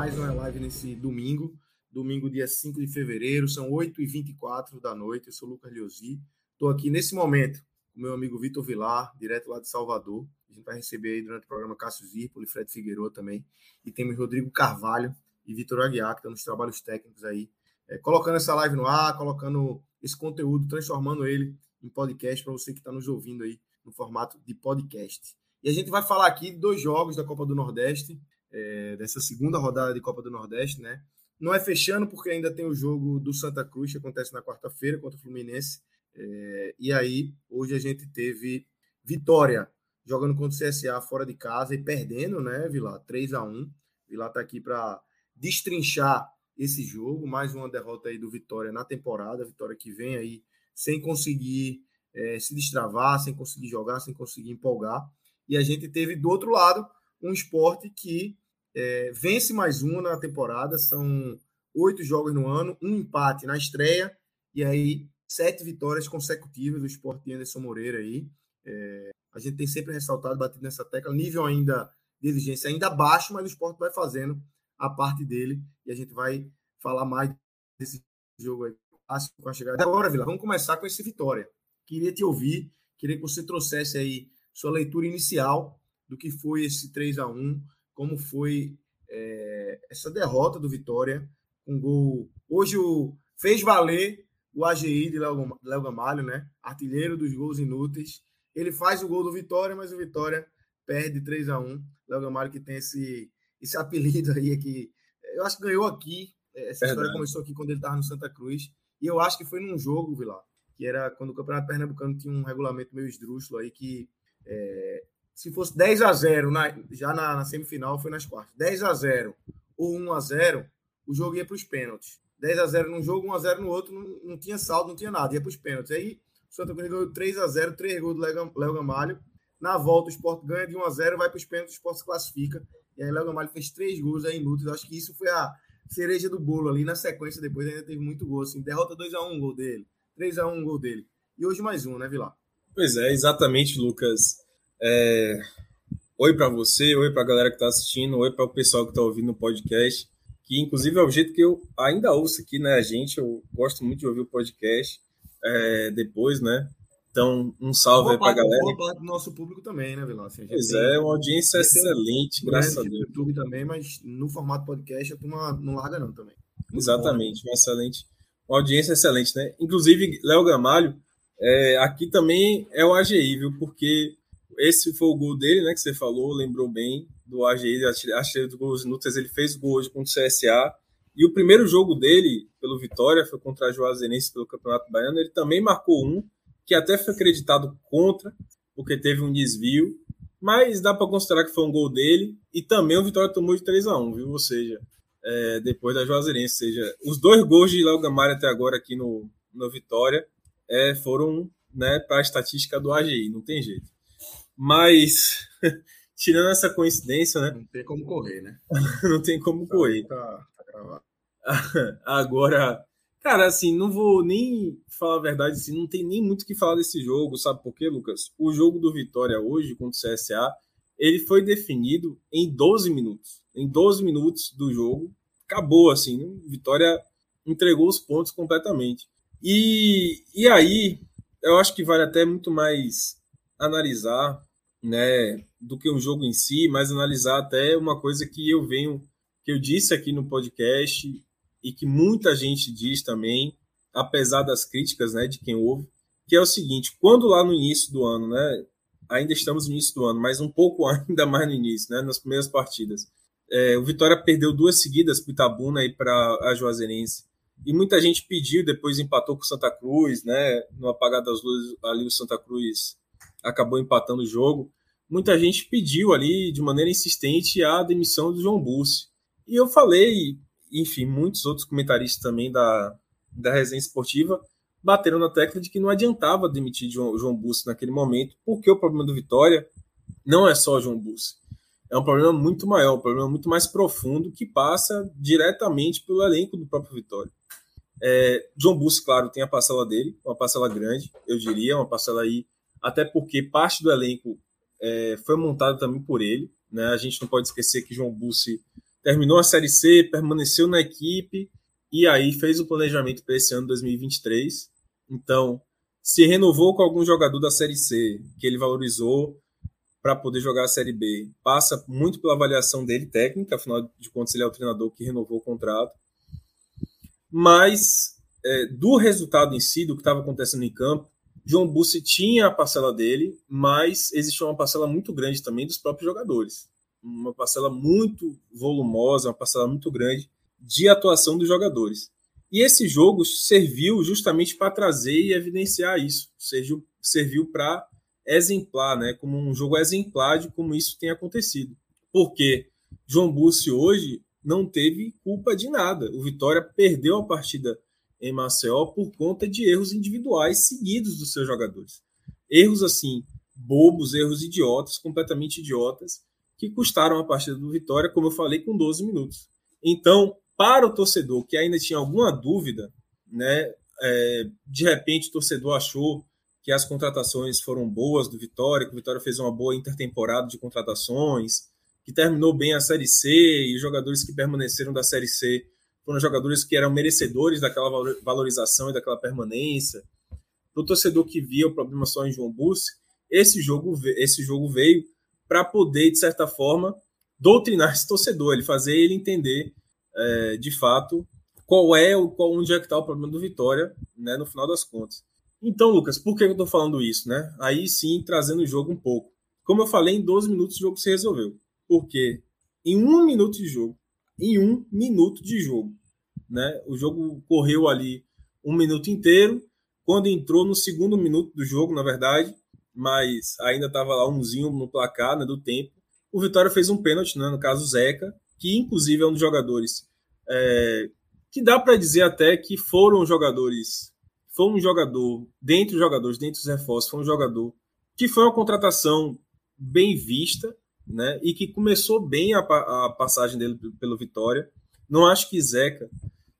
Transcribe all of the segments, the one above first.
Mais uma live nesse domingo, domingo, dia 5 de fevereiro, são 8h24 da noite. Eu sou o Lucas Liosi. Estou aqui nesse momento com meu amigo Vitor Vilar, direto lá de Salvador. A gente vai receber aí durante o programa Cássio Zirpoli, Fred Figueiredo também. E temos Rodrigo Carvalho e Vitor Aguiar, que estão nos trabalhos técnicos aí, é, colocando essa live no ar, colocando esse conteúdo, transformando ele em podcast para você que está nos ouvindo aí no formato de podcast. E a gente vai falar aqui de dois jogos da Copa do Nordeste, é, dessa segunda rodada de Copa do Nordeste, né? Não é fechando, porque ainda tem o jogo do Santa Cruz, que acontece na quarta-feira contra o Fluminense. É, e aí, hoje a gente teve vitória jogando contra o CSA fora de casa e perdendo, né, Vilar? 3 a 1 Vilar tá aqui para destrinchar esse jogo. Mais uma derrota aí do Vitória na temporada. Vitória que vem aí sem conseguir é, se destravar, sem conseguir jogar, sem conseguir empolgar. E a gente teve do outro lado um esporte que é, vence mais um na temporada, são oito jogos no ano, um empate na estreia, e aí sete vitórias consecutivas do esporte de Anderson Moreira aí. É, a gente tem sempre ressaltado, batido nessa tecla, nível ainda de exigência ainda baixo, mas o esporte vai fazendo a parte dele, e a gente vai falar mais desse jogo aí com a chegada. Agora, Vila, vamos começar com esse Vitória. Queria te ouvir, queria que você trouxesse aí sua leitura inicial do que foi esse 3 a 1 como foi é, essa derrota do Vitória, um gol. Hoje o, fez valer o AGI de Léo, Gamalho, né? Artilheiro dos gols inúteis. Ele faz o gol do Vitória, mas o Vitória perde 3 a 1 Léo Gamalho que tem esse, esse apelido aí que eu acho que ganhou aqui. Essa Verdade. história começou aqui quando ele estava no Santa Cruz. E eu acho que foi num jogo, Vilar, que era quando o Campeonato Pernambucano tinha um regulamento meio esdrúxulo aí que é, se fosse 10 a 0 na, já na, na, semifinal, foi nas quartas. 10 a 0 ou 1 a 0 o jogo ia para os pênaltis. 10 a 0 num jogo, 1 a 0 no outro, não, não tinha saldo, não tinha nada, ia para os pênaltis. Aí o Santa Cruz ganhou 3 a 0 3 gols do Léo Gamalho. Na volta, o Sport ganha de 1 a 0 vai para os pênaltis, o Sport se classifica. E aí o Léo Gamalho fez 3 gols aí inúteis. Acho que isso foi a cereja do bolo ali. Na sequência, depois ainda teve muito gol. Assim, derrota 2 a 1 gol dele. 3 a 1 gol dele. E hoje mais um, né, Vilar? Pois é, exatamente, Lucas. É... Oi para você, oi para a galera que está assistindo, oi para o pessoal que está ouvindo o podcast, que inclusive é o jeito que eu ainda ouço aqui, né, a gente, eu gosto muito de ouvir o podcast é, depois, né, então um salve boa aí para a galera. Boa parte do nosso público também, né, Vilão? Assim, pois é, uma audiência excelente, graças a Deus. YouTube também, mas no formato podcast a turma não larga não também. Muito Exatamente, bom, né? uma excelente, uma audiência excelente, né, inclusive Léo Gamalho, é, aqui também é o AGI, viu? Porque esse foi o gol dele, né? Que você falou, lembrou bem do AGI, achei dos gols inúteis. Ele fez gol hoje contra o CSA. E o primeiro jogo dele, pelo Vitória, foi contra a Juazeirense pelo Campeonato Baiano. Ele também marcou um, que até foi acreditado contra, porque teve um desvio. Mas dá para considerar que foi um gol dele. E também o Vitória tomou de 3 a 1 viu? Ou seja, é, depois da Juazeirense. Seja, os dois gols de Léo Gamalho até agora aqui no, no Vitória é, foram né, para a estatística do AGI, não tem jeito. Mas, tirando essa coincidência, né? Não tem como correr, né? não tem como tá, correr. Tá, tá gravado. Agora, cara, assim, não vou nem falar a verdade, assim, não tem nem muito o que falar desse jogo, sabe por quê, Lucas? O jogo do Vitória hoje contra o CSA, ele foi definido em 12 minutos. Em 12 minutos do jogo, acabou, assim, né? Vitória entregou os pontos completamente. E, e aí, eu acho que vale até muito mais analisar, né, do que o jogo em si, mas analisar até uma coisa que eu venho, que eu disse aqui no podcast e que muita gente diz também, apesar das críticas, né, de quem ouve, que é o seguinte: quando lá no início do ano, né? Ainda estamos no início do ano, mas um pouco ainda mais no início, né? Nas primeiras partidas. É, o Vitória perdeu duas seguidas para Itabuna e para a Juazeirense. E muita gente pediu, depois empatou com o Santa Cruz, né? No apagar das luzes, ali o Santa Cruz acabou empatando o jogo. Muita gente pediu ali, de maneira insistente, a demissão do João Bussi. E eu falei, enfim, muitos outros comentaristas também da, da resenha esportiva bateram na tecla de que não adiantava demitir João, João Bussi naquele momento, porque o problema do Vitória não é só João Bussi. É um problema muito maior, um problema muito mais profundo que passa diretamente pelo elenco do próprio Vitória. É, João Bussi, claro, tem a parcela dele, uma parcela grande, eu diria, uma parcela aí, até porque parte do elenco é, foi montado também por ele. Né? A gente não pode esquecer que João Bussi terminou a Série C, permaneceu na equipe e aí fez o planejamento para esse ano 2023. Então, se renovou com algum jogador da Série C, que ele valorizou para poder jogar a Série B, passa muito pela avaliação dele técnica, afinal de contas ele é o treinador que renovou o contrato. Mas é, do resultado em si, do que estava acontecendo em campo, João Bussi tinha a parcela dele, mas existia uma parcela muito grande também dos próprios jogadores. Uma parcela muito volumosa, uma parcela muito grande de atuação dos jogadores. E esse jogo serviu justamente para trazer e evidenciar isso. Serviu, serviu para exemplar, né? como um jogo exemplar de como isso tem acontecido. Porque João Bussi hoje não teve culpa de nada. O Vitória perdeu a partida em Maceió por conta de erros individuais seguidos dos seus jogadores. Erros assim, bobos, erros idiotas, completamente idiotas, que custaram a partida do Vitória, como eu falei, com 12 minutos. Então, para o torcedor que ainda tinha alguma dúvida, né, é, de repente o torcedor achou que as contratações foram boas do Vitória, que o Vitória fez uma boa intertemporada de contratações, que terminou bem a Série C e os jogadores que permaneceram da Série C foram jogadores que eram merecedores daquela valorização e daquela permanência. Para o torcedor que via o problema só em João Bussi, esse jogo, esse jogo veio para poder, de certa forma, doutrinar esse torcedor, ele fazer ele entender é, de fato qual é o qual, onde é que está o problema do Vitória, né, no final das contas. Então, Lucas, por que eu estou falando isso, né? Aí sim, trazendo o jogo um pouco. Como eu falei, em 12 minutos o jogo se resolveu. Porque em um minuto de jogo, em um minuto de jogo, né? O jogo correu ali um minuto inteiro. Quando entrou no segundo minuto do jogo, na verdade, mas ainda estava lá umzinho no placar né, do tempo, o Vitória fez um pênalti, né, no caso o Zeca, que inclusive é um dos jogadores é, que dá para dizer até que foram jogadores, foi um jogador, dentre os jogadores, dentre os reforços, foi um jogador que foi uma contratação bem vista, né, e que começou bem a, a passagem dele pelo Vitória. Não acho que Zeca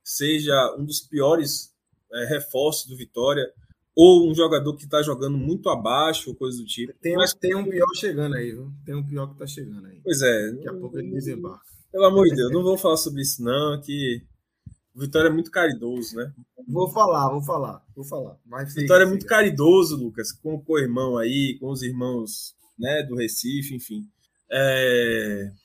seja um dos piores é, reforços do Vitória, ou um jogador que está jogando muito abaixo, ou coisa do tipo. Tem, Mas, tem um pior chegando aí, viu? Tem um pior que está chegando aí. Pois é. Daqui a pouco ele desembarca. Pelo amor de Deus, não vou falar sobre isso, não, que o Vitória é muito caridoso, né? Vou falar, vou falar, vou falar. Mas Vitória é muito caridoso, Lucas, com o co-irmão aí, com os irmãos né, do Recife, enfim. É...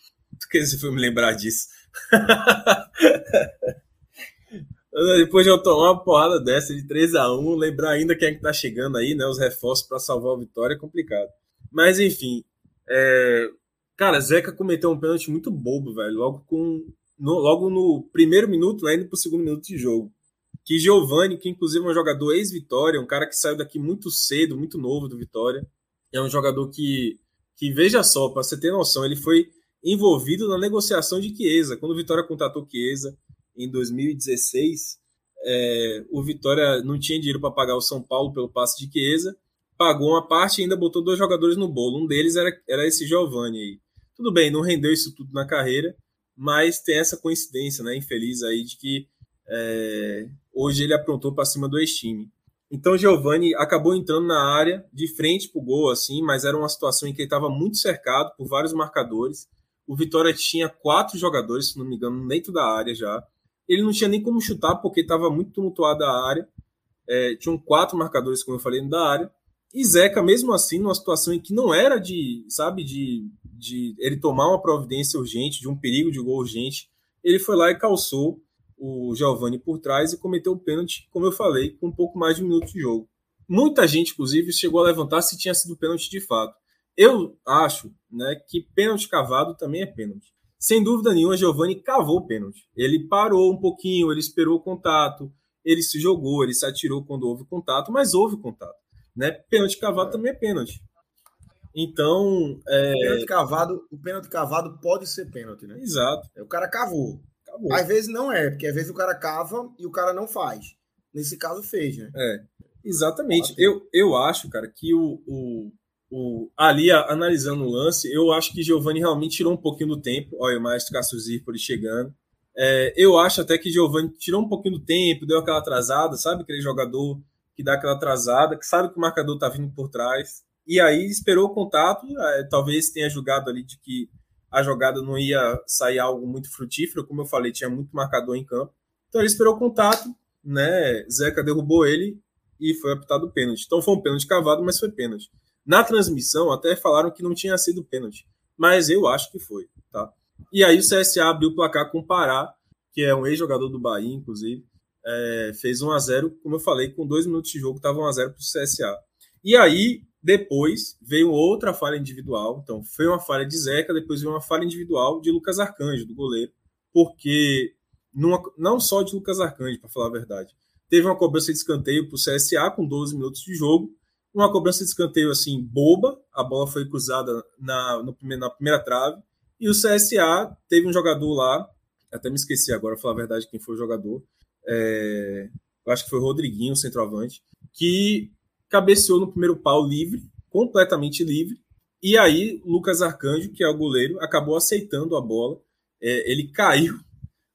Que você foi me lembrar disso? Depois de eu tomar uma porrada dessa de 3 a 1 lembrar ainda quem é que tá chegando aí, né? Os reforços para salvar a vitória é complicado. Mas enfim, é... cara, Zeca cometeu um pênalti muito bobo, velho. Logo com no, logo no primeiro minuto, né, indo pro segundo minuto de jogo. Que Giovani, que inclusive é um jogador ex-Vitória, um cara que saiu daqui muito cedo, muito novo do Vitória, é um jogador que, que veja só, para você ter noção, ele foi envolvido na negociação de Chiesa. Quando o Vitória contratou Chiesa, em 2016, é, o Vitória não tinha dinheiro para pagar o São Paulo pelo passe de Chiesa, pagou uma parte e ainda botou dois jogadores no bolo. Um deles era, era esse Giovanni aí. Tudo bem, não rendeu isso tudo na carreira, mas tem essa coincidência, né, infeliz aí, de que é, hoje ele aprontou para cima do ex-time. Então Giovanni acabou entrando na área de frente para o gol, assim, mas era uma situação em que ele estava muito cercado por vários marcadores. O Vitória tinha quatro jogadores, se não me engano, dentro da área já ele não tinha nem como chutar porque estava muito tumultuada a área. É, tinham quatro marcadores, como eu falei, da área. E Zeca, mesmo assim, numa situação em que não era de, sabe, de, de ele tomar uma providência urgente, de um perigo de gol urgente, ele foi lá e calçou o Giovani por trás e cometeu o pênalti, como eu falei, com um pouco mais de um minuto de jogo. muita gente, inclusive, chegou a levantar se tinha sido pênalti de fato. Eu acho né, que pênalti cavado também é pênalti. Sem dúvida nenhuma, Giovani cavou o pênalti. Ele parou um pouquinho, ele esperou o contato, ele se jogou, ele se atirou quando houve contato, mas houve contato. Né? Pênalti cavado é. também é pênalti. Então. É... O, pênalti cavado, o pênalti cavado pode ser pênalti, né? Exato. O cara cavou. Cavou. Às vezes não é, porque às vezes o cara cava e o cara não faz. Nesse caso, fez, né? É. Exatamente. Eu, eu acho, cara, que o, o, o, ali, analisando o lance, eu acho que Giovanni realmente tirou um pouquinho do tempo. Olha, o maestro Cássio Zirpoli chegando. É, eu acho até que Giovanni tirou um pouquinho do tempo, deu aquela atrasada, sabe? Aquele jogador que dá aquela atrasada, que sabe que o marcador tá vindo por trás. E aí esperou o contato, é, talvez tenha julgado ali de que a jogada não ia sair algo muito frutífero, como eu falei, tinha muito marcador em campo. Então ele esperou o contato, né? Zeca derrubou ele e foi apitado o pênalti. Então foi um pênalti cavado, mas foi pênalti. Na transmissão até falaram que não tinha sido pênalti, mas eu acho que foi, tá? E aí o CSA abriu o placar com o Pará, que é um ex-jogador do Bahia, inclusive, é, fez 1 a 0 como eu falei, com dois minutos de jogo estava 1 a 0 para o CSA. E aí depois veio outra falha individual, então foi uma falha de Zeca, depois veio uma falha individual de Lucas Arcanjo, do goleiro, porque numa, não só de Lucas Arcanjo, para falar a verdade, teve uma cobrança de escanteio para o CSA com 12 minutos de jogo, uma cobrança de escanteio assim boba, a bola foi cruzada na, no, na primeira trave, e o CSA teve um jogador lá, até me esqueci agora, falar a verdade, quem foi o jogador, é, eu acho que foi o Rodriguinho, centroavante, que cabeceou no primeiro pau livre, completamente livre, e aí Lucas Arcanjo, que é o goleiro, acabou aceitando a bola, é, ele caiu,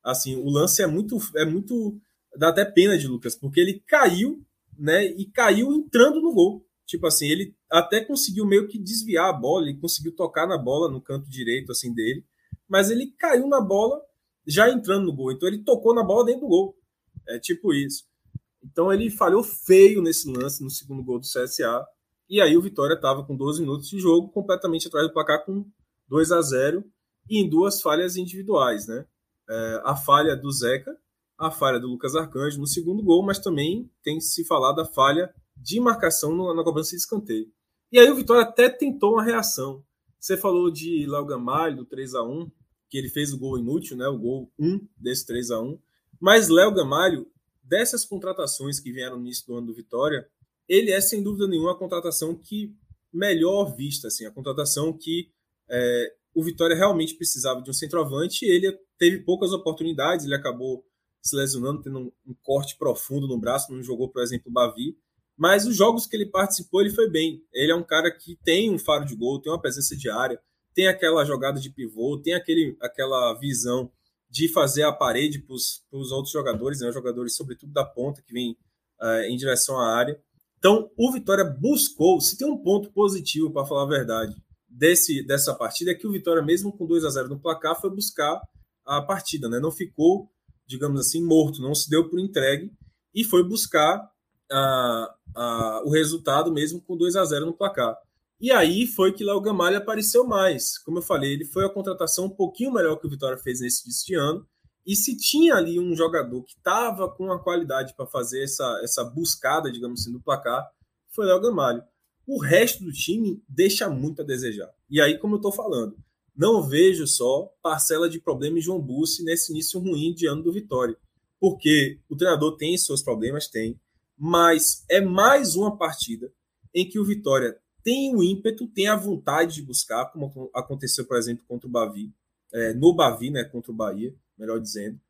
assim, o lance é muito, é muito, dá até pena de Lucas, porque ele caiu, né, e caiu entrando no gol, tipo assim, ele até conseguiu meio que desviar a bola, ele conseguiu tocar na bola no canto direito assim dele, mas ele caiu na bola já entrando no gol. Então ele tocou na bola dentro do gol. É tipo isso. Então ele falhou feio nesse lance no segundo gol do CSA. E aí o Vitória estava com 12 minutos de jogo, completamente atrás do placar com 2 a 0 e em duas falhas individuais, né? É, a falha do Zeca, a falha do Lucas Arcanjo no segundo gol, mas também tem se falado da falha de marcação no, na cobrança de escanteio. E aí o Vitória até tentou uma reação. Você falou de Léo Gamalho, do 3 a 1 que ele fez o gol inútil, né? o gol 1 desse 3 a 1 Mas Léo Gamalho, dessas contratações que vieram no início do ano do Vitória, ele é sem dúvida nenhuma a contratação que melhor vista, assim, a contratação que é, o Vitória realmente precisava de um centroavante. Ele teve poucas oportunidades, ele acabou se lesionando, tendo um, um corte profundo no braço, não jogou, por exemplo, o Bavi. Mas os jogos que ele participou, ele foi bem. Ele é um cara que tem um faro de gol, tem uma presença de área, tem aquela jogada de pivô, tem aquele, aquela visão de fazer a parede para os outros jogadores, né? jogadores, sobretudo da ponta, que vem uh, em direção à área. Então, o Vitória buscou, se tem um ponto positivo, para falar a verdade, desse, dessa partida, é que o Vitória, mesmo com 2 a 0 no placar, foi buscar a partida, né? não ficou, digamos assim, morto, não se deu por entregue e foi buscar a, a, o resultado mesmo com 2 a 0 no placar. E aí foi que Léo Gamalho apareceu mais. Como eu falei, ele foi a contratação um pouquinho melhor que o Vitória fez nesse de ano. E se tinha ali um jogador que estava com a qualidade para fazer essa, essa buscada, digamos assim, do placar, foi Léo Gamalho. O resto do time deixa muito a desejar. E aí, como eu estou falando, não vejo só parcela de problema em João Bussi nesse início ruim de ano do Vitória. Porque o treinador tem seus problemas, tem mas é mais uma partida em que o Vitória tem o ímpeto, tem a vontade de buscar, como aconteceu, por exemplo, contra o Bavi, é, no Bavi, né, contra o Bahia, melhor dizendo,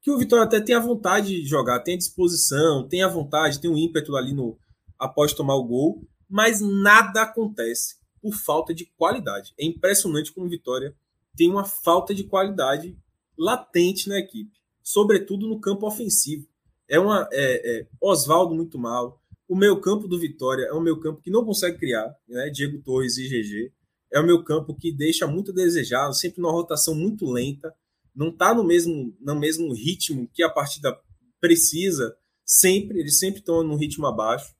que o Vitória até tem a vontade de jogar, tem a disposição, tem a vontade, tem o ímpeto ali no após tomar o gol, mas nada acontece por falta de qualidade. É impressionante como o Vitória tem uma falta de qualidade latente na equipe, sobretudo no campo ofensivo. É uma é, é, Oswaldo muito mal. O meu campo do Vitória é um meu campo que não consegue criar, né? Diego Torres e GG. É o meu campo que deixa muito a desejar, sempre numa rotação muito lenta, não está no mesmo, no mesmo ritmo que a partida precisa, sempre, eles sempre estão no ritmo abaixo.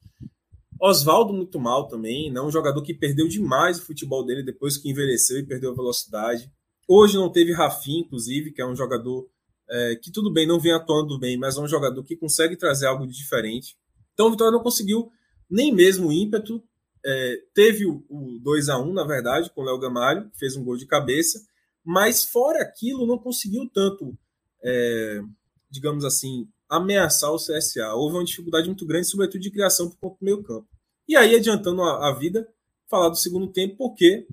Oswaldo muito mal também, né? um jogador que perdeu demais o futebol dele depois que envelheceu e perdeu a velocidade. Hoje não teve Rafinha, inclusive, que é um jogador é, que tudo bem, não vem atuando bem, mas é um jogador que consegue trazer algo de diferente. Então o Vitória não conseguiu nem mesmo o ímpeto. É, teve o, o 2 a 1 na verdade, com o Léo Gamalho, que fez um gol de cabeça, mas fora aquilo, não conseguiu tanto, é, digamos assim, ameaçar o CSA. Houve uma dificuldade muito grande, sobretudo de criação por conta do meio campo. E aí, adiantando a, a vida, falar do segundo tempo, porque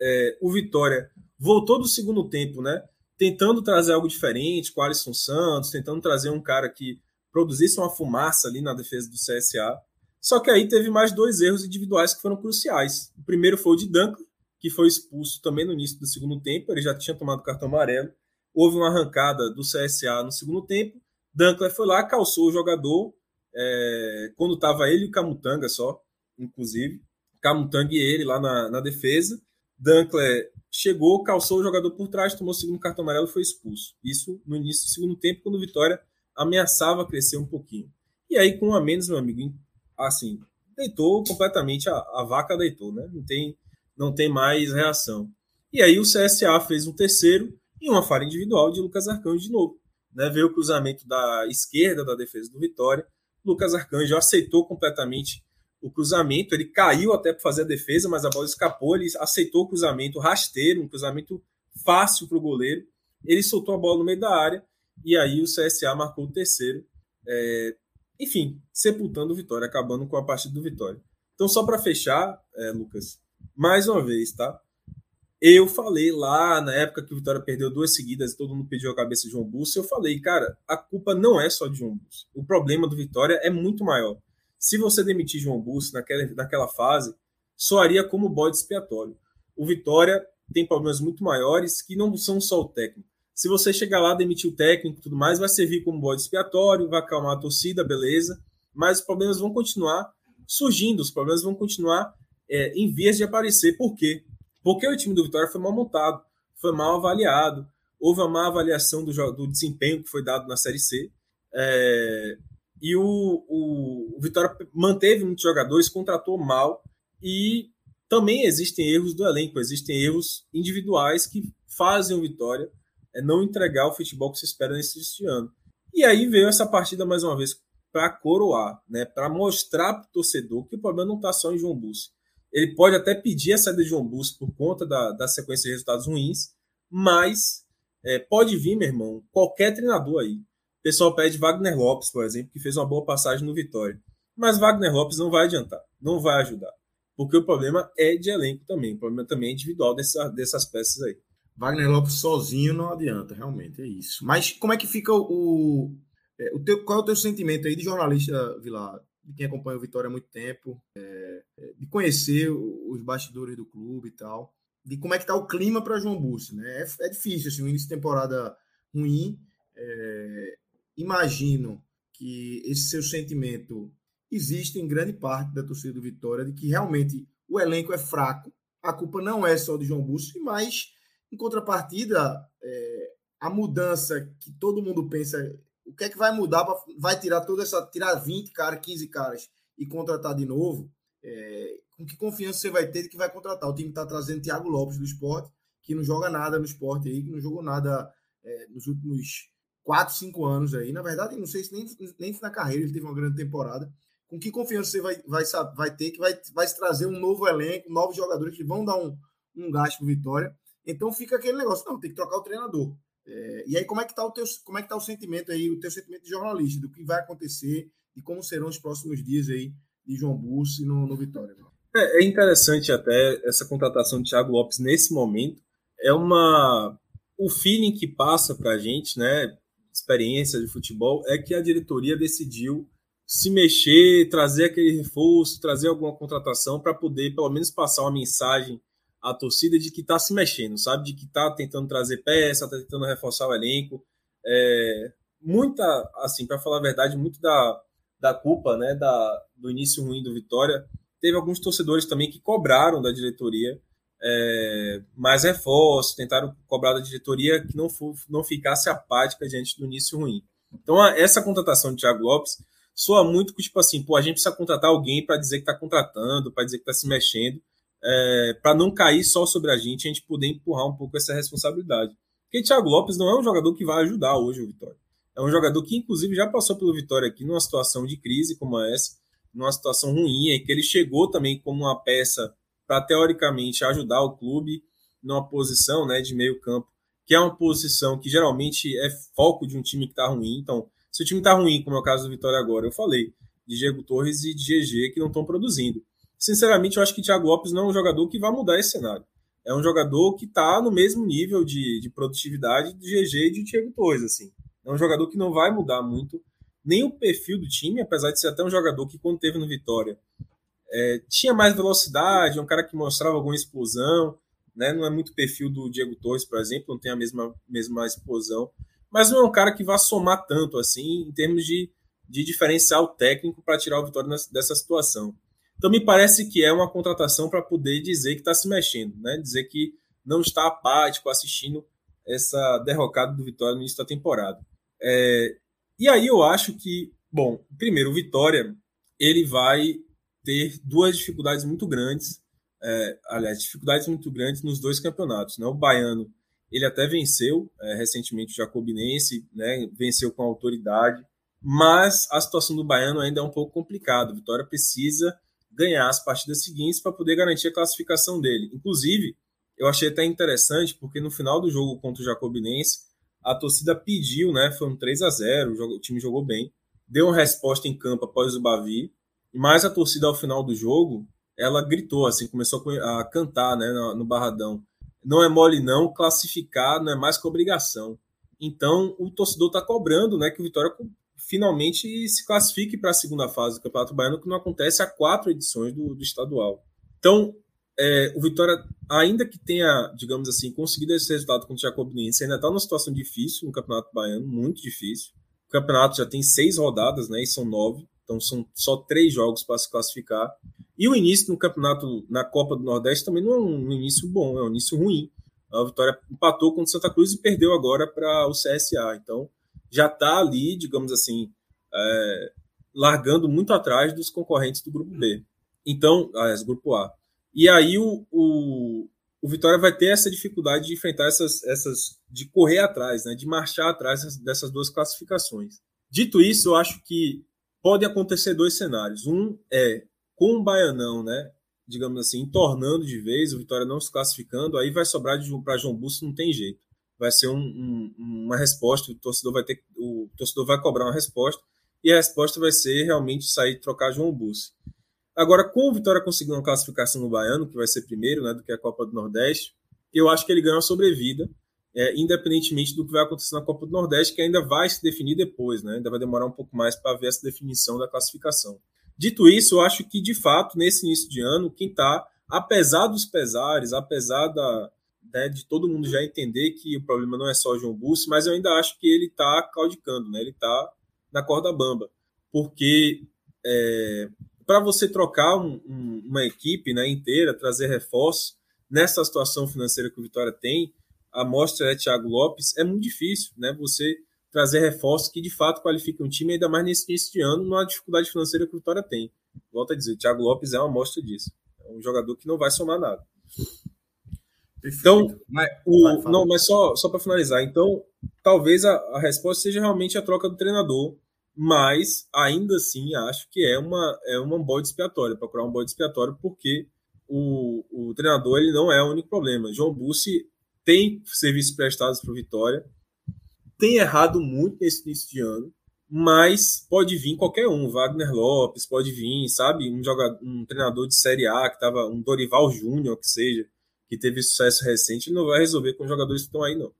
é, o Vitória voltou do segundo tempo, né? Tentando trazer algo diferente com Alisson Santos, tentando trazer um cara que produzisse uma fumaça ali na defesa do CSA. Só que aí teve mais dois erros individuais que foram cruciais. O primeiro foi o de Duncan, que foi expulso também no início do segundo tempo, ele já tinha tomado cartão amarelo. Houve uma arrancada do CSA no segundo tempo. Duncan foi lá, calçou o jogador, é, quando estava ele e o Camutanga só, inclusive. Camutanga e ele lá na, na defesa. Dunkler chegou, calçou o jogador por trás, tomou o segundo cartão amarelo e foi expulso. Isso no início do segundo tempo, quando o Vitória ameaçava crescer um pouquinho. E aí, com um a menos, meu amigo, assim, deitou completamente, a, a vaca deitou, né? Não tem, não tem mais reação. E aí o CSA fez um terceiro e uma falha individual de Lucas Arcanjo de novo. Né? Veio o cruzamento da esquerda da defesa do Vitória. Lucas Arcanjo aceitou completamente o cruzamento, ele caiu até para fazer a defesa, mas a bola escapou, ele aceitou o cruzamento rasteiro, um cruzamento fácil para o goleiro. Ele soltou a bola no meio da área e aí o CSA marcou o terceiro. É, enfim, sepultando o Vitória, acabando com a partida do Vitória. Então, só para fechar, é, Lucas, mais uma vez, tá? Eu falei lá na época que o Vitória perdeu duas seguidas e todo mundo pediu a cabeça de João Busso, eu falei, cara, a culpa não é só de João Busso. O problema do Vitória é muito maior. Se você demitir João Busso naquela, naquela fase, soaria como bode expiatório. O Vitória tem problemas muito maiores que não são só o técnico. Se você chegar lá, demitir o técnico e tudo mais, vai servir como bode expiatório, vai acalmar a torcida, beleza. Mas os problemas vão continuar surgindo, os problemas vão continuar é, em vias de aparecer. Por quê? Porque o time do Vitória foi mal montado, foi mal avaliado, houve uma má avaliação do, do desempenho que foi dado na Série C. É, e o, o, o Vitória manteve muitos jogadores, contratou mal e também existem erros do elenco, existem erros individuais que fazem o Vitória é não entregar o futebol que se espera nesse ano. E aí veio essa partida mais uma vez para coroar, né, para mostrar para o torcedor que o problema não está só em João Bussi. Ele pode até pedir a saída de João Bussi por conta da, da sequência de resultados ruins, mas é, pode vir, meu irmão, qualquer treinador aí pessoal pede Wagner Lopes, por exemplo, que fez uma boa passagem no Vitória. Mas Wagner Lopes não vai adiantar, não vai ajudar. Porque o problema é de elenco também, o problema também é individual dessa, dessas peças aí. Wagner Lopes sozinho não adianta, realmente, é isso. Mas como é que fica o. É, o teu, qual é o teu sentimento aí de jornalista, Vilar, de quem acompanha o Vitória há muito tempo, é, é de conhecer os bastidores do clube e tal, de como é que tá o clima para João Bussi, né? É, é, difícil, assim, um início de temporada ruim, é, imagino que esse seu sentimento existe em grande parte da torcida do Vitória, de que realmente o elenco é fraco, a culpa não é só de João Bussi, mas, em contrapartida, é, a mudança que todo mundo pensa, o que é que vai mudar, pra, vai tirar toda essa, tirar 20 caras, 15 caras e contratar de novo, é, com que confiança você vai ter de que vai contratar? O time está trazendo Thiago Lopes do esporte, que não joga nada no esporte aí, que não jogou nada é, nos últimos quatro, cinco anos aí. Na verdade, não sei se nem, nem na carreira ele teve uma grande temporada. Com que confiança você vai, vai, vai ter que vai, vai trazer um novo elenco, novos jogadores que vão dar um, um gasto para Vitória. Então fica aquele negócio, não, tem que trocar o treinador. É, e aí, como é que está o teu, como é que tá o sentimento aí, o teu sentimento de jornalista, do que vai acontecer e como serão os próximos dias aí de João Bussi no, no Vitória? É, é interessante até essa contratação de Thiago Lopes nesse momento. É uma o feeling que passa para a gente, né? experiência de futebol, é que a diretoria decidiu se mexer, trazer aquele reforço, trazer alguma contratação para poder, pelo menos, passar uma mensagem à torcida de que está se mexendo, sabe? De que está tentando trazer peça, está tentando reforçar o elenco. É, muita, assim, para falar a verdade, muito da, da culpa, né, da, do início ruim do Vitória. Teve alguns torcedores também que cobraram da diretoria é, mais reforços, tentaram cobrar da diretoria que não, for, não ficasse apática diante do início ruim. Então, a, essa contratação de Thiago Lopes soa muito que, tipo assim, pô, a gente precisa contratar alguém para dizer que está contratando, para dizer que está se mexendo, é, para não cair só sobre a gente, a gente poder empurrar um pouco essa responsabilidade. Porque Thiago Lopes não é um jogador que vai ajudar hoje o Vitória. É um jogador que, inclusive, já passou pelo Vitória aqui numa situação de crise como essa, numa situação ruim, em que ele chegou também como uma peça para teoricamente ajudar o clube numa posição né, de meio campo, que é uma posição que geralmente é foco de um time que está ruim. Então, se o time está ruim, como é o caso do Vitória agora, eu falei de Diego Torres e de GG que não estão produzindo. Sinceramente, eu acho que Thiago Lopes não é um jogador que vai mudar esse cenário. É um jogador que está no mesmo nível de, de produtividade de GG e de Diego Torres. Assim. É um jogador que não vai mudar muito nem o perfil do time, apesar de ser até um jogador que, quando teve no Vitória, é, tinha mais velocidade, é um cara que mostrava alguma explosão, né? não é muito perfil do Diego Torres, por exemplo, não tem a mesma, mesma explosão, mas não é um cara que vá somar tanto assim em termos de, de diferencial técnico para tirar o Vitória dessa situação. Então me parece que é uma contratação para poder dizer que está se mexendo, né? dizer que não está apático assistindo essa derrocada do Vitória no início da temporada. É, e aí eu acho que, bom, primeiro, o Vitória ele vai ter duas dificuldades muito grandes, é, aliás, dificuldades muito grandes nos dois campeonatos. Né? O Baiano ele até venceu é, recentemente o Jacobinense, né? venceu com autoridade, mas a situação do Baiano ainda é um pouco complicada. Vitória precisa ganhar as partidas seguintes para poder garantir a classificação dele. Inclusive, eu achei até interessante, porque no final do jogo contra o Jacobinense, a torcida pediu, né? Foi um 3 a 0 o time jogou bem, deu uma resposta em campo após o Bavi, mas a torcida ao final do jogo, ela gritou, assim, começou a cantar, né, no Barradão. Não é mole não, classificar não é mais que obrigação. Então, o torcedor está cobrando, né, que o Vitória finalmente se classifique para a segunda fase do Campeonato Baiano, que não acontece há quatro edições do, do estadual. Então, é, o Vitória, ainda que tenha, digamos assim, conseguido esse resultado contra o Jacobinense, ainda está numa situação difícil no Campeonato Baiano, muito difícil. O campeonato já tem seis rodadas, né? E são nove, então são só três jogos para se classificar. E o início no campeonato, na Copa do Nordeste, também não é um início bom, é um início ruim. A Vitória empatou contra o Santa Cruz e perdeu agora para o CSA. Então, já está ali, digamos assim, é, largando muito atrás dos concorrentes do grupo B. Então, aliás, grupo A. E aí o, o, o, Vitória vai ter essa dificuldade de enfrentar essas, essas de correr atrás, né, de marchar atrás dessas duas classificações. Dito isso, eu acho que pode acontecer dois cenários. Um é com o Baianão, né, digamos assim, tornando de vez, o Vitória não se classificando, aí vai sobrar para João Busto, não tem jeito vai ser um, um, uma resposta, o torcedor vai ter o torcedor vai cobrar uma resposta e a resposta vai ser realmente sair trocar João Bussi. Agora, com o Vitória conseguindo uma classificação no Baiano, que vai ser primeiro, né, do que a Copa do Nordeste, eu acho que ele ganha uma sobrevida, é, independentemente do que vai acontecer na Copa do Nordeste, que ainda vai se definir depois, né, ainda vai demorar um pouco mais para ver essa definição da classificação. Dito isso, eu acho que, de fato, nesse início de ano, quem está, apesar dos pesares, apesar da, né, de todo mundo já entender que o problema não é só o João Bussi, mas eu ainda acho que ele está claudicando, né? ele está na corda bamba. Porque é, para você trocar um, um, uma equipe né, inteira, trazer reforços, nessa situação financeira que o Vitória tem, a mostra é Thiago Lopes, é muito difícil né, você trazer reforços que de fato qualificam um time, ainda mais nesse início de ano, numa dificuldade financeira que o Vitória tem. Volto a dizer, o Thiago Lopes é uma amostra disso. É um jogador que não vai somar nada. Então, mas, o, não, mas só, só para finalizar, então, talvez a, a, resposta seja realmente a troca do treinador, mas ainda assim acho que é uma é uma bode expiatória, procurar um bode expiatório, porque o, o treinador ele não é o único problema. João Bussi tem serviços prestados para o Vitória, tem errado muito nesse início de ano, mas pode vir qualquer um, Wagner Lopes, pode vir, sabe, um jogador, um treinador de Série A que estava um Dorival Júnior que seja que teve sucesso recente, não vai resolver com os jogadores que estão aí, não.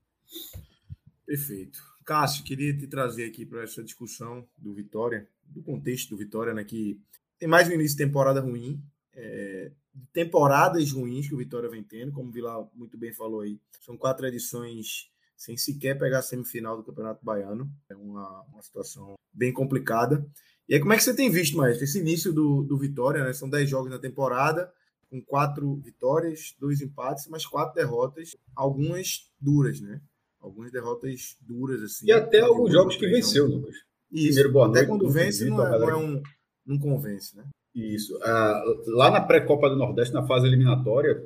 Perfeito. Cássio, queria te trazer aqui para essa discussão do Vitória, do contexto do Vitória, né? Que tem mais um início de temporada ruim, é, temporadas ruins que o Vitória vem tendo, como o Vila muito bem falou aí. São quatro edições sem sequer pegar a semifinal do Campeonato Baiano. É uma, uma situação bem complicada. E aí, como é que você tem visto, mais esse início do, do Vitória, né? São dez jogos na temporada com quatro vitórias, dois empates, mas quatro derrotas, algumas duras, né? Algumas derrotas duras, assim. E até alguns jogos que venceu, Lucas. Isso, Primeiro, boa até quando vence não, é, não, é um, não convence, né? Isso. Ah, lá na pré-Copa do Nordeste, na fase eliminatória,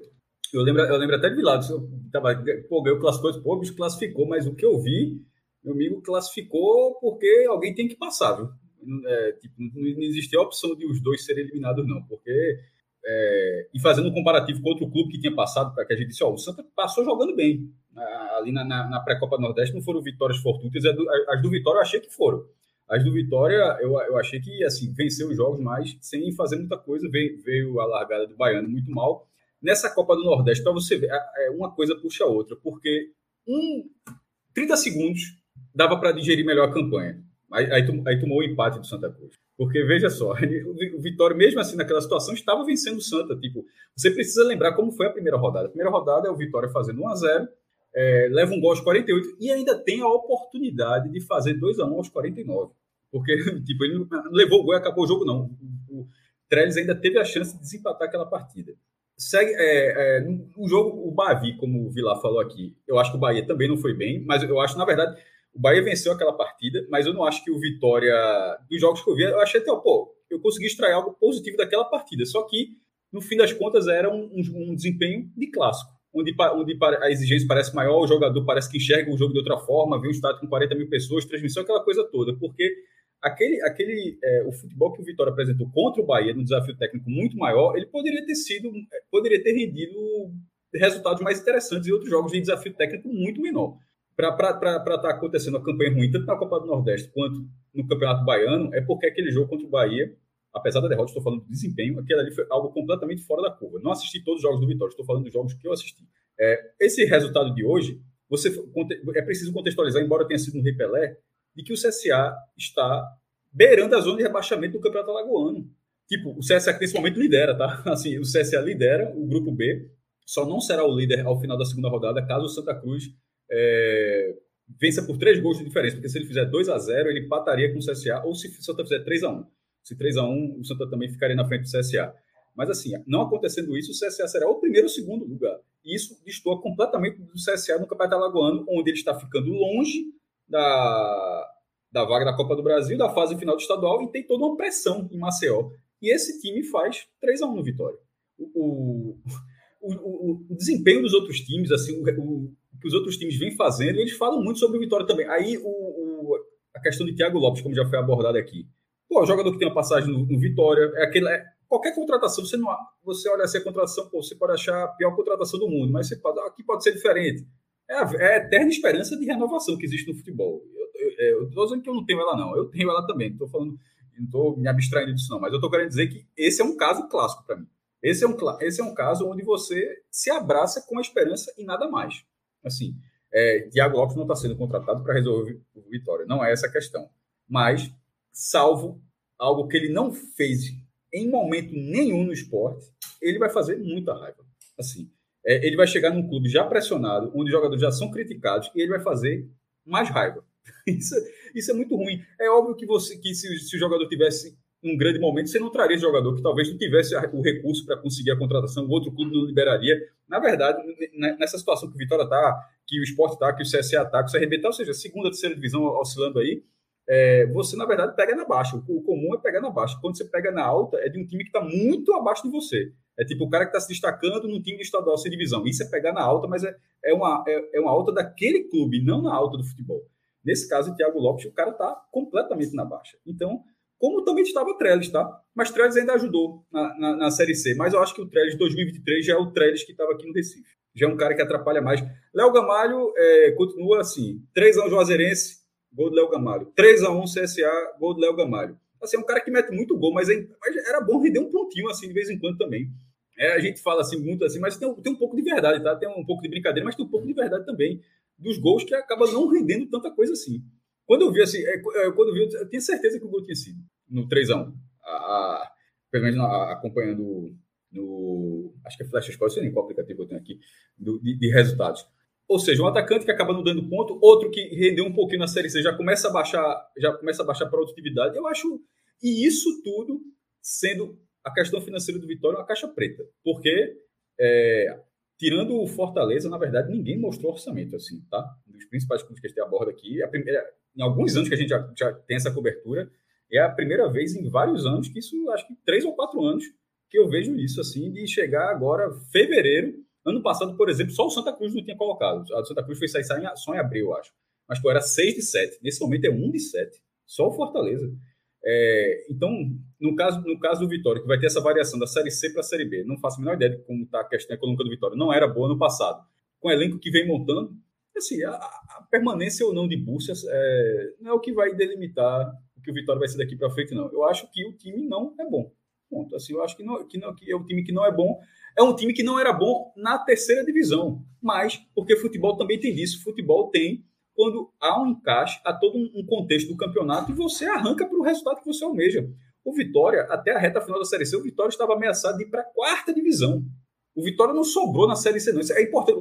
eu lembro, eu lembro até de Vilados. Eu tava, pô, ganhou classificou, pô, bicho classificou, mas o que eu vi, meu amigo classificou porque alguém tem que passar, viu? É, tipo, não existia a opção de os dois serem eliminados, não, porque. É, e fazendo um comparativo com outro clube que tinha passado, para que a gente disse: ó, o Santa passou jogando bem. Ali na, na, na pré-Copa Nordeste não foram vitórias fortuitas, as do Vitória eu achei que foram. As do Vitória, eu, eu achei que assim, venceu os jogos, mas sem fazer muita coisa. Veio, veio a largada do Baiano muito mal. Nessa Copa do Nordeste, para você ver, é, é, uma coisa puxa a outra, porque um 30 segundos dava para digerir melhor a campanha. Aí, aí, aí, tomou o empate do Santa Cruz. Porque, veja só, o Vitória, mesmo assim, naquela situação, estava vencendo o Santa. Tipo, você precisa lembrar como foi a primeira rodada. A primeira rodada é o Vitória fazendo 1 a 0 é, leva um gol aos 48 e ainda tem a oportunidade de fazer 2 a 1 aos 49. Porque, tipo, ele não levou o gol e acabou o jogo, não. O, o Trellis ainda teve a chance de desempatar aquela partida. Segue, é, é, jogo, o Bavi, como o Vilar falou aqui, eu acho que o Bahia também não foi bem, mas eu acho, na verdade, o Bahia venceu aquela partida, mas eu não acho que o Vitória, dos jogos que eu vi, eu achei até, pô, eu consegui extrair algo positivo daquela partida. Só que, no fim das contas, era um, um, um desempenho de clássico, onde, onde a exigência parece maior, o jogador parece que enxerga o jogo de outra forma, vê um estádio com 40 mil pessoas, transmissão, aquela coisa toda, porque aquele, aquele é, o futebol que o Vitória apresentou contra o Bahia, num desafio técnico muito maior, ele poderia ter sido, poderia ter rendido resultados mais interessantes em outros jogos de desafio técnico muito menor para estar tá acontecendo a campanha ruim, tanto na Copa do Nordeste quanto no Campeonato Baiano, é porque aquele jogo contra o Bahia, apesar da derrota, estou falando do desempenho, aquele ali foi algo completamente fora da curva. Não assisti todos os jogos do Vitória, estou falando dos jogos que eu assisti. É, esse resultado de hoje, você é preciso contextualizar, embora tenha sido um repelé, de que o CSA está beirando a zona de rebaixamento do Campeonato Alagoano. Tipo, o CSA nesse momento lidera, tá? Assim, o CSA lidera o grupo B, só não será o líder ao final da segunda rodada, caso o Santa Cruz é, vença por três gols de diferença, porque se ele fizer 2 a 0 ele empataria com o CSA, ou se o Santa fizer 3 a 1 Se 3 a 1 o Santa também ficaria na frente do CSA. Mas assim, não acontecendo isso, o CSA será o primeiro ou segundo lugar. E isso destoa completamente do CSA no Campeonato Alagoano, onde ele está ficando longe da, da vaga da Copa do Brasil, da fase final do estadual, e tem toda uma pressão em Maceió. E esse time faz 3 a 1 no Vitória. O, o, o, o desempenho dos outros times, assim, o, que os outros times vêm fazendo, e eles falam muito sobre o Vitória também. Aí o, o, a questão de Thiago Lopes, como já foi abordada aqui. Pô, jogador que tem uma passagem no, no Vitória, é aquele. É, qualquer contratação, você não você olha assim a contratação, pô, você pode achar a pior contratação do mundo, mas você pode, aqui pode ser diferente. É a, é a eterna esperança de renovação que existe no futebol. Eu estou dizendo que eu não tenho ela, não. Eu tenho ela também. Estou falando, não estou me abstraindo disso, não. Mas eu estou querendo dizer que esse é um caso clássico para mim. Esse é, um, esse é um caso onde você se abraça com a esperança e nada mais. Assim, é, Thiago Lopes não está sendo contratado para resolver o Vitória. Não é essa a questão. Mas, salvo algo que ele não fez em momento nenhum no esporte, ele vai fazer muita raiva. Assim, é, ele vai chegar num clube já pressionado, onde os jogadores já são criticados, e ele vai fazer mais raiva. Isso, isso é muito ruim. É óbvio que você que se, se o jogador tivesse um grande momento, você não traria esse jogador que talvez não tivesse o recurso para conseguir a contratação, o outro clube não liberaria. Na verdade, nessa situação que o Vitória está, que o Sport está, que o CSA está, que o CRB está, ou seja, segunda, terceira divisão oscilando aí, é, você, na verdade, pega na baixa. O comum é pegar na baixa. Quando você pega na alta, é de um time que está muito abaixo de você. É tipo o cara que está se destacando num time de estadual sem divisão. Isso é pegar na alta, mas é, é, uma, é, é uma alta daquele clube, não na alta do futebol. Nesse caso, o Thiago Lopes, o cara está completamente na baixa. Então, como também estava o Trellis, tá? Mas Trellis ainda ajudou na, na, na, Série C. Mas eu acho que o Trellis 2023 já é o Trellis que estava aqui no Recife. Já é um cara que atrapalha mais. Léo Gamalho é, continua assim: 3x1 Juazeirense, gol do Léo Gamalho. 3x1 CSA, gol do Léo Gamalho. Assim, é um cara que mete muito gol, mas, é, mas era bom render um pontinho assim de vez em quando também. É, a gente fala assim muito assim, mas tem, tem um pouco de verdade, tá? Tem um pouco de brincadeira, mas tem um pouco de verdade também dos gols que acaba não rendendo tanta coisa assim. Quando eu vi assim, é, é, quando eu vi, eu tinha certeza que o gol tinha sido no 3x1. A, pelo menos acompanhando no. Acho que é Flash Score, sei nem qual aplicativo eu tenho aqui, do, de, de, resultados. Ou seja, um atacante que acaba não dando ponto, outro que rendeu um pouquinho na série C, já começa a baixar, já começa a baixar atividade. Eu acho. E isso tudo sendo a questão financeira do Vitória uma caixa preta. Porque é, tirando o Fortaleza, na verdade, ninguém mostrou orçamento assim, tá? Um dos principais clubes que a gente aborda aqui, a primeira, em alguns anos que a gente já, já tem essa cobertura, é a primeira vez em vários anos, que isso, acho que três ou quatro anos, que eu vejo isso, assim, de chegar agora, fevereiro, ano passado, por exemplo, só o Santa Cruz não tinha colocado. A Santa Cruz foi sair só em abril, eu acho. Mas, pô, era 6 de 7. Nesse momento é 1 de 7. Só o Fortaleza. É, então, no caso, no caso do Vitória, que vai ter essa variação da Série C para a Série B, não faço a menor ideia de como está a questão econômica do Vitória. Não era boa no passado. Com o elenco que vem montando, assim, a, a permanência ou não de Búrcias é, não é o que vai delimitar o que o Vitória vai ser daqui para frente, não. Eu acho que o time não é bom. Ponto. Assim, eu acho que, não, que, não, que é um time que não é bom. É um time que não era bom na terceira divisão. Mas, porque futebol também tem isso. Futebol tem quando há um encaixe, há todo um contexto do campeonato e você arranca para o resultado que você almeja. O Vitória, até a reta final da Série C, o Vitória estava ameaçado de ir para a quarta divisão. O Vitória não sobrou na Série C, não. Isso é importante.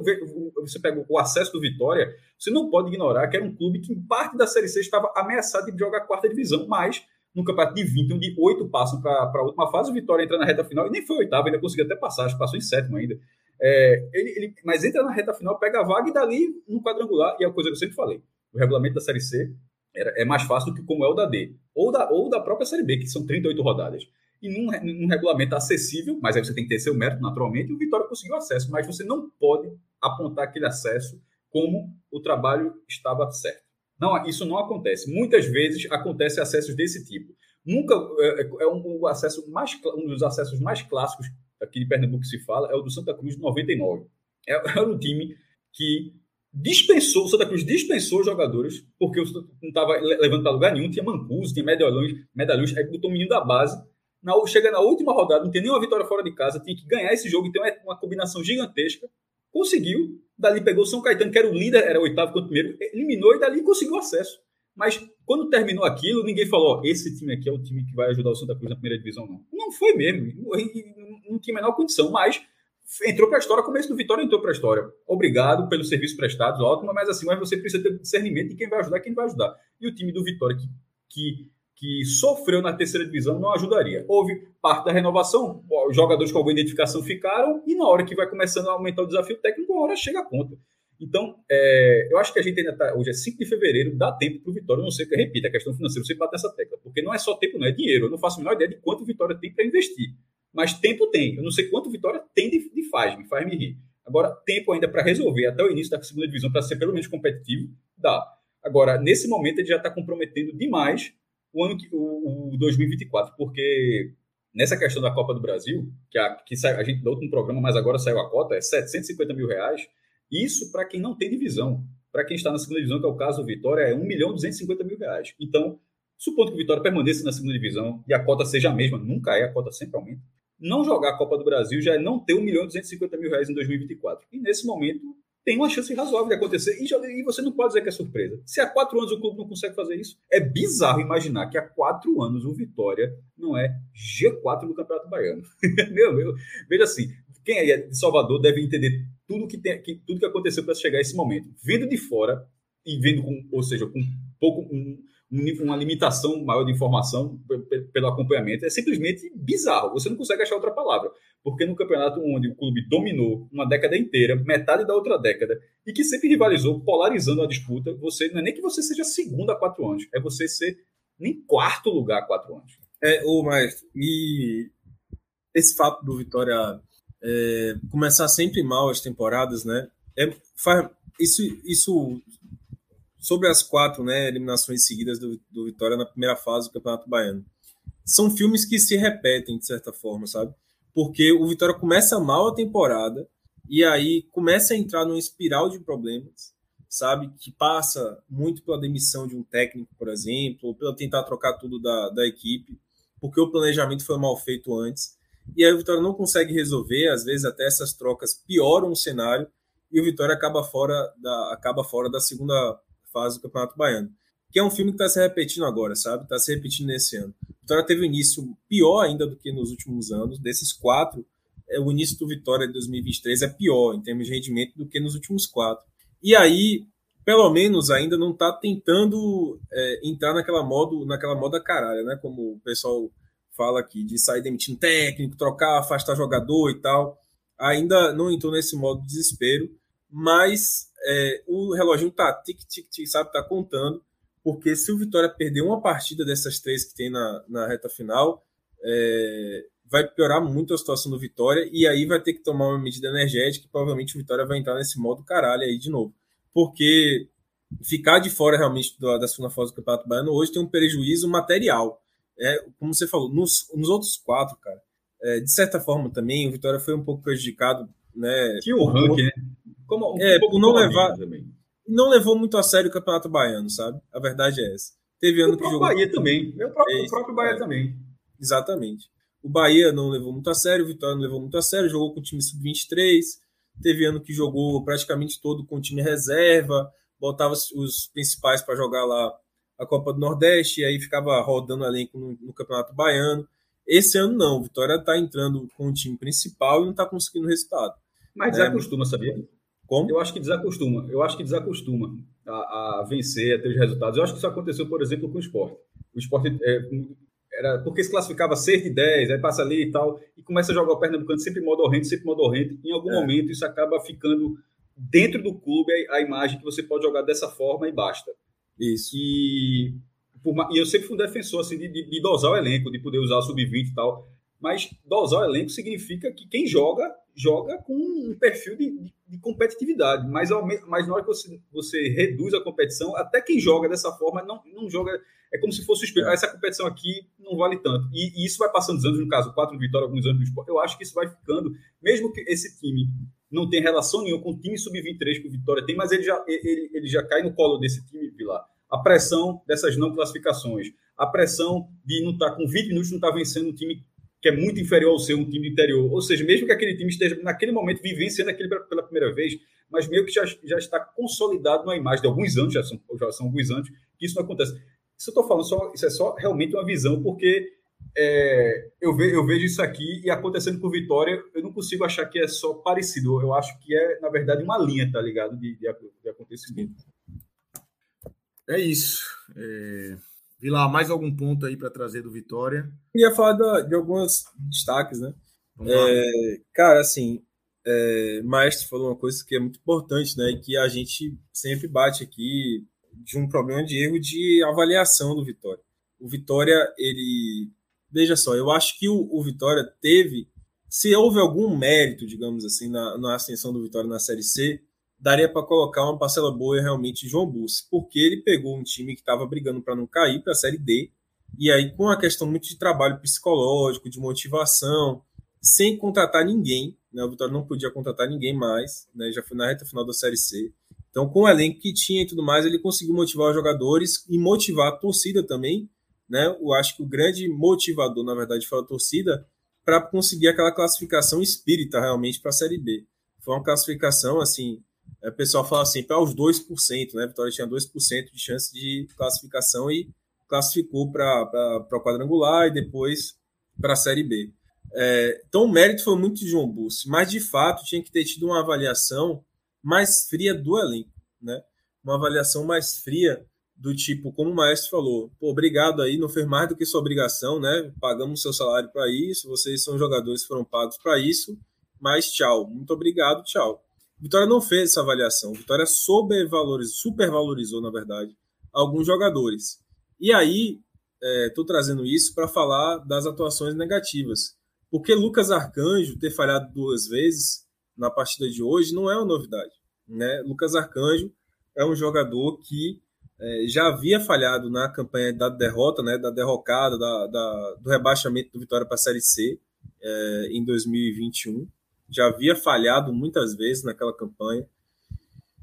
Você pega o acesso do Vitória, você não pode ignorar que era um clube que, em parte da Série C, estava ameaçado de jogar a quarta divisão, mas no campeonato de 20, onde oito passam para a última fase, o Vitória entra na reta final e nem foi oitavo, ainda conseguiu até passar, acho que passou em sétimo ainda. É, ele, ele, mas entra na reta final, pega a vaga e dali no quadrangular, e é a coisa que eu sempre falei. O regulamento da Série C era, é mais fácil do que como é o da D, ou da, ou da própria Série B, que são 38 rodadas. E num, num regulamento acessível, mas aí você tem que ter seu mérito naturalmente, e o Vitória conseguiu acesso, mas você não pode apontar aquele acesso como o trabalho estava certo. Não, isso não acontece. Muitas vezes acontece acessos desse tipo. Nunca é, é, é um, acesso mais, um dos acessos mais clássicos aqui de Pernambuco que se fala é o do Santa Cruz de 99. É, era um time que dispensou, o Santa Cruz dispensou jogadores, porque não estava levando para lugar nenhum, tinha Mancuso, tinha medalhões, medalhões, aí botou o menino da base. Na, chega na última rodada, não tem nenhuma vitória fora de casa, tinha que ganhar esse jogo, então é uma combinação gigantesca. Conseguiu, dali pegou o São Caetano, que era o líder, era o oitavo contra o primeiro, eliminou e dali conseguiu acesso. Mas quando terminou aquilo, ninguém falou: esse time aqui é o time que vai ajudar o Santa Cruz na primeira divisão, não. Não foi mesmo. Não tinha a menor condição, mas entrou para a história, começo do Vitória entrou para a história. Obrigado pelo serviço prestado, ótimo, mas assim, mas você precisa ter discernimento de quem vai ajudar quem vai ajudar. E o time do Vitória, que, que, que sofreu na terceira divisão, não ajudaria. Houve parte da renovação, os jogadores com alguma identificação ficaram, e na hora que vai começando a aumentar o desafio técnico, a hora chega a conta. Então, é, eu acho que a gente ainda está. Hoje é 5 de fevereiro, dá tempo para o Vitória. Não sei que repita, a questão financeira, você bate essa tecla. Porque não é só tempo, não é dinheiro. Eu não faço a menor ideia de quanto o Vitória tem para investir. Mas tempo tem. Eu não sei quanto o Vitória tem de, de faz, me faz me rir. Agora, tempo ainda para resolver até o início da segunda divisão, para ser pelo menos competitivo, dá. Agora, nesse momento, ele já está comprometendo demais o ano que, o, o 2024, porque nessa questão da Copa do Brasil, que a, que sai, a gente dá outro programa, mas agora saiu a cota, é 750 mil reais. Isso para quem não tem divisão. Para quem está na segunda divisão, que é o caso do Vitória, é 1 milhão 250 mil reais. Então, supondo que o Vitória permaneça na segunda divisão e a cota seja a mesma, nunca é, a cota sempre aumenta. Não jogar a Copa do Brasil já é não ter 1 milhão 250 mil reais em 2024. E nesse momento, tem uma chance razoável de acontecer. E, você não pode dizer que é surpresa. Se há quatro anos o clube não consegue fazer isso, é bizarro imaginar que há quatro anos o Vitória não é G4 no Campeonato Baiano. meu, meu. Veja assim, quem é de Salvador deve entender tudo que, tem, que, tudo que aconteceu para chegar a esse momento. Vendo de fora e vendo com, ou seja, com pouco um, uma limitação maior de informação pelo acompanhamento, é simplesmente bizarro. Você não consegue achar outra palavra. Porque no campeonato onde o clube dominou uma década inteira, metade da outra década, e que sempre rivalizou, polarizando a disputa, você não é nem que você seja segundo há quatro anos, é você ser nem quarto lugar há quatro anos. É, o Maestro, e esse fato do Vitória é, começar sempre mal as temporadas, né? É, faz, isso, isso sobre as quatro né, eliminações seguidas do, do Vitória na primeira fase do Campeonato Baiano. São filmes que se repetem, de certa forma, sabe? Porque o Vitória começa mal a temporada e aí começa a entrar numa espiral de problemas, sabe? Que passa muito pela demissão de um técnico, por exemplo, ou pela tentar trocar tudo da, da equipe, porque o planejamento foi mal feito antes e aí o Vitória não consegue resolver, às vezes até essas trocas pioram o cenário e o Vitória acaba fora da, acaba fora da segunda fase do Campeonato Baiano. Que é um filme que está se repetindo agora, sabe? Está se repetindo nesse ano. Vitória teve um início pior ainda do que nos últimos anos. Desses quatro, é, o início do Vitória de 2023 é pior em termos de rendimento do que nos últimos quatro. E aí, pelo menos, ainda não está tentando é, entrar naquela modo, naquela moda caralho, né? Como o pessoal fala aqui, de sair demitindo técnico, trocar, afastar jogador e tal. Ainda não entrou nesse modo de desespero, mas é, o reloginho tá tic-tic-tic, sabe, tá contando, porque se o Vitória perder uma partida dessas três que tem na, na reta final, é, vai piorar muito a situação do Vitória e aí vai ter que tomar uma medida energética e provavelmente o Vitória vai entrar nesse modo caralho aí de novo. Porque ficar de fora realmente da, da segunda fase do Campeonato Baiano hoje tem um prejuízo material é, como você falou, nos, nos outros quatro, cara, é, de certa forma também o Vitória foi um pouco prejudicado, né? Tinha o ranking, né? Como, um é, por não levar. Não levou muito a sério o Campeonato Baiano, sabe? A verdade é essa. Teve ano o que jogou. O Bahia também. O próprio, é, o próprio Bahia é, também. Exatamente. O Bahia não levou muito a sério, o Vitória não levou muito a sério, jogou com o time sub-23. Teve ano que jogou praticamente todo com o time reserva, botava os principais para jogar lá a Copa do Nordeste, e aí ficava rodando elenco no, no Campeonato Baiano. Esse ano não, o Vitória está entrando com o time principal e não está conseguindo resultado. Mas né? desacostuma, sabia? Como? Eu acho que desacostuma. Eu acho que desacostuma a, a, vencer, a ter os resultados. Eu acho que isso aconteceu, por exemplo, com o esporte. O esporte é, era porque se classificava 6 de 10, aí passa ali e tal, e começa a jogar o Pernambucano sempre modorrente, sempre modorrente. Em algum é. momento isso acaba ficando dentro do clube a, a, imagem que você pode jogar dessa forma e basta. Isso. E, por, e eu sempre fui um defensor assim, de, de, de dosar o elenco, de poder usar o sub-20 e tal. Mas dosar o elenco significa que quem joga, joga com um perfil de, de, de competitividade. Mas, ao, mas na hora que você, você reduz a competição, até quem joga dessa forma não, não joga. É como se fosse o espelho. É. Essa competição aqui não vale tanto. E, e, isso vai passando os anos, no caso, quatro vitórias, alguns anos no esporte. Eu acho que isso vai ficando, mesmo que esse time não tenha relação nenhuma com o time sub-23 que o Vitória tem, mas ele já, ele, ele já cai no colo desse time, Vilar. A pressão dessas não classificações, a pressão de não estar tá, com 20 minutos, não estar tá vencendo um time que é muito inferior ao seu, um time do interior. Ou seja, mesmo que aquele time esteja naquele momento vivenciando aquele pela primeira vez, mas meio que já, já está consolidado na imagem de alguns anos, já são, já são alguns anos, que isso não acontece. Isso eu estou falando, só, isso é só realmente uma visão, porque é, eu, ve, eu vejo isso aqui e acontecendo com Vitória, eu não consigo achar que é só parecido. Eu acho que é, na verdade, uma linha, tá ligado? De, de, de acontecimento. É isso. É... Vilar, mais algum ponto aí para trazer do Vitória? Queria falar de alguns destaques, né? É, cara, assim, é, Maestro falou uma coisa que é muito importante, né? Que a gente sempre bate aqui de um problema de erro de avaliação do Vitória. O Vitória, ele. Veja só, eu acho que o, o Vitória teve. Se houve algum mérito, digamos assim, na, na ascensão do Vitória na Série C, daria para colocar uma parcela boa realmente João Bussi, porque ele pegou um time que estava brigando para não cair para a Série D, e aí com a questão muito de trabalho psicológico, de motivação, sem contratar ninguém, né? o Vitória não podia contratar ninguém mais, né? já foi na reta final da Série C. Então, com o elenco que tinha e tudo mais, ele conseguiu motivar os jogadores e motivar a torcida também. Né? Eu acho que o grande motivador, na verdade, foi a torcida para conseguir aquela classificação espírita realmente para a Série B. Foi uma classificação assim o pessoal fala assim, para os 2%, né? Vitória tinha 2% de chance de classificação e classificou para o quadrangular e depois para a Série B. É, então o mérito foi muito de João Bussi, mas de fato tinha que ter tido uma avaliação mais fria do elenco, né? Uma avaliação mais fria do tipo, como o maestro falou, pô, obrigado aí, não fez mais do que sua obrigação, né? Pagamos seu salário para isso, vocês são jogadores foram pagos para isso, mas tchau, muito obrigado, tchau. Vitória não fez essa avaliação. Vitória supervalorizou, supervalorizou, na verdade, alguns jogadores. E aí, estou é, trazendo isso para falar das atuações negativas. Porque Lucas Arcanjo ter falhado duas vezes na partida de hoje não é uma novidade. Né? Lucas Arcanjo é um jogador que é, já havia falhado na campanha da derrota, né, da derrocada, da, da do rebaixamento do Vitória para a Série C é, em 2021 já havia falhado muitas vezes naquela campanha.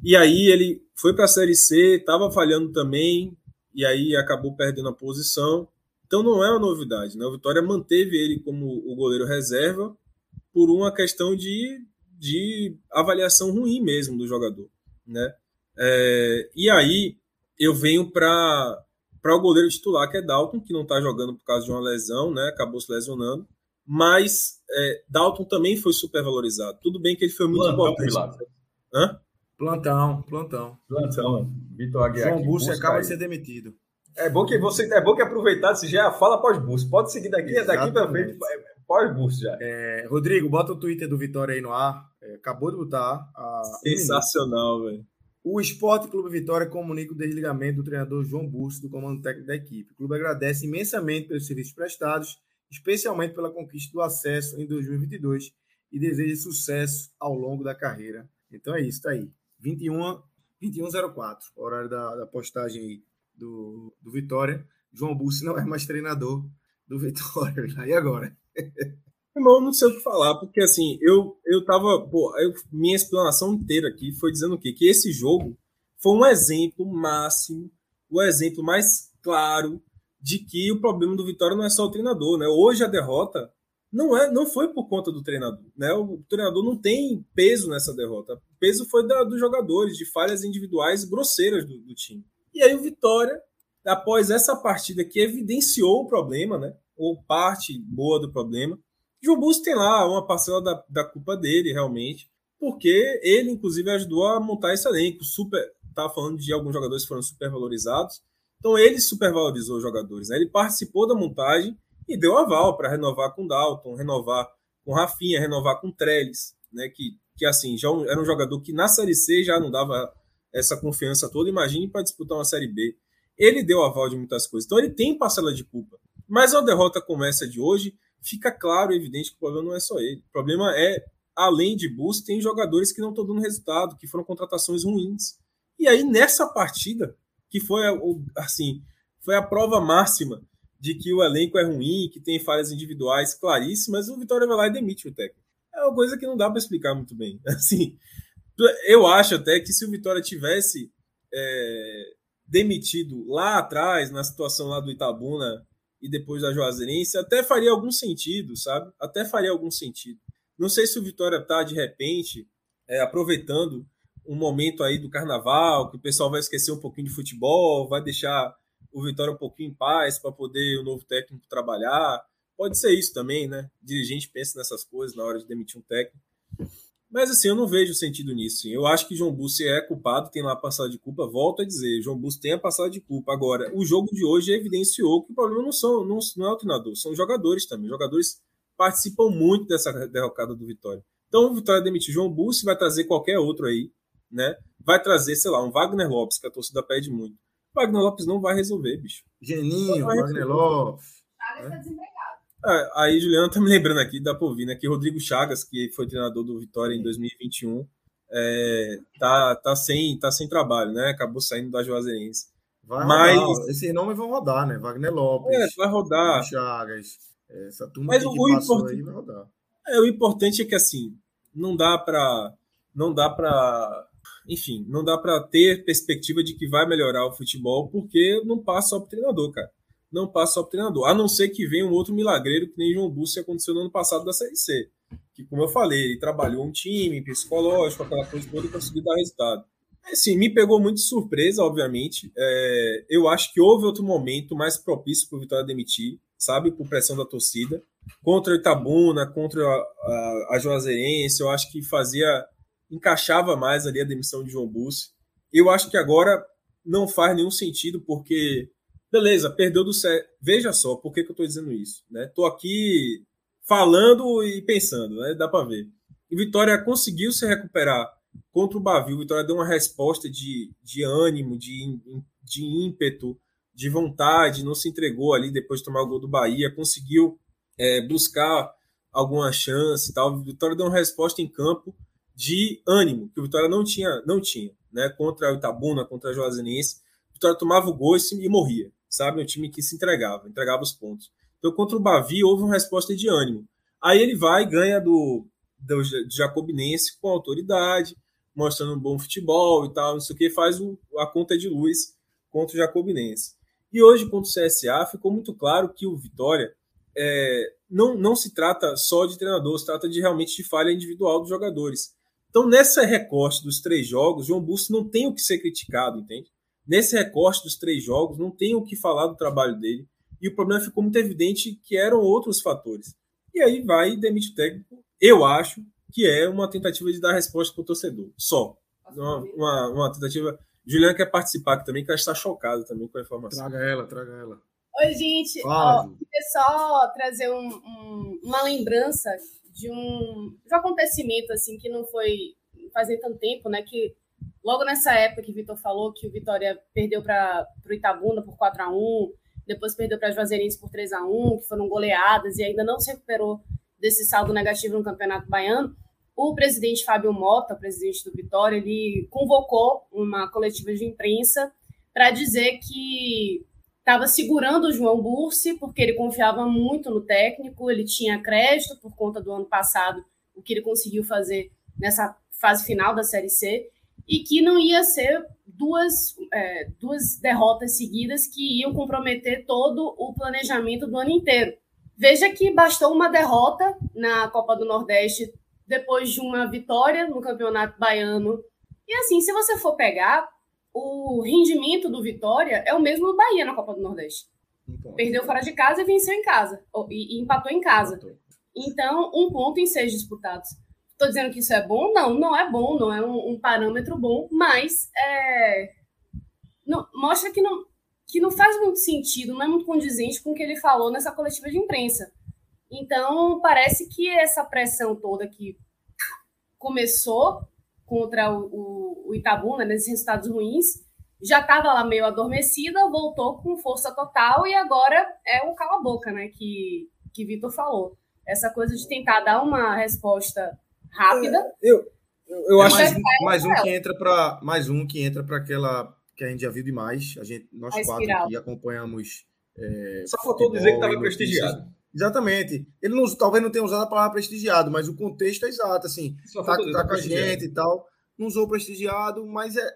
E aí ele foi para a Série C, estava falhando também, e aí acabou perdendo a posição. Então não é uma novidade, né? O Vitória manteve ele como o goleiro reserva por uma questão de, de avaliação ruim mesmo do jogador, né? É, e aí eu venho para o goleiro titular que é Dalton, que não está jogando por causa de uma lesão, né? Acabou se lesionando mas é, Dalton também foi supervalorizado. Tudo bem que ele foi muito plantão, importante. Hã? Plantão, plantão. Plantão, Vitor Aguiar. João Bussi acaba de ser demitido. É bom que você é bom que aproveitar se já fala pós-Bussi. Pode seguir daqui, daqui para frente, é, pós-Bussi já. É, Rodrigo, bota o Twitter do Vitória aí no ar. É, acabou de botar. A... Sensacional, velho. O Esporte Clube Vitória comunica o desligamento do treinador João Bussi do comando técnico da equipe. O clube agradece imensamente pelos serviços prestados especialmente pela conquista do acesso em 2022 e deseja sucesso ao longo da carreira. Então é isso, tá aí. 21 2104, horário da, da postagem do, do Vitória. João Bussi não é mais treinador do Vitória. E agora? Irmão, não sei o que falar, porque assim, eu, eu tava. Pô, eu, minha explanação inteira aqui foi dizendo o quê? Que esse jogo foi um exemplo máximo, o exemplo mais claro de que o problema do Vitória não é só o treinador, né? Hoje a derrota não é, não foi por conta do treinador, né? O treinador não tem peso nessa derrota. O peso foi da, dos jogadores, de falhas individuais grosseiras do, do time. E aí o Vitória, após essa partida que evidenciou o problema, né? Ou parte boa do problema, João Bus tem lá uma parcela da, da culpa dele, realmente, porque ele, inclusive, ajudou a montar esse elenco. Super, estava falando de alguns jogadores que foram supervalorizados. Então, ele supervalorizou os jogadores. Né? Ele participou da montagem e deu aval para renovar com Dalton, renovar com Rafinha, renovar com Trellis, né? que, que assim, já era um jogador que na Série C já não dava essa confiança toda. Imagine para disputar uma Série B. Ele deu aval de muitas coisas. Então, ele tem parcela de culpa. Mas a derrota como essa de hoje fica claro e evidente que o problema não é só ele. O problema é, além de Bus, tem jogadores que não estão dando resultado, que foram contratações ruins. E aí, nessa partida, que foi assim, foi a prova máxima de que o elenco é ruim, que tem falhas individuais claríssimas, o Vitória vai lá e demite o técnico. É uma coisa que não dá para explicar muito bem. Assim, eu acho até que se o Vitória tivesse é, demitido lá atrás, na situação lá do Itabuna, e depois da Juazeirense, até faria algum sentido, sabe? Até faria algum sentido. Não sei se o Vitória está, de repente, é, aproveitando um momento aí do carnaval, que o pessoal vai esquecer um pouquinho de futebol, vai deixar o Vitória um pouquinho em paz para poder o novo técnico trabalhar. Pode ser isso também, né? O dirigente pensa nessas coisas na hora de demitir um técnico. Mas assim, eu não vejo sentido nisso. Eu acho que João Bussi é culpado, tem lá a passada de culpa. Volto a dizer, João Bussi tem a passada de culpa. Agora, o jogo de hoje evidenciou que o problema não, são, não, não é o treinador, são os jogadores também. Os jogadores participam muito dessa derrocada do Vitória. Então, o Vitória demitir João Bussi vai trazer qualquer outro aí, né? Vai trazer, sei lá, um Wagner Lopes, que a torcida pede muito. Wagner Lopes não vai resolver, bicho. Geninho, Wagner Lopes. Thales está desempregado. É, aí, Juliano, tá me lembrando aqui, dá pra ouvir, né? Que Rodrigo Chagas, que foi treinador do Vitória em 2021, é, tá, tá, sem, tá sem trabalho, né? Acabou saindo da Juazeirense. Vai Mas- rodar. Esses nomes vão rodar, né? Wagner Lopes, É, vai rodar. Chagas. Essa turma Mas que o importante- aí vai rodar. É, o importante é que assim, não dá pra. Não dá pra. Enfim, não dá pra ter perspectiva de que vai melhorar o futebol, porque não passa só pro treinador, cara. Não passa só pro treinador. A não ser que venha um outro milagreiro, que nem João Bussi aconteceu no ano passado da Série C. Que, como eu falei, ele trabalhou um time psicológico, aquela coisa toda e conseguiu dar resultado. Assim, me pegou muito de surpresa, obviamente. É, eu acho que houve outro momento mais propício para o Vitória demitir, sabe? Por pressão da torcida. Contra o Itabuna, contra a, a, a Juazeirense, eu acho que fazia. Encaixava mais ali a demissão de João Bussi. Eu acho que agora não faz nenhum sentido, porque. Beleza, perdeu do Cé. Veja só, por que, que eu estou dizendo isso? Né? Tô aqui falando e pensando, né? Dá para ver. E Vitória conseguiu se recuperar contra o Bavi. O Vitória deu uma resposta de, de ânimo, de, de ímpeto, de vontade, não se entregou ali depois de tomar o gol do Bahia, conseguiu é, buscar alguma chance e tal. Vitória deu uma resposta em campo de ânimo, que o Vitória não tinha, não tinha, né? Contra o Itabuna, contra a Juazeirense. O Vitória tomava o gol e, morria, sabe? Um time que se entregava, entregava os pontos. Então, contra o Bavi, houve uma resposta de ânimo. Aí ele vai e ganha do, do Jacobinense com autoridade, mostrando um bom futebol e tal, não sei o que, faz o, a conta de luz contra o Jacobinense. E hoje, contra o CSA, ficou muito claro que o Vitória é, não, não se trata só de treinador, se trata de realmente de falha individual dos jogadores. Então, nessa recorte dos três jogos, João Bussi não tem o que ser criticado, entende? Nesse recorte dos três jogos, não tem o que falar do trabalho dele. E o problema ficou muito evidente que eram outros fatores. E aí vai e demite o técnico. Eu acho que é uma tentativa de dar resposta para o torcedor. Só. Uma, uma, uma tentativa. Juliana quer participar aqui também, que ela está chocada também com a informação. Traga ela, traga ela. Oi, gente. Fala, Ó, queria só trazer um- um- uma lembrança de um, de um acontecimento assim que não foi faz nem tanto tempo, né? Que logo nessa época que o Vitor falou que o Vitória perdeu para o Itabuna por 4 a 1 depois perdeu para Juazeirense por 3 a 1 que foram goleadas e ainda não se recuperou desse saldo negativo no Campeonato Baiano. O presidente Fábio Mota, presidente do Vitória, ele convocou uma coletiva de imprensa para dizer que estava segurando o João Bursi, porque ele confiava muito no técnico, ele tinha crédito por conta do ano passado, o que ele conseguiu fazer nessa fase final da Série C, e que não ia ser duas, é, duas derrotas seguidas que iam comprometer todo o planejamento do ano inteiro. Veja que bastou uma derrota na Copa do Nordeste depois de uma vitória no Campeonato Baiano. E assim, se você for pegar, o rendimento do Vitória é o mesmo do Bahia na Copa do Nordeste. Então, Perdeu fora de casa e venceu em casa. E, e empatou em casa. Então, um ponto em seis disputados. Estou dizendo que isso é bom? Não, não é bom, não é um, um parâmetro bom, mas é, não, mostra que não, que não faz muito sentido, não é muito condizente com o que ele falou nessa coletiva de imprensa. Então, parece que essa pressão toda que começou contra o, o, o Itabuna, né, nesses resultados ruins, já estava lá meio adormecida, voltou com força total e agora é o cala-boca, né, que, que Vitor falou. Essa coisa de tentar dar uma resposta rápida. É, eu, eu, eu acho mais, mais um que entra para mais um que entra para aquela que a gente já viu demais. A gente, nós a quatro aqui acompanhamos. É, Só faltou dizer que estava prestigiado. Exatamente. Ele não, talvez não tenha usado a palavra prestigiado, mas o contexto é exato, assim. Só tá, tá com a gente e tal. Não usou prestigiado, mas é,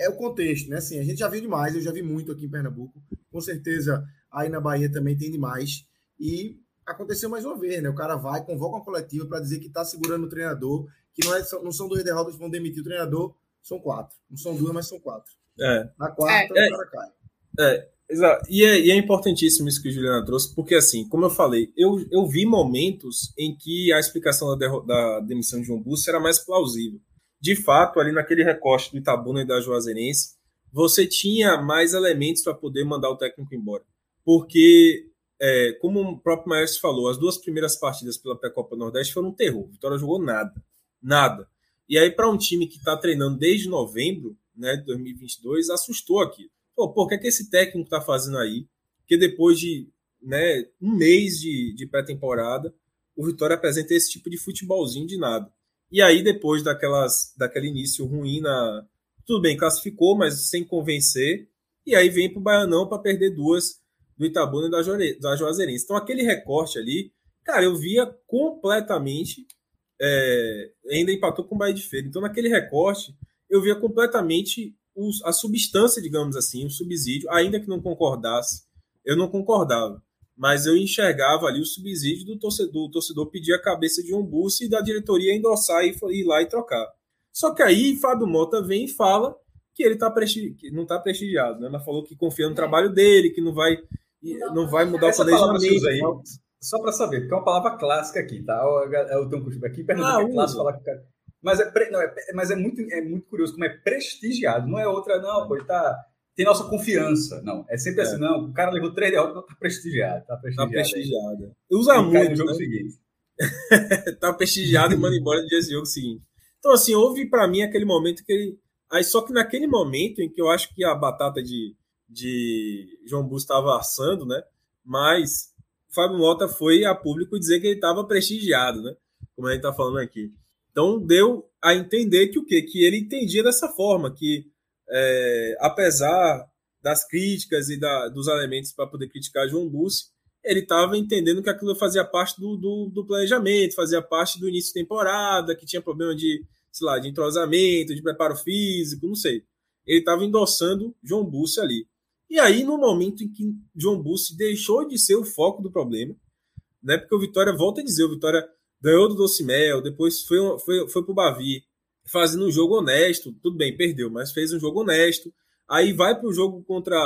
é, é, o contexto, né? Assim, a gente já viu demais, eu já vi muito aqui em Pernambuco. Com certeza aí na Bahia também tem demais. E aconteceu mais uma vez, né? O cara vai, convoca uma coletiva para dizer que está segurando o treinador, que não, é, não são duas derrotas que vão demitir o treinador, são quatro. Não são duas, mas são quatro. É. Na quarta, é. o cara cai. É, exato. E é, e é importantíssimo isso que o Juliana trouxe, porque, assim, como eu falei, eu, eu vi momentos em que a explicação da, da demissão de João Busso era mais plausível. De fato, ali naquele recorte do Itabuna e da Juazeirense, você tinha mais elementos para poder mandar o técnico embora. Porque, é, como o próprio Maestro falou, as duas primeiras partidas pela Pré-Copa Nordeste foram um terror. Vitória jogou nada. Nada. E aí, para um time que está treinando desde novembro, né, de 2022 assustou aqui. Pô, por que, é que esse técnico está fazendo aí? Que depois de né, um mês de, de pré-temporada, o Vitória apresenta esse tipo de futebolzinho de nada. E aí, depois daquelas, daquele início ruim na. Tudo bem, classificou, mas sem convencer. E aí vem para o Baianão para perder duas do Itabuna e da, Jore, da Juazeirense. Então, aquele recorte ali, cara, eu via completamente. É, ainda empatou com o Bahia de Feira. Então, naquele recorte, eu via completamente os, a substância, digamos assim, o subsídio, ainda que não concordasse, eu não concordava, mas eu enxergava ali o subsídio do torcedor, o torcedor pedir a cabeça de um bus e da diretoria endossar e ir lá e trocar. Só que aí Fábio Mota vem e fala que ele tá prestigi... não está prestigiado, né? Ela falou que confia no trabalho dele, que não vai não vai mudar Essa o planejamento. Aí, só para saber, porque é uma palavra clássica aqui, tá? É o teu costume aqui, Pernambuco ah, é clássico falar que mas é, não, é, mas é, muito, é muito curioso como é prestigiado. Não é outra, não, pô, ele tá, tem nossa confiança. Não, é sempre assim, é. assim, não, o cara levou três derrotas, tá prestigiado. Tá prestigiado. Tá prestigiado. Usa muito, no jogo né? seguinte. tá prestigiado e manda embora no dia do jogo seguinte. Então, assim, houve para mim aquele momento que ele... Aí, só que naquele momento em que eu acho que a batata de, de João Bus estava assando, né? Mas Fábio Mota foi a público dizer que ele estava prestigiado, né? Como a gente está falando aqui. Então deu a entender que o quê? Que ele entendia dessa forma, que é, apesar das críticas e da, dos elementos para poder criticar João Bussi, ele estava entendendo que aquilo fazia parte do, do, do, planejamento, fazia parte do início de temporada, que tinha problema de, sei lá, de entrosamento, de preparo físico, não sei. Ele estava endossando João Bussi ali. E aí, no momento em que João Bussi deixou de ser o foco do problema, né? Porque o Vitória, volta a dizer, o Vitória ganhou do Docimel, depois foi, foi, foi pro Bavi, fazendo um jogo honesto. Tudo bem, perdeu, mas fez um jogo honesto. Aí vai pro jogo contra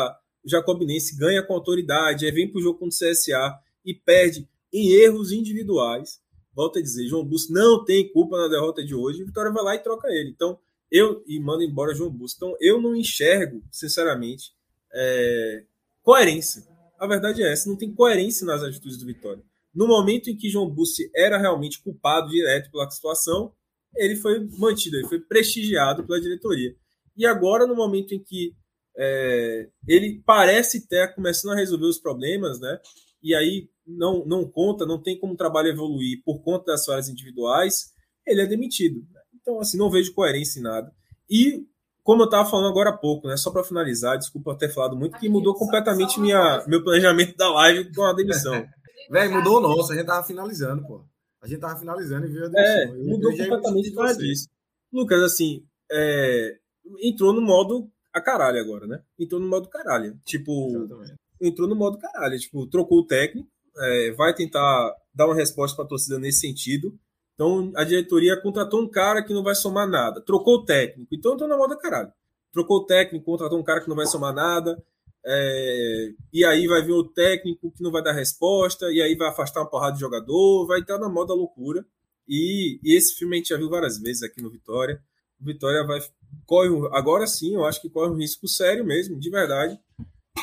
o Jacobinense, ganha com autoridade, aí vem pro jogo contra o CSA e perde em erros individuais. Volto a dizer, João Busco não tem culpa na derrota de hoje, Vitória vai lá e troca ele. Então, eu e manda embora João Busco. Então, eu não enxergo, sinceramente, é, coerência. A verdade é essa, não tem coerência nas atitudes do Vitória. No momento em que João Bussi era realmente culpado direto pela situação, ele foi mantido, ele foi prestigiado pela diretoria. E agora, no momento em que é, ele parece estar começando a resolver os problemas, né? E aí não, não conta, não tem como o trabalho evoluir por conta das falhas individuais, ele é demitido. Então, assim, não vejo coerência em nada. E como eu estava falando agora há pouco, né? Só para finalizar, desculpa ter falado muito, que mudou completamente minha, meu planejamento da live com a demissão. Velho, mudou o nosso, a gente tava finalizando, pô. A gente tava finalizando e viu a demissão. É, mudou eu, completamente por isso. Lucas, assim, é, entrou no modo a caralho agora, né? Entrou no modo caralho. Tipo, Exatamente. entrou no modo caralho. Tipo, trocou o técnico, é, vai tentar dar uma resposta para a torcida nesse sentido. Então, a diretoria contratou um cara que não vai somar nada. Trocou o técnico. Então, entrou na moda caralho. Trocou o técnico, contratou um cara que não vai somar nada. É, e aí vai vir o técnico que não vai dar resposta, e aí vai afastar uma porrada de jogador, vai estar na moda loucura. E, e, esse filme a gente já viu várias vezes aqui no Vitória. O Vitória vai. Corre, agora sim, eu acho que corre um risco sério mesmo, de verdade,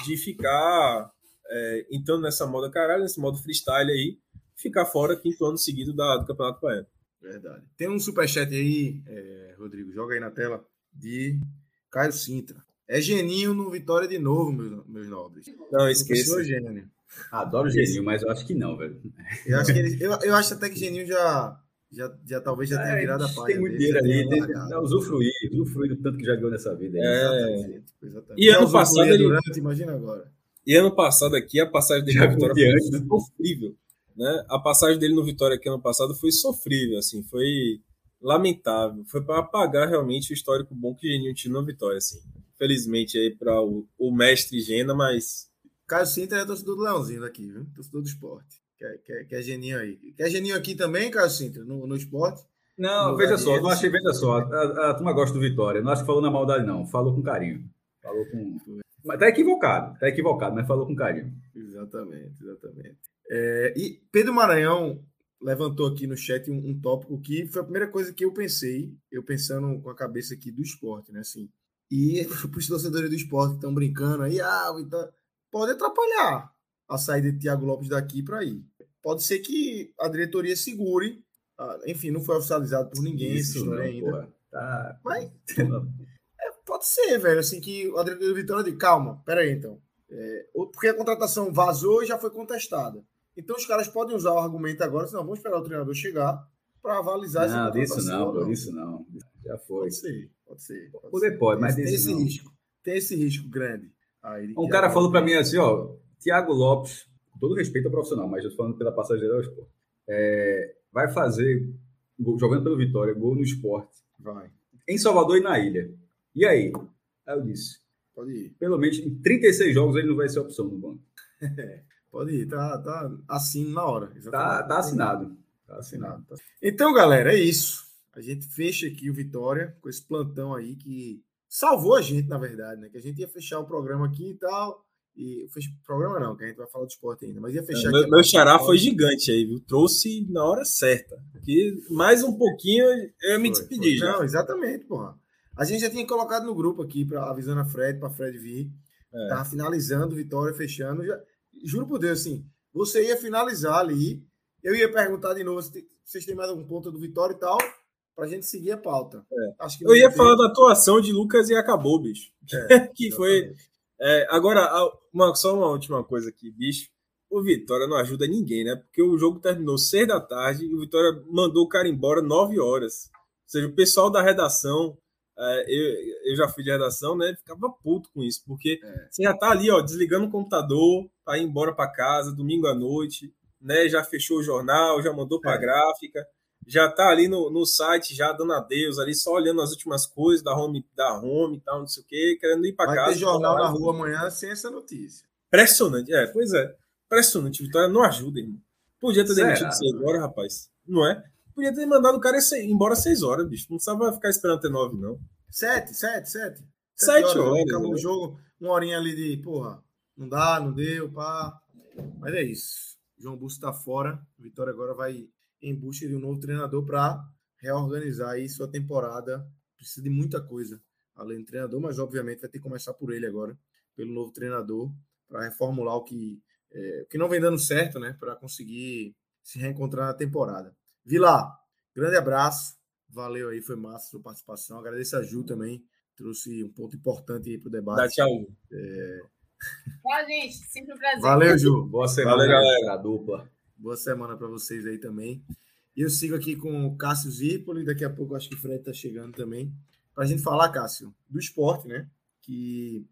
de ficar é, entrando nessa moda caralho, nesse modo freestyle aí, ficar fora quinto ano seguido da, do Campeonato Baiano. Verdade. Tem um superchat aí, é, Rodrigo, joga aí na tela, de Caio Sintra. É Geninho no Vitória de novo, meus, meus nobres. Não, esqueça. Geninho. Adoro Geninho, mas eu acho que não, velho. Eu acho, que ele, eu, eu acho até que Geninho já, já, já talvez já tenha é, virado a página. Tem muito dinheiro ali, tem, tem, usufruir, usufruir do tanto que já ganhou nessa vida. É. Exatamente, exatamente. E ano passado ele... Durante, imagina agora. E ano passado aqui, a passagem dele já no Vitória foi sofrível. Né? A passagem dele no Vitória aqui ano passado foi sofrível, assim, foi lamentável. Foi para apagar realmente o histórico bom que o Geninho tinha no Vitória, assim. Felizmente aí para o, o, mestre Gena, mas. Caio Sintra é torcedor do Leãozinho daqui, viu? Torcedor do esporte. Quer, quer, quer Geninho aí. Quer Geninho aqui também, Caio Sintra, no, no esporte? Não, no veja só, não achei, veja só, a, a, a turma gosta do Vitória. Não acho que falou na maldade, não. Falou com carinho. Falou com. Mas tá equivocado, tá equivocado, mas falou com carinho. Exatamente, exatamente. É, e Pedro Maranhão levantou aqui no chat um, um, tópico que foi a primeira coisa que eu pensei, eu pensando com a cabeça aqui do esporte, né? Assim, e os torcedores do esporte que estão brincando aí, ah, então, pode atrapalhar a saída de Thiago Lopes daqui para aí. Pode ser que a diretoria segure, ah, enfim, não foi oficializado por ninguém Isso não, ainda. Tá... Mas Pode ser, velho, assim, que Adriano Vitória de calma, pera aí então. É, porque a contratação vazou e já foi contestada. Então os caras podem usar o argumento agora, não, vamos esperar o treinador chegar para avalizar não, essa Isso não, por isso não. Já foi. Pode ser, pode ser. Pode Poder ser. pode, mas tem esse não. risco. Tem esse risco grande. Aí, um cara falou para mim assim, ó, Thiago Lopes, com todo respeito ao profissional, mas eu tô falando pela passagem geral, é, vai fazer, jogando pelo Vitória, gol no esporte. Vai. Em Salvador e na ilha. E aí? Aí eu disse: pode ir. Pelo menos em 36 jogos ele não vai ser opção no banco. pode ir, tá, tá assino na hora. Tá, tá assinado. Tá assinado. Tá. Então, galera, é isso. A gente fecha aqui o Vitória com esse plantão aí que salvou a gente, na verdade, né? Que a gente ia fechar o programa aqui e tal. E fez programa não, que a gente vai falar do esporte ainda, mas ia fechar. Meu, meu xará foi gigante aí, viu? Trouxe na hora certa. Que mais um pouquinho eu ia me despedir. Não, exatamente, porra. A gente já tinha colocado no grupo aqui, pra, avisando a Fred, para Fred vir. É. Tava finalizando, Vitória fechando. Já, juro por Deus, assim, você ia finalizar ali. Eu ia perguntar de novo se vocês têm mais algum ponto do Vitória e tal, para a gente seguir a pauta. É. Acho que eu ia falar da atuação de Lucas e acabou, bicho. É, que foi. É, agora, uma, só uma última coisa aqui, bicho. O Vitória não ajuda ninguém, né? Porque o jogo terminou seis da tarde e o Vitória mandou o cara embora nove horas. Ou seja, o pessoal da redação é, eu, eu já fui de redação, né? Ficava puto com isso, porque é. você já tá ali, ó, desligando o computador para ir embora para casa, domingo à noite, né? Já fechou o jornal, já mandou para a é. gráfica, já tá ali no, no site, já dando adeus, ali só olhando as últimas coisas da home, da home e tal, não sei o quê, querendo ir para casa. Vai ter jornal na rua amanhã sem essa notícia. Impressionante, é, pois é. Impressionante, Vitória não ajuda, irmão. Podia ter demitido você agora, rapaz. Não é? podia ter mandado o cara embora seis horas, bicho. Não precisava ficar esperando até nove, não. Sete, sete, sete. Sete, sete horas. Acabou né? o jogo, uma horinha ali de, porra, não dá, não deu, pá. Mas é isso. João Busto tá fora. Vitória agora vai em busca de um novo treinador para reorganizar aí sua temporada. Precisa de muita coisa além do treinador, mas obviamente vai ter que começar por ele agora, pelo novo treinador, para reformular o que, é, o que não vem dando certo, né? Para conseguir se reencontrar na temporada. Vila, grande abraço. Valeu aí, foi massa a sua participação. Agradeço a Ju também, trouxe um ponto importante aí para o debate. Dá tchau. É... Tchau, gente. Sempre um prazer. Valeu, Ju. Boa semana, Valeu, galera. A dupla. Boa semana para vocês aí também. E eu sigo aqui com o Cássio Zirpoli. Daqui a pouco acho que o Fred está chegando também. para a gente falar, Cássio, do esporte, né? Que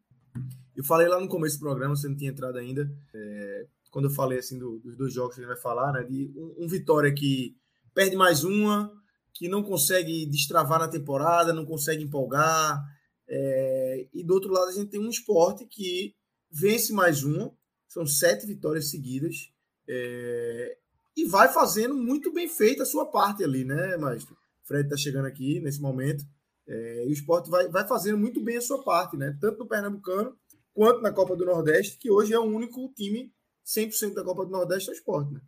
eu falei lá no começo do programa, você não tinha entrado ainda, é, quando eu falei assim do, dos dois jogos que a gente vai falar, né? De um, um Vitória que perde mais uma, que não consegue destravar na temporada, não consegue empolgar. É, e do outro lado, a gente tem um esporte que vence mais uma, são sete vitórias seguidas, é, e vai fazendo muito bem feita a sua parte ali, né, Maestro? Fred está chegando aqui nesse momento. É, e o esporte vai, vai fazendo muito bem a sua parte, né? Tanto no Pernambucano quanto na Copa do Nordeste, que hoje é o único time 100% da Copa do Nordeste é o esporte, né?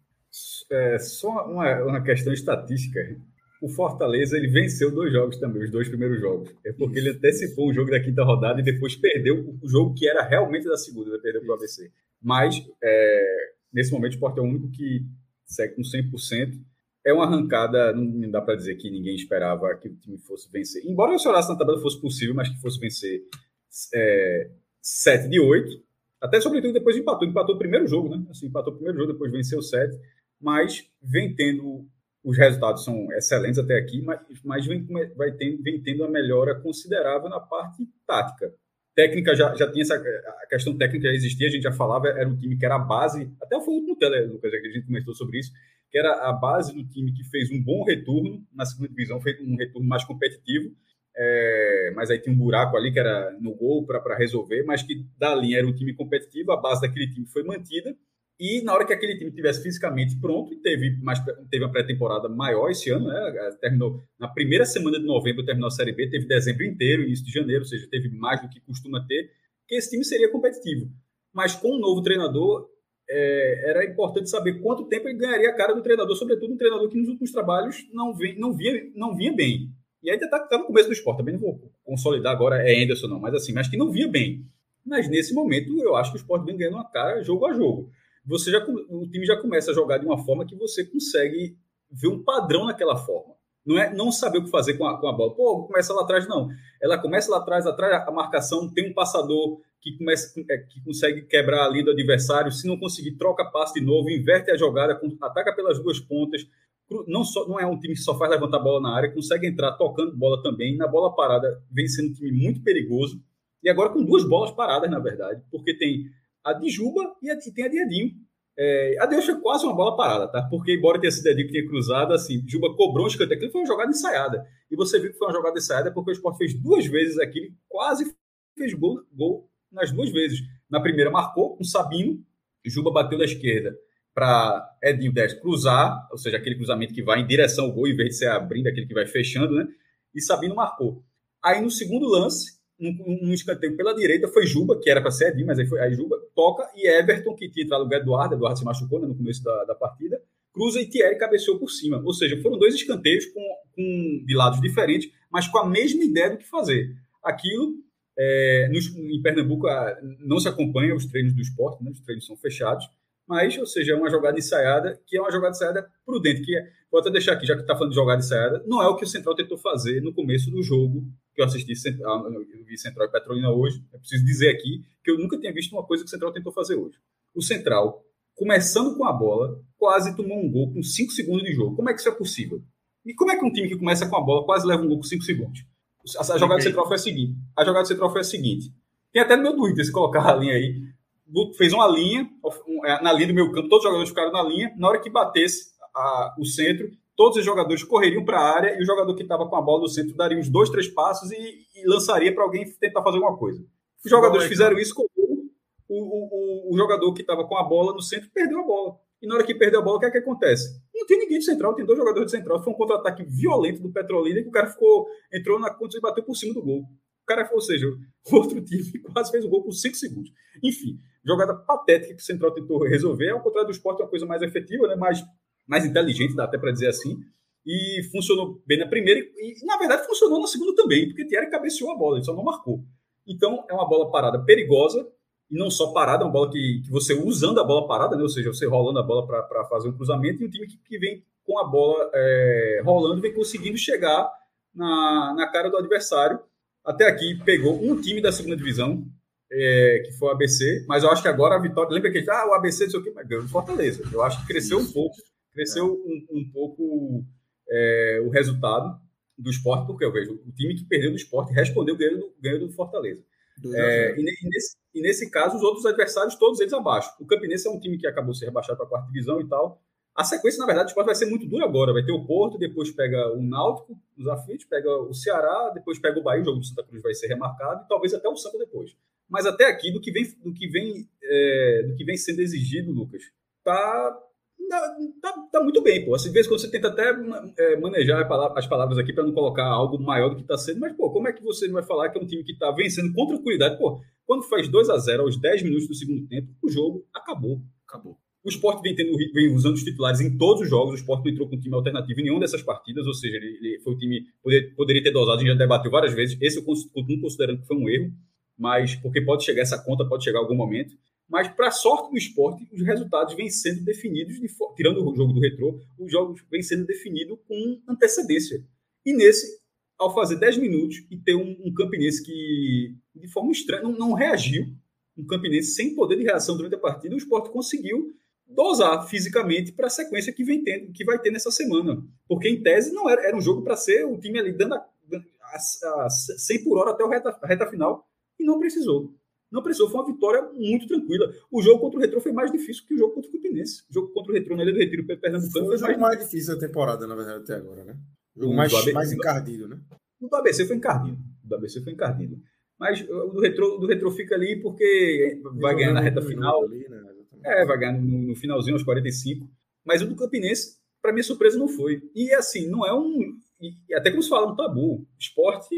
É, só uma, uma questão estatística. O Fortaleza ele venceu dois jogos também, os dois primeiros jogos. É porque ele antecipou o jogo da quinta rodada e depois perdeu o jogo que era realmente da segunda, ele perdeu para o ABC. Mas, é, nesse momento, o Sport é o único que segue com 100%. É uma arrancada, não dá para dizer que ninguém esperava que o time fosse vencer. Embora o Soraço na tabela fosse possível, mas que fosse vencer é, 7 de 8. Até sobretudo depois empatou. Empatou o primeiro jogo, né? Assim, empatou o primeiro jogo, depois venceu 7. Mas vem tendo. Os resultados são excelentes até aqui, mas, mas vem, vai tendo, vem tendo uma melhora considerável na parte tática técnica já, já tinha essa a questão técnica já existia, a gente já falava, era um time que era a base, até foi o último tele, Lucas, que a gente comentou sobre isso, que era a base do time que fez um bom retorno na segunda divisão, fez um retorno mais competitivo, é, mas aí tinha um buraco ali que era no gol para resolver, mas que da linha era um time competitivo, a base daquele time foi mantida, e na hora que aquele time tivesse fisicamente pronto, teve, mais, teve uma pré-temporada maior esse ano, né? Terminou na primeira semana de novembro, terminou a Série B, teve dezembro inteiro, início de janeiro, ou seja, teve mais do que costuma ter, que esse time seria competitivo. Mas com um novo treinador, é, era importante saber quanto tempo ele ganharia a cara do treinador, sobretudo um treinador que nos últimos trabalhos não, vem, não, via, não vinha bem. E ainda está tá no começo do esporte, também não vou consolidar agora é Anderson não, mas assim, mas que não via bem. Mas nesse momento eu acho que o esporte vem ganhando uma cara jogo a jogo você já, o time já começa a jogar de uma forma que você consegue ver um padrão naquela forma. Não é não saber o que fazer com a, com a bola. Pô, começa lá atrás, não. Ela começa lá atrás, atrás a marcação, tem um passador que, começa, é, que consegue quebrar a linha do adversário. Se não conseguir, troca passe de novo, inverte a jogada, ataca pelas duas pontas. Não, só, não é um time que só faz levantar a bola na área, consegue entrar tocando bola também. Na bola parada, vem sendo um time muito perigoso. E agora com duas bolas paradas, na verdade, porque tem a de Juba e, a, e tem a de Edinho. É, a Deus foi quase uma bola parada, tá? Porque, embora tenha sido Edinho que tinha cruzado, assim, Juba cobrou um escanteio. Aquilo foi uma jogada ensaiada. E você viu que foi uma jogada ensaiada porque o Sport fez duas vezes aquilo, quase fez gol, gol nas duas vezes. Na primeira marcou com Sabino, Juba bateu da esquerda para Edinho 10 cruzar, ou seja, aquele cruzamento que vai em direção ao gol, em vez de ser abrindo, aquele que vai fechando, né? E Sabino marcou. Aí no segundo lance, um, um escanteio pela direita, foi Juba, que era para ser Edinho, mas aí foi aí Juba, toca, e Everton, que tinha entrado no lugar do Eduardo, Eduardo se machucou né, no começo da, da partida, cruza e Thierry cabeceou por cima. Ou seja, foram dois escanteios com, com, de lados diferentes, mas com a mesma ideia do que fazer. Aquilo, é, nos, em Pernambuco, não se acompanha os treinos do esporte, né, os treinos são fechados, mas, ou seja, é uma jogada ensaiada, que é uma jogada ensaiada prudente, que é, vou até deixar aqui, já que está falando de jogada ensaiada, não é o que o Central tentou fazer no começo do jogo, que eu assisti, ah, eu vi Central e Petrolina hoje, é preciso dizer aqui que eu nunca tinha visto uma coisa que o Central tentou fazer hoje. O Central, começando com a bola, quase tomou um gol com 5 segundos de jogo. Como é que isso é possível? E como é que um time que começa com a bola quase leva um gol com 5 segundos? A, jogada okay. Central foi a seguinte. A jogada Central foi a seguinte. Tem até no meu Twitter, se colocar a linha aí, fez uma linha, é, na linha do meu campo, todos os jogadores ficaram na linha. Na hora que batesse a, o centro, todos os jogadores correriam para a área e o jogador que estava com a bola no centro daria uns dois, três passos e, e lançaria para alguém tentar fazer alguma coisa. Os jogadores Bom, fizeram isso com o, o, o, o jogador que estava com a bola no centro perdeu a bola. E na hora que perdeu a bola, o que é que acontece? Não tem ninguém de central, tem dois jogadores de central. Foi um contra-ataque violento do Petrolina que o cara ficou, entrou na conta e bateu por cima do gol. O cara, ou seja, o outro time quase fez o gol por cinco segundos. Enfim, jogada patética que o Central tentou resolver. Ao contrário do esporte, é uma coisa mais efetiva, né? mais, mais inteligente, dá até para dizer assim. E funcionou bem na primeira, e na verdade funcionou na segunda também, porque Thierry cabeceou a bola, ele só não marcou. Então é uma bola parada perigosa, e não só parada, é uma bola que, que você usando a bola parada, né? ou seja, você rolando a bola para fazer um cruzamento, e um time que, que vem com a bola é, rolando, vem conseguindo chegar na, na cara do adversário. Até aqui pegou um time da segunda divisão, é, que foi o ABC, mas eu acho que agora a vitória. Lembra que ah, o ABC, não sei o que, mas ganhou Fortaleza. Eu acho que cresceu um pouco, cresceu um, um pouco é, o resultado. do esporte, porque eu vejo o time que perdeu do esporte respondeu ganhando do, Fortaleza. É, e, nesse, e, nesse, caso, os outros adversários, todos eles abaixo. O Campinense é um time que acabou se rebaixado para a quarta divisão e tal. A sequência, na verdade, do esporte vai ser muito dura agora. Vai ter o Porto, depois pega o Náutico, os aflitos, pega o Ceará, depois pega o Bahia, o jogo do Santa Cruz vai ser remarcado, e talvez até o Santa depois. Mas até aqui, do que vem, do que vem, é, do que vem sendo exigido, Lucas, tá tá, tá, muito bem, pô. Às vezes quando você tenta até é, manejar as palavras aqui para não colocar algo maior do que está sendo, mas, pô, como é que você não vai falar que é um time que está vencendo com tranquilidade? Pô, quando faz 2 a 0 aos 10 minutos do segundo tempo, o jogo acabou. Acabou. O Sport vem, tendo, vem usando os titulares em todos os jogos. O Sport não entrou com um time alternativo em nenhuma dessas partidas, ou seja, ele, ele foi o time poder, poderia ter dosado, a gente já debateu várias vezes. Esse eu continuo considerando que foi um erro, mas porque pode chegar essa conta, pode chegar algum momento. Mas, para sorte do esporte, os resultados vêm sendo definidos, de, tirando o jogo do retrô, os jogos vêm sendo definidos com antecedência. E nesse, ao fazer 10 minutos e ter um, um Campinense que, de forma estranha, não, não, reagiu, um Campinense sem poder de reação durante a partida, o esporte conseguiu dosar fisicamente para a sequência que, vem tendo, que vai ter nessa semana. Porque, em tese, não era, era um jogo para ser o time ali dando a, a, a 100 por hora até a reta, a reta final e não precisou. Não precisou, foi uma vitória muito tranquila. O jogo contra o Retro foi mais difícil que o jogo contra o Campinense. O jogo contra o Retro na Ilha do Retiro, Pernambucano, foi, foi o jogo mais... mais difícil da temporada, na verdade, até agora, né? O jogo mais, ABC, mais encardido, né? O do ABC foi encardido. O do ABC foi encardido. Mas o do Retro, do retro fica ali porque vai ganhar na reta final. Ali, né? É, vai ganhar no, no, finalzinho, aos 45. Mas o do Campinense, para minha surpresa, não foi. E assim, não é um. E até como se fala, um tabu. Esporte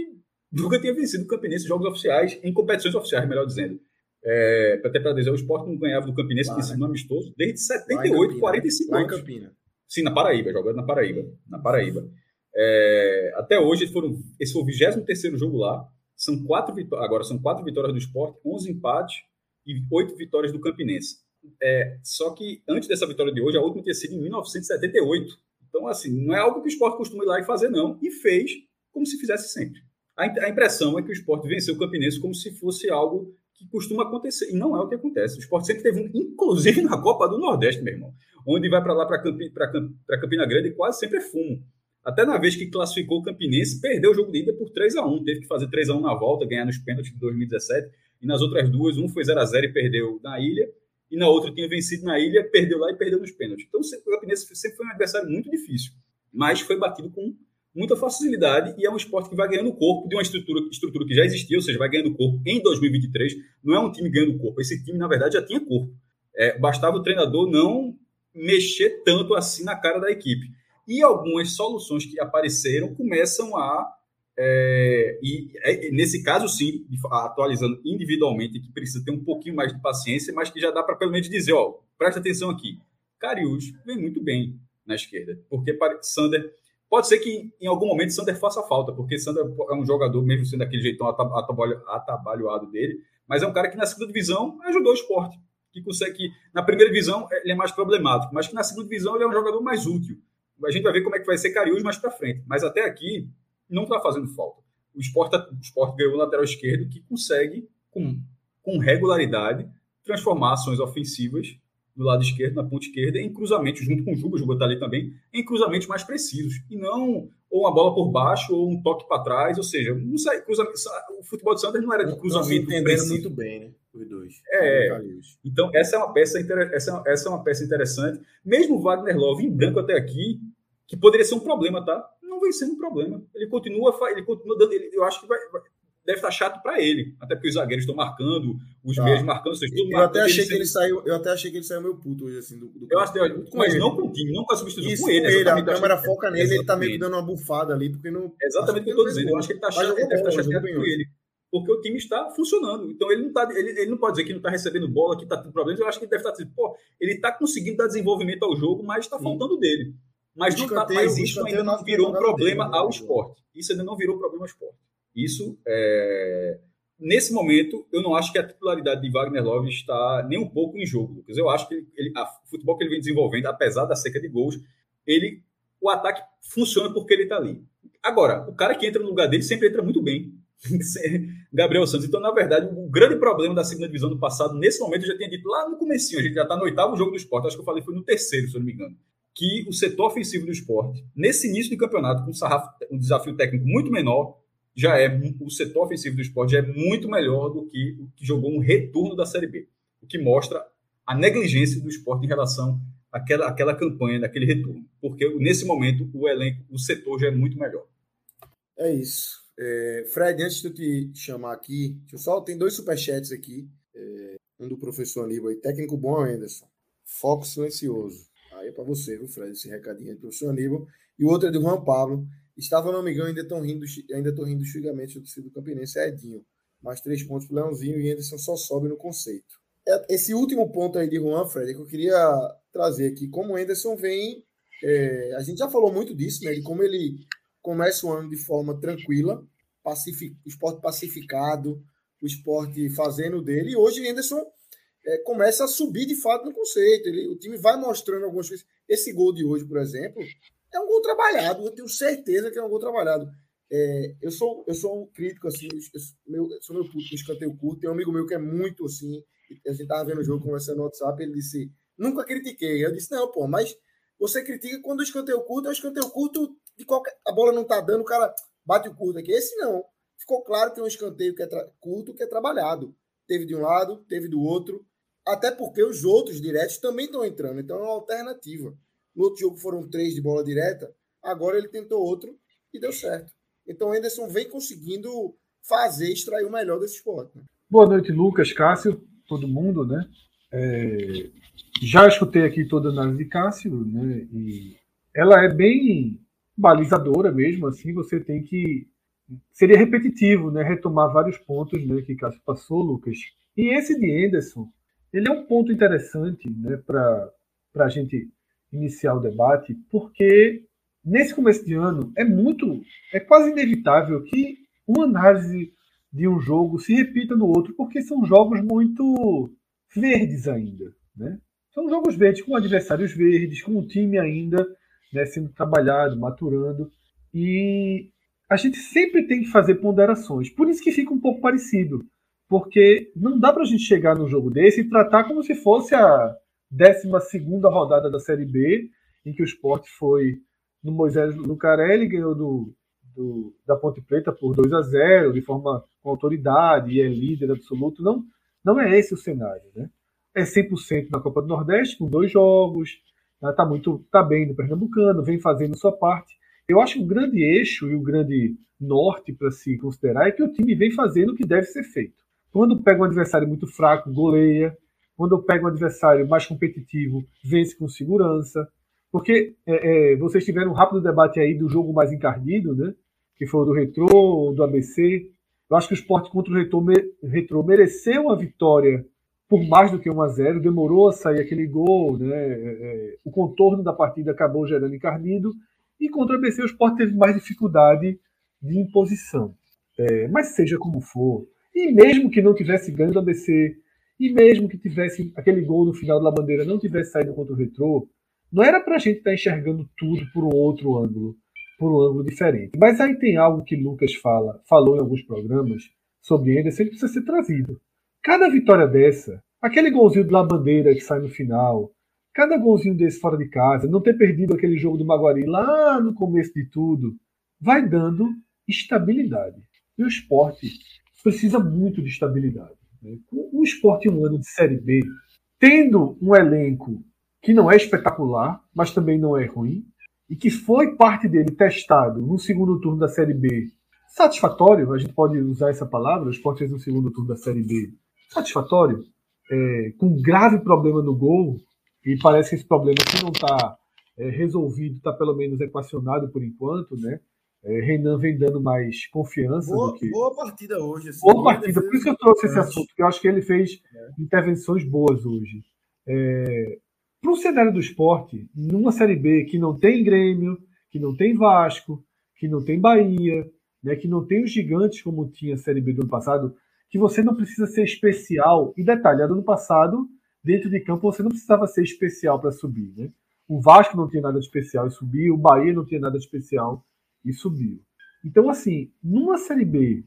nunca tinha vencido o Campinense em jogos oficiais, em competições oficiais, melhor dizendo. É, até para dizer, o esporte não ganhava do Campinense, que ensino amistoso, desde 78, 45 anos. Lá em Campina. Sim, na Paraíba, jogando na Paraíba. Na Paraíba. É, até hoje, foram, esse foi o 23 jogo lá. São quatro agora são quatro vitórias do esporte, 11 empates e oito vitórias do Campinense. É, só que antes dessa vitória de hoje, a última tinha sido em 1978. Então, assim, não é algo que o esporte costuma ir lá e fazer, não. E fez como se fizesse sempre. A, impressão é que o esporte venceu o Campinense como se fosse algo que costuma acontecer. E não é o que acontece. O esporte sempre teve um, inclusive na Copa do Nordeste, meu irmão, onde vai para lá, para Campi, Campina Grande, quase sempre é fumo. Até na vez que classificou o Campinense, perdeu o jogo de ida por 3 a 1 Teve que fazer 3 a 1 na volta, ganhar nos pênaltis de 2017. E nas outras duas, um foi 0 a 0 e perdeu na ilha. E na outra tinha vencido na ilha, perdeu lá e perdeu nos pênaltis. Então o Campinense sempre foi um adversário muito difícil. Mas foi batido com muita facilidade e é um esporte que vai ganhando corpo de uma estrutura, estrutura que já existia, ou seja, vai ganhando corpo em 2023. Não é um time ganhando corpo, esse time, na verdade, já tinha corpo. É, bastava o treinador não mexer tanto assim na cara da equipe. E algumas soluções que apareceram começam a. É, e é, nesse caso, sim, atualizando individualmente, que precisa ter um pouquinho mais de paciência, mas que já dá para pelo menos dizer: ó, presta atenção aqui. Cariús vem muito bem na esquerda, porque Sander Pode ser que em algum momento Sander faça falta, porque Sander é um jogador, mesmo sendo daquele jeitão atabalhoado dele, mas é um cara que na segunda divisão ajudou o esporte. Que consegue na primeira divisão ele é mais problemático, mas que na segunda divisão ele é um jogador mais útil. A gente vai ver como é que vai ser Cariús mais para frente. Mas até aqui não está fazendo falta. O esporte, o esporte ganhou o lateral esquerdo que consegue, com, com regularidade, transformar ações ofensivas do lado esquerdo, na ponta esquerda, em cruzamentos, junto com o Juba, o Juba está ali também, em cruzamentos mais precisos. E não ou uma bola por baixo ou um toque para trás, ou seja, não sai, cruzamento, o futebol de Santos não era de cruzamento preciso. muito bem, né? Os dois. É. Então, essa é uma peça essa, essa é uma peça interessante. Mesmo o Wagner Love em branco até aqui, que poderia ser um problema, tá? Não vem sendo um problema. Ele continua, ele continua dando. Ele, eu acho que vai, vai deve estar chato para ele. Até porque os zagueiros estão marcando, os tá. meios marcando, seja, tudo eu até achei que ele saiu, Eu até achei que ele saiu meio puto hoje, assim, do, do Eu acho que mas não com o time, não com a substituição Isso, com ele. ele a câmera foca nele, ele tá meio que dando uma bufada ali, porque não. Exatamente o que eu estou dizendo. Eu acho que ele tá chato, ele deve estar chateado com ele. Porque o time está funcionando. Então ele não, tá, ele, ele não pode dizer que não está recebendo bola, que está tendo problemas. Eu acho que ele deve estar dizendo, pô, ele está conseguindo dar desenvolvimento ao jogo, mas está faltando dele. Mas, não tá, mas isso ainda não virou um problema dele, ao né? esporte. Isso ainda não virou problema ao esporte. Isso é, nesse momento, eu não acho que a titularidade de Wagner Love está nem um pouco em jogo, Lucas. Eu acho que ele, a, o futebol que ele vem desenvolvendo, apesar da seca de gols, ele, o ataque funciona porque ele está ali. Agora, o cara que entra no lugar dele sempre entra muito bem. Gabriel Santos. Então, na verdade, o grande problema da segunda divisão do passado, nesse momento, eu já tinha dito lá no começo, a gente já está no oitavo jogo do esporte, acho que eu falei foi no terceiro, se eu não me engano, que o setor ofensivo do esporte, nesse início de campeonato, com um, sarrafo, um desafio técnico muito menor, já é o setor ofensivo do esporte já é muito melhor do que o que jogou um retorno da Série B, o que mostra a negligência do esporte em relação àquela, àquela campanha, daquele retorno, porque nesse momento o elenco, o setor já é muito melhor. É isso. É, Fred, antes de eu te chamar aqui, deixa eu só tem dois superchats aqui. É, um do professor Aníbal, técnico bom, Anderson. Foco silencioso. Aí é para você, viu, Fred, esse recadinho do professor Aníbal. E o outro é do Juan Pablo. Estava no Amigão, ainda estou rindo, ainda tô rindo xingamentos do torcedor do Campinense, é Edinho. Mais três pontos para Leãozinho e Anderson só sobe no conceito. É, esse último ponto aí de Juan, Fred, é que eu queria trazer aqui, como o Anderson vem. É, a gente já falou muito disso, né? De como ele começa o ano de forma tranquila, pacific, o esporte pacificado, o esporte fazendo dele. E hoje Anderson é, começa a subir de fato no conceito. Ele, o time vai mostrando algumas coisas. Esse gol de hoje, por exemplo, é um gol trabalhado. Eu tenho certeza que é um gol trabalhado. É, eu sou eu sou um crítico assim, eu sou meu, sou meu puto escanteio curto. Tem um amigo meu que é muito assim. A gente tava vendo o jogo conversando no WhatsApp. Ele disse: Nunca critiquei. Eu disse: Não, pô, mas você critica quando o escanteio curto é o escanteio curto de qualquer. A bola não tá dando, o cara bate o curto aqui. Esse não. Ficou claro que é um escanteio que é curto, que é trabalhado. Teve de um lado, teve do outro. Até porque os outros diretos também estão entrando. Então é uma alternativa. No outro jogo foram três de bola direta. Agora ele tentou outro e deu certo. Então o Anderson vem conseguindo fazer, extrair o melhor desse esporte. Né? Boa noite, Lucas, Cássio, todo mundo, né? É, já escutei aqui toda a análise de Cássio, né? E ela é bem balizadora mesmo, assim, você tem que. Seria repetitivo, né? Retomar vários pontos né, que Cássio passou, Lucas. E esse de Anderson, ele é um ponto interessante né, para a gente iniciar o debate, porque nesse começo de ano é muito, é quase inevitável que uma análise de um jogo se repita no outro, porque são jogos muito verdes ainda, né? São jogos verdes com adversários verdes, com o time ainda né, sendo trabalhado, maturando, e a gente sempre tem que fazer ponderações. Por isso que fica um pouco parecido, porque não dá para a gente chegar num jogo desse e tratar como se fosse a 12 rodada da Série B, em que o esporte foi no Moisés Lucarelli, ganhou do, do, da Ponte Preta por 2 a 0 de forma com autoridade e é líder absoluto. Não, não é esse o cenário. Né? É 100% na Copa do Nordeste, com dois jogos, está né? Tá muito tá bem no Pernambucano, vem fazendo sua parte. Eu acho que o grande eixo e o grande norte para se considerar é que o time vem fazendo o que deve ser feito. Quando pega um adversário muito fraco, goleia. Quando pega um adversário mais competitivo, vence com segurança. Porque é, é, vocês tiveram um rápido debate aí do jogo mais encardido, né? Que foi o do Retrô, do ABC. Eu acho que o esporte contra o Retrô, Retrô mereceu a vitória por mais do que 1 a 0 demorou a sair aquele gol, né? É, é, o contorno da partida acabou gerando encarnido, e contra o ABC o Sport teve mais dificuldade de imposição. É, mas seja como for, e mesmo que não tivesse ganho do ABC, e mesmo que tivesse aquele gol no final da bandeira não tivesse saído contra o Retrô, não era para a gente estar tá enxergando tudo por um outro ângulo, por um ângulo diferente. Mas aí tem algo que Lucas fala, falou em alguns programas sobre ele precisa ser trazido. Cada vitória dessa, aquele golzinho de La Bandeira que sai no final, cada golzinho desse fora de casa, não ter perdido aquele jogo do Maguari lá no começo de tudo, vai dando estabilidade. E o esporte precisa muito de estabilidade. O esporte um ano de Série B, tendo um elenco que não é espetacular, mas também não é ruim, e que foi parte dele testado no segundo turno da Série B satisfatório, a gente pode usar essa palavra, o esporte fez no segundo turno da Série B satisfatório, é, com um grave problema no gol, e parece que esse problema, se não está é, resolvido, está pelo menos equacionado por enquanto, né? É, Renan vem dando mais confiança boa, do que. Boa partida hoje. Assim, boa partida, por isso que eu trouxe esse assunto, porque eu acho que ele fez é. intervenções boas hoje. É, Para o cenário do esporte, numa Série B que não tem Grêmio, que não tem Vasco, que não tem Bahia, né, que não tem os gigantes como tinha a Série B do ano passado, que você não precisa ser especial. E detalhe, ano passado, dentro de campo, você não precisava ser especial para subir. Né? O Vasco não tinha nada de especial e subiu, o Bahia não tinha nada de especial e subiu. Então, assim, numa Série B,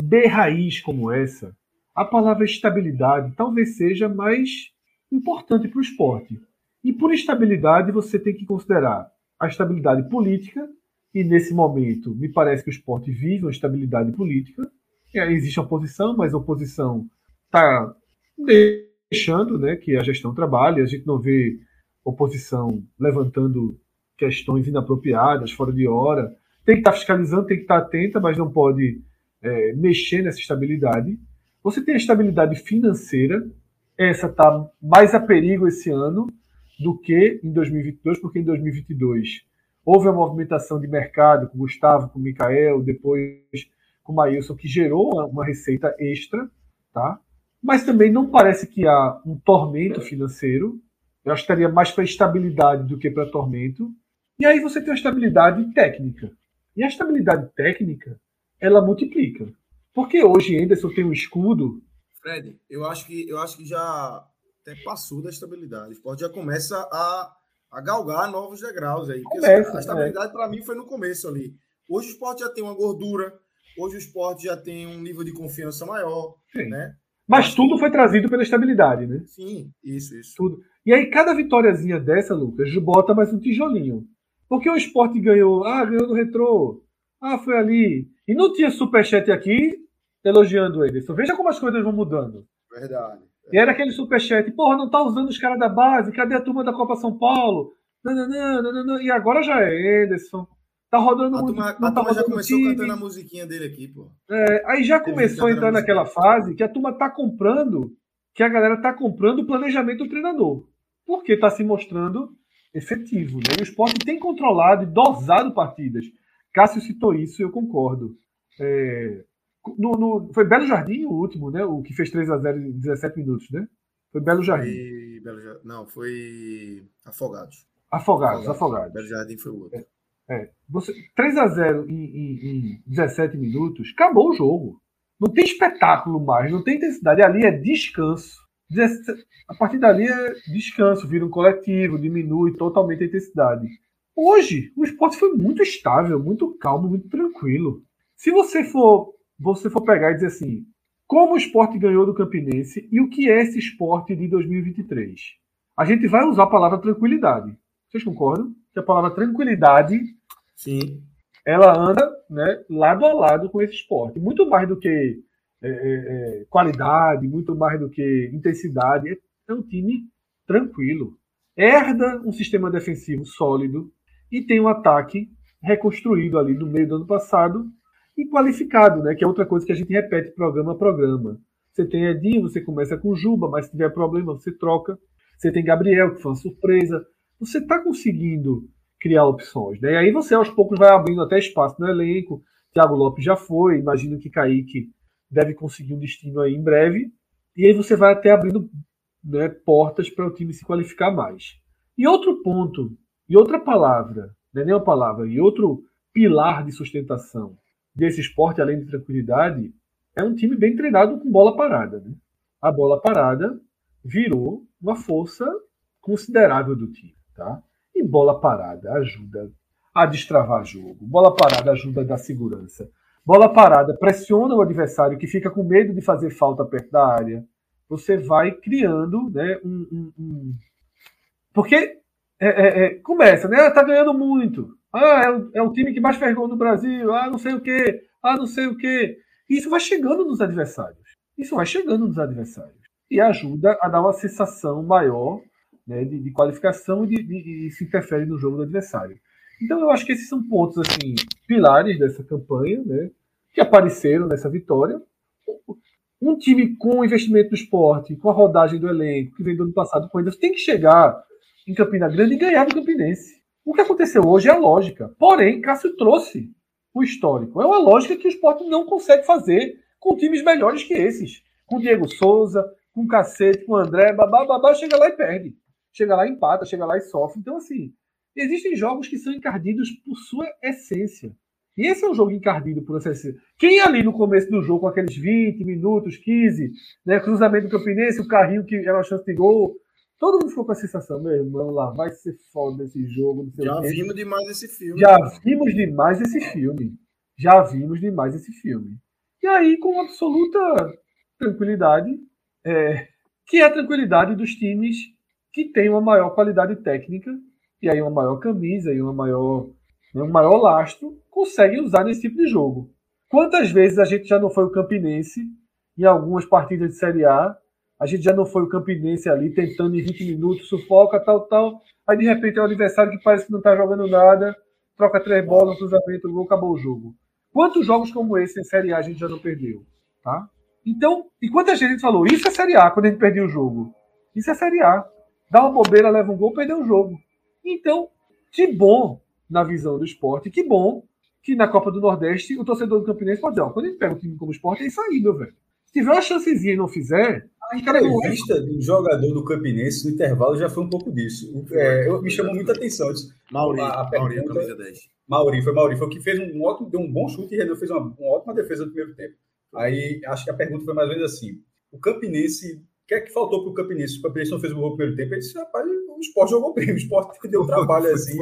B raiz como essa, a palavra estabilidade talvez seja mais importante para o esporte. E por estabilidade, você tem que considerar a estabilidade política, e nesse momento, me parece que o esporte vive uma estabilidade política. Existe oposição, mas a oposição está deixando né, que a gestão trabalhe, a gente não vê oposição levantando questões inapropriadas, fora de hora. Tem que estar tá fiscalizando, tem que estar tá atenta, mas não pode é, mexer nessa estabilidade. Você tem a estabilidade financeira, essa está mais a perigo esse ano do que em 2022, porque em 2022 houve uma movimentação de mercado com Gustavo, com o Mikael, depois com Maílson, que gerou uma, uma receita extra, tá? mas também não parece que há um tormento financeiro. Eu acho que estaria mais para estabilidade do que para tormento. E aí você tem a estabilidade técnica. E a estabilidade técnica, ela multiplica. Porque hoje Anderson tem um escudo. Fred, eu acho que eu acho que já até passou da estabilidade. O esporte já começa a, a galgar novos degraus aí. Começa, a estabilidade, é. para mim, foi no começo ali. Hoje o esporte já tem uma gordura, hoje o esporte já tem um nível de confiança maior. Sim. Né? Mas tudo foi trazido pela estabilidade, né? Sim, isso, isso. Tudo. E aí, cada vitóriazinha dessa, Lucas, bota mais um tijolinho. Porque o esporte ganhou, ah, ganhou no retrô, ah, foi ali. E não tinha superchat aqui elogiando ele. Só veja como as coisas vão mudando. Verdade. E era aquele superchat, porra, não tá usando os caras da base, cadê a turma da Copa São Paulo? Não, não, não, não, E agora já é Ederson. Tá rodando a muito. Turma, não a tá turma já começou time. cantando a musiquinha dele aqui, pô. É, aí já começou a entrar naquela fase que a turma tá comprando, que a galera tá comprando o planejamento do treinador. Porque tá se mostrando efetivo. Né? E o esporte tem controlado e dosado partidas. Cássio citou isso e eu concordo. É, no, no, foi Belo Jardim o último, né? O que fez 3 a 0 em 17 minutos, né? Foi Belo Jardim. Foi Belo, não, foi Afogados. Afogados, Afogados. Afogados. Belo Jardim foi o outro. É, é. Você, 3 a 0 em, em, em 17 minutos, acabou o jogo. Não tem espetáculo mais, não tem intensidade. Ali é descanso. A partir dali é descanso, vira um coletivo, diminui totalmente a intensidade. Hoje, o esporte foi muito estável, muito calmo, muito tranquilo. Se você for você for pegar e dizer assim, como o esporte ganhou do Campinense e o que é esse esporte de 2023? A gente vai usar a palavra tranquilidade. Vocês concordam? Que a palavra tranquilidade Sim. ela anda né, lado a lado com esse esporte. Muito mais do que é, é, é qualidade, muito mais do que intensidade. É um time tranquilo. Herda um sistema defensivo sólido e tem um ataque reconstruído ali no meio do ano passado e qualificado, né? Que é outra coisa que a gente repete programa a programa. Você tem Edinho, você começa com Juba, mas se tiver problema, você troca. Você tem Gabriel, que foi uma surpresa. Você está conseguindo criar opções. Né? E aí você aos poucos vai abrindo até espaço no elenco. Thiago Lopes já foi, imagino que Kaique deve conseguir um destino aí em breve. E aí você vai até abrindo né, portas para o time se qualificar mais. E outro ponto, e outra palavra, não é nem uma palavra, e outro pilar de sustentação desse esporte, além de tranquilidade, é um time bem treinado com bola parada. Né? A bola parada virou uma força considerável do time. Tá? E bola parada ajuda a destravar jogo. Bola parada ajuda a dar segurança. Bola parada pressiona o adversário que fica com medo de fazer falta perto da área. Você vai criando né, um, um, um... Porque é, é, é, começa, né? Ah, tá ganhando muito. Ah, é o, é o time que mais fez no Brasil. Ah, não sei o quê. Ah, não sei o quê. Isso vai chegando nos adversários. Isso vai chegando nos adversários. E ajuda a dar uma sensação maior né, de, de, qualificação e, de, de, se interfere no jogo do adversário. Então eu acho que esses são pontos assim pilares dessa campanha, né, que apareceram nessa vitória. Um time com investimento do esporte, com a rodagem do elenco, que vem do ano passado com eles, tem que chegar em Campina Grande e ganhar do Campinense. O que aconteceu hoje é a lógica. Porém, Cássio trouxe o histórico. É uma lógica que o esporte não consegue fazer com times melhores que esses. Com Diego Souza, com Cacete, com André, babá, babá, chega lá e perde. Chega lá e empata, chega lá e sofre. Então, assim, existem jogos que são encardidos por sua essência. E esse é um jogo encardido por essa essência. Quem ali no começo do jogo, com aqueles 20 minutos, 15, né, cruzamento do Campinense, o carrinho que era uma chance de gol, Todo mundo ficou com a sensação, meu irmão, lá vai ser foda esse jogo. Já vimos demais esse filme. Já vimos demais esse filme. Já vimos demais esse filme. E aí, com absoluta tranquilidade, é, que é a tranquilidade dos times que tem uma maior qualidade técnica, e aí uma maior camisa e uma maior, né, um maior lastro, conseguem usar nesse tipo de jogo. Quantas vezes a gente já não foi o Campinense em algumas partidas de Série A? A gente já não foi o Campinense ali tentando em 20 minutos, sufoca, tal, tal. Aí de repente é um adversário que parece que não está jogando nada, troca três bolas, cruzamento, gol, acabou o jogo. Quantos jogos como esse em Série A a gente já não perdeu? Tá? Então, e quantas vezes a gente falou, isso é Série A, quando a gente perdeu o jogo? Isso é Série A. Dá uma bobeira, leva um gol, perdeu o jogo. Então, que bom na visão do esporte, que bom que na Copa do Nordeste o torcedor do Campinense pode dizer, ó, quando a gente pega o time como esporte, é isso aí, meu velho. Se tiver uma chancezinha e não fizer. A entrevista do jogador do Campinense no intervalo já foi um pouco disso. É, eu, me chamou muita atenção. Isso. Mauri, a, a Mauri, pergunta, camisa 10. Mauri, foi Mauri, foi o que fez um ótimo, deu um bom chute e Renan fez uma, uma ótima defesa no primeiro tempo. Aí acho que a pergunta foi mais ou menos assim: o Campinense que é que faltou para o Campinense? O Campinense não fez o gol no primeiro tempo. Ele disse, rapaz, o esporte jogou bem, o esporte deu um trabalho assim.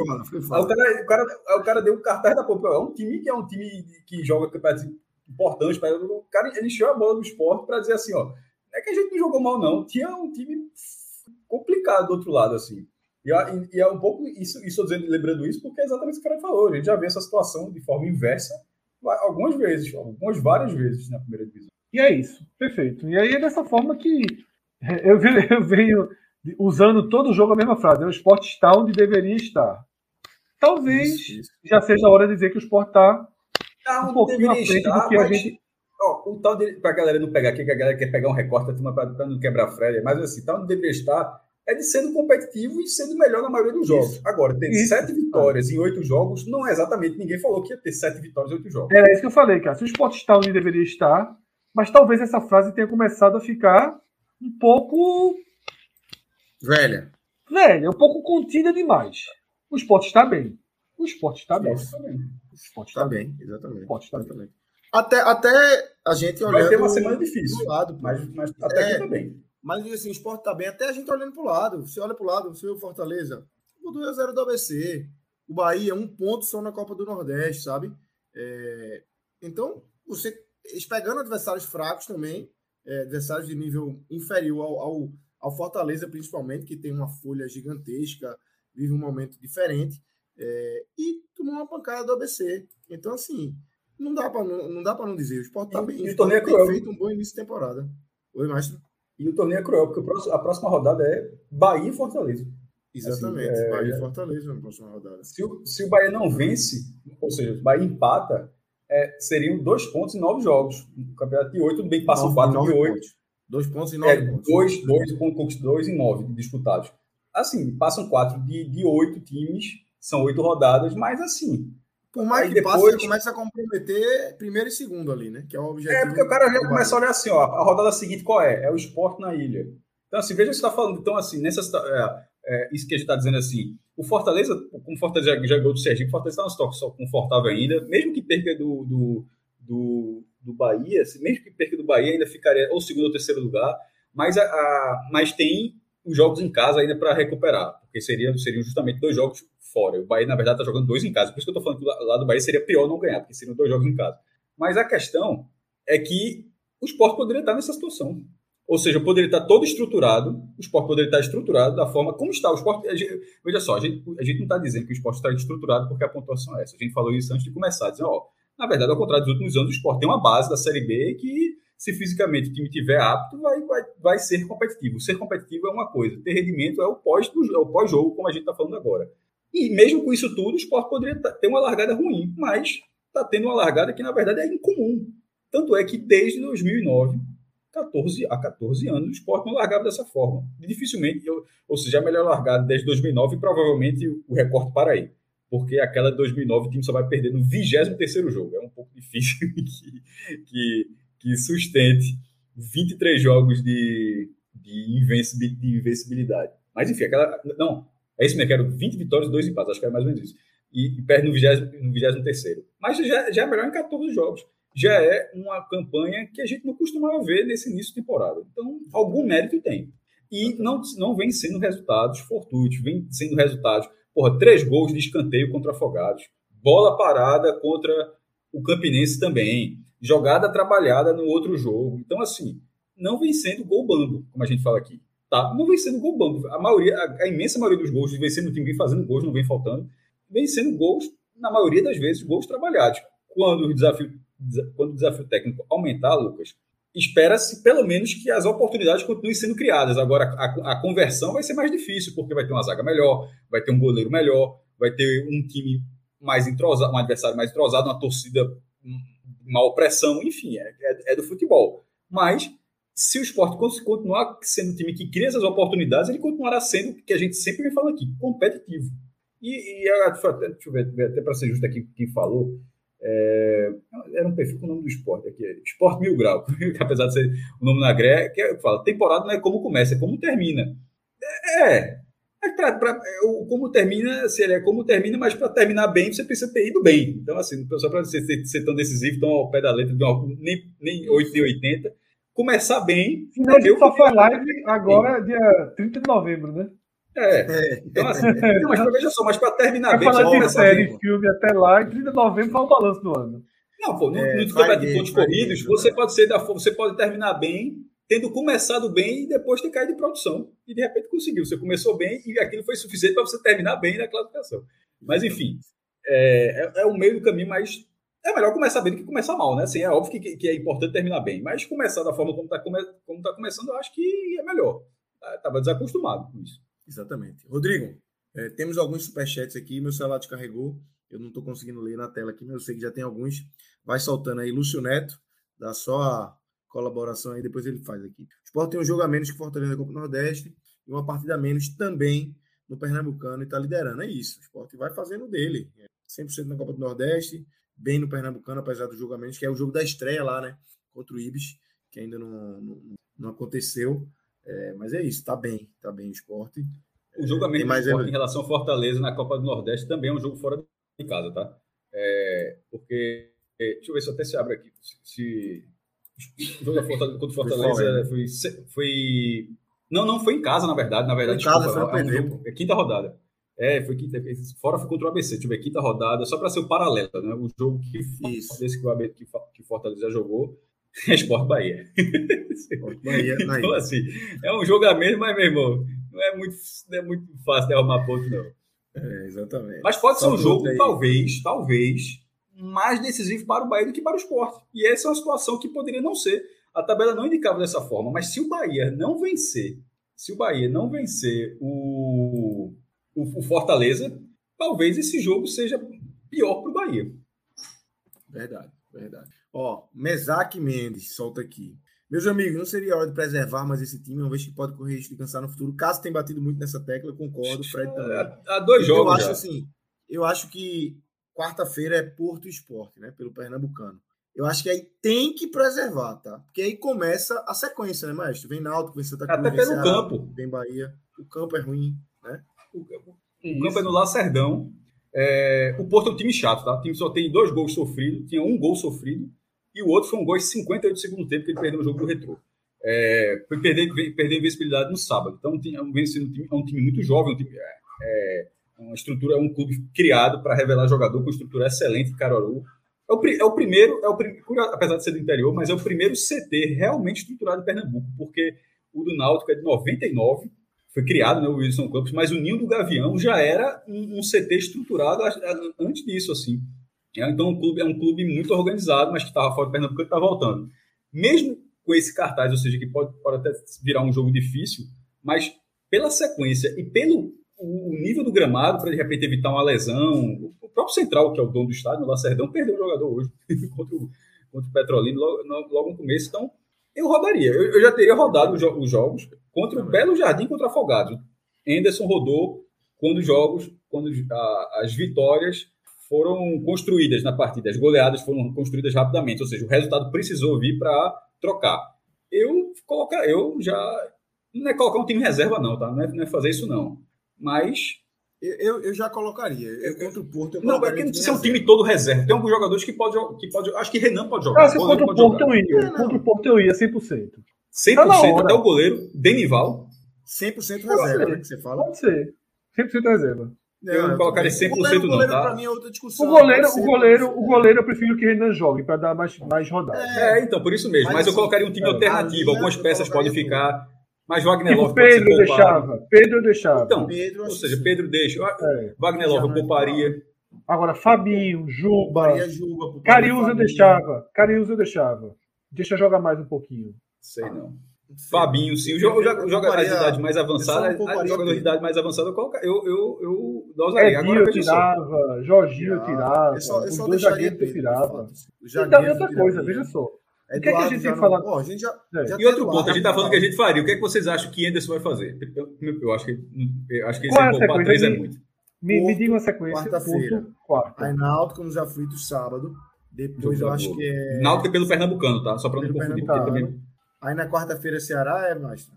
Aí o cara, o, cara, o cara deu um cartaz da Copa. É um time que é um time que joga campeonatos importantes. O cara ele encheu a bola do esporte para dizer assim: ó, não é que a gente não jogou mal, não. Tinha um time complicado do outro lado, assim. E, e é um pouco isso, isso dizendo, lembrando isso, porque é exatamente o que o cara falou. A gente já vê essa situação de forma inversa algumas vezes, algumas várias vezes na primeira divisão. E é isso, perfeito. E aí é dessa forma que eu venho, eu venho usando todo o jogo a mesma frase: né? o esporte está onde deveria estar. Talvez isso, isso. já seja a hora de dizer que o esporte está tá um pouquinho à frente estar, do que a gente. Ó, o tal para a galera não pegar aqui, que a galera quer pegar um recorte para não quebrar a freia, mas assim, tal onde deveria estar é de sendo competitivo e sendo melhor na maioria dos jogos. Isso. Agora, ter isso. sete vitórias em oito jogos, não é exatamente. Ninguém falou que ia ter sete vitórias em oito jogos. Era isso que eu falei, cara. Se o esporte está onde deveria estar, mas talvez essa frase tenha começado a ficar um pouco. Velha. Velha, um pouco contida demais. O esporte está bem. O esporte está bem. O esporte está bem. bem, exatamente. O esporte está bem. Até, até a gente olhando. Vai ter uma semana difícil. Lado, mas, mas até é, aqui tá bem. Mas assim, o esporte está bem, até a gente olhando para o lado. Você olha para o lado, você vê o Fortaleza, o 2x0 do ABC. O Bahia, um ponto só na Copa do Nordeste, sabe? É... Então, você pegando adversários fracos também, é, adversários de nível inferior ao, ao, ao, Fortaleza, principalmente, que tem uma folha gigantesca, vive um momento diferente, é, e tomou uma pancada do ABC. Então, assim, não dá para não, não, dá não dizer. O Sport tá bem. E o torneio é cruel. feito um bom início de temporada. Oi, Mastro. E o torneio é cruel, porque a próxima rodada é Bahia e Fortaleza. Exatamente, assim, é, Bahia e Fortaleza na próxima rodada. Se o, se o Bahia não vence, ou seja, o Bahia empata, é, seriam dois pontos em nove jogos. No campeonato de oito, tudo bem que passam quatro de oito. Dois pontos em nove é, pontos. Dois, dois, dois, dois em nove disputados. Assim, passam quatro de, de oito times, são oito rodadas, mas assim. Por mais que depois... passe, começa a comprometer primeiro e segundo ali, né? Que é o objetivo. É, porque o cara já começa a olhar assim, ó, a rodada seguinte qual é? É o esporte na ilha. Então, assim, veja o que você está falando. Então, assim, nessa, é, é, isso que a gente está dizendo assim, o Fortaleza, como o Fortaleza já, já ganhou do Sergipe, o Fortaleza está situação confortável ainda, mesmo que perca do, do, do, do Bahia, mesmo que perca do Bahia, ainda ficaria ou segundo ou terceiro lugar, mas, a, a mas tem os jogos em casa ainda para recuperar, porque seria, seriam justamente dois jogos fora. O Bahia, na verdade, está jogando dois em casa, por isso que eu estou falando que lá do Bahia seria pior não ganhar, porque seriam dois jogos em casa. Mas a questão é que o esporte poderia estar nessa situação. Ou seja, poderia estar todo estruturado, o esporte poderia estar estruturado da forma como está. O esporte, gente, veja só, a gente, a gente não está dizendo que o esporte está estruturado porque a pontuação é essa. A gente falou isso antes de começar, dizendo, ó, na verdade, ao contrário dos últimos anos, o esporte tem uma base da Série B que, se fisicamente o time tiver apto, vai, vai, vai ser competitivo. Ser competitivo é uma coisa, ter rendimento é o pós-jogo, é o pós como a gente está falando agora. E mesmo com isso tudo, o esporte poderia ter uma largada ruim, mas está tendo uma largada que, na verdade, é incomum. Tanto é que desde 2009 14, há 14 anos o esporte não largava dessa forma. Dificilmente, eu, ou seja, a melhor largada desde 2009 provavelmente o recorte para aí. Porque aquela de 2009 o time só vai perder no 23 jogo. É um pouco difícil que, que, que sustente 23 jogos de, de, invencibilidade. Mas enfim, aquela. Não, é isso mesmo, quero 20 vitórias e 2 empates, acho que é mais ou menos isso. E, e perde no 23. No 23 Mas já, já é melhor em 14 jogos já é uma campanha que a gente não costumava ver nesse início de temporada. Então, algum mérito tem. E não, não vem sendo resultados fortuitos, vem sendo resultados, porra, três gols de escanteio contra Afogados, bola parada contra o Campinense também, jogada trabalhada no outro jogo. Então, assim, não vem sendo gol bando, como a gente fala aqui. Tá, não vem sendo gol bambo. A maioria, a, a, imensa maioria dos gols vem sendo o time fazendo gols, não vem faltando. Vem sendo gols, na maioria das vezes, gols trabalhados. Quando o desafio, quando o desafio técnico aumentar, Lucas, espera-se pelo menos que as oportunidades continuem sendo criadas. Agora, a, a, conversão vai ser mais difícil, porque vai ter uma zaga melhor, vai ter um goleiro melhor, vai ter um time mais entrosado, um adversário mais entrosado, uma torcida uma opressão, enfim, é, é, é do futebol. Mas se o esporte continuar sendo o time que cria essas oportunidades, ele continuará sendo que a gente sempre vem falando aqui, competitivo. E, e deixa eu ver, até para ser justo aqui quem falou, é, era um perfil com o nome do esporte aqui, Esporte Mil Grau, apesar de ser o nome na gré, que é, fala, temporada não é como começa, é como termina. É, é pra, pra, é, como termina, se ele é como termina, mas para terminar bem, você precisa ter ido bem. Então, assim, só para ser, ser, ser, tão decisivo, tão ao pé da letra, nem, nem 8 nem 80, começar bem. Final de só foi live agora, dia 30 de novembro, né? É. é. Então, assim, não, mas veja só, mas para terminar Vai bem. Falar de série, bem, filme até lá, e 30 de novembro foi o balanço do ano. Não, pô, no, é, no campeonato de pontos corridos, você pode ser da você pode terminar bem, tendo começado bem e depois ter caído de produção. E de repente conseguiu. Você começou bem e aquilo foi suficiente para você terminar bem na classificação. Mas enfim, é, é, é o meio do caminho, mas é melhor começar bem do que começar mal, né? Assim, é óbvio que, que é importante terminar bem, mas começar da forma como está come, tá começando, eu acho que é melhor. Estava desacostumado com isso. Exatamente. Rodrigo, é, temos alguns superchats aqui, meu celular descarregou, eu não estou conseguindo ler na tela aqui, mas eu sei que já tem alguns. Vai soltando aí, Lúcio Neto, dá só a colaboração aí, depois ele faz aqui. O Sport tem um jogo a menos que Fortaleza da Copa do Nordeste e uma partida a menos também no Pernambucano e está liderando. É isso, o Sport vai fazendo dele. 100% na Copa do Nordeste, bem no Pernambucano, apesar do jogo a menos, que é o jogo da estreia lá, né? Contra o Ibis, que ainda não, não, não aconteceu. É, mas é isso, tá bem, tá bem o esporte. O jogo a menos mais em relação ao Fortaleza na Copa do Nordeste também é um jogo fora de casa, tá? É, porque. É, deixa eu ver se até se abre aqui. Se, o jogo contra o Fortaleza foi, foi, Não, não, foi em casa, na verdade. Na verdade, foi em casa, desculpa, foi é, um jogo, é quinta rodada. É, foi quinta. Fora foi contra o ABC. Deixa eu ver, quinta rodada, só para ser o paralelo, né? O jogo que, Isso. desse que o, ABC, que, que Fortaleza jogou é Sport Bahia. Sport Bahia. então, assim, é um jogo a menos, mas, meu irmão, não é muito, não é muito fácil de arrumar ponto, não. É, exatamente. Mas pode ser um jogo, talvez, talvez, mais decisivo para o Bahia do que para o esporte. E essa é uma situação que poderia não ser. A tabela não indicava dessa forma, mas se o Bahia não vencer, se o Bahia não vencer o, o, o Fortaleza, talvez esse jogo seja pior para o Bahia. Verdade, verdade. Ó, Mesaque Mendes solta aqui. Meus amigos, não seria hora de preservar mais esse time, uma vez que pode correr risco de cansar no futuro. Caso tenha batido muito nessa tecla, concordo. Fred também. Há dois jogos. Eu acho já. assim, eu acho que quarta-feira é Porto Esporte, né? Pelo Pernambucano. Eu acho que aí tem que preservar, tá? Porque aí começa a sequência, né, maestro? Vem Náutico, vem Santa Cruz, Até pelo Ceará, campo. Vem Bahia. O campo é ruim, né? O, o campo é no Lacerdão. É, o Porto é um time chato, tá? O time só tem dois gols sofridos, tinha um gol sofrido, e o outro foi um gol de 58 de segundo tempo que ele perdeu no jogo do Retrô. É, foi perder, perder invencibilidade no sábado. Então, é um, é um time muito jovem, um time, é, é uma estrutura, é um clube criado para revelar jogador com estrutura excelente Caruaru. É o, é o primeiro, é o, apesar de ser do interior, mas é o primeiro CT realmente estruturado em Pernambuco, porque o do Náutico é de 99, foi criado, né, o Wilson Campos, mas o Ninho do Gavião já era um, um CT estruturado antes disso, assim. É, então, um clube, é um clube muito organizado, mas que estava fora do Pernambuco e está voltando. Mesmo com esse cartaz, ou seja, que pode, pode até virar um jogo difícil, mas pela sequência e pelo o nível do gramado para de repente evitar uma lesão. O próprio Central, que é o dono do estádio, o Lacerdão, perdeu o jogador hoje contra, o, contra o Petrolino logo, logo no começo. Então, eu rodaria. Eu, eu já teria rodado os, os jogos contra o Belo Jardim contra o Afogado. Anderson rodou quando os jogos, quando a, as vitórias foram construídas na partida, as goleadas foram construídas rapidamente, ou seja, o resultado precisou vir para trocar. Eu colocar, eu já não é colocar um time reserva não, tá? Não é, não é fazer isso não mas. Eu, eu já colocaria. Eu, contra o Porto. não, é que não precisa ser um time todo reserva. Tem alguns jogadores que pode, que pode Acho que Renan pode jogar. Ah, se contra o Porto jogar. eu ia. Contra o Porto eu ia 100%. 100% tá até o goleiro, Denival. 100% reserva, né, que você fala. Pode ser. 100% reserva. Eu não colocaria 100% o goleiro, não, tá? Mim é outra discussão, o goleiro, o goleiro, o goleiro eu prefiro que Renan jogue para dar mais, mais rodada. É, é, então, por isso mesmo. Mas, mas eu colocaria um time alternativo. Algumas peças podem ficar Mas Wagner Tipo, Love pode ser Pedro deixava. Pedro eu deixava. Então, Pedro, ou seja, Pedro deixa. É. Wagner Love eu é pouparia. Agora, Fabinho, Juba, Juba. Cariúza deixava. Cariúza eu deixava. Deixa jogar mais um pouquinho. Sei não. Fabinho, sim. O jogo joga, as idades mais avançadas. eu só pouparia A jogador de idade mais avançada, eu, coloca- eu, eu, eu dosaria. Agora Edinho só. tirava, Jorginho eu tirava, Eu só, eu os só dois deixaria zagueiros de tirava. assim. Então, e outra eu coisa, veja só. O que, é que a gente já tem que não- falar? Ó, a gente já, É. já E outro Eduardo, ponto, a gente tá falando que a gente faria. O que é que vocês acham que Anderson vai fazer? Eu, eu acho que, eu acho que esse é poupar sequência? três é Me- muito. Me, me diga uma sequência. quarta-feira. Quarta. Aí Náutico nos aflitos sábado. Depois eu acho que é. Náutico é pelo Pernambucano, tá? Só pra não confundir, porque também Aí na quarta-feira Ceará é mais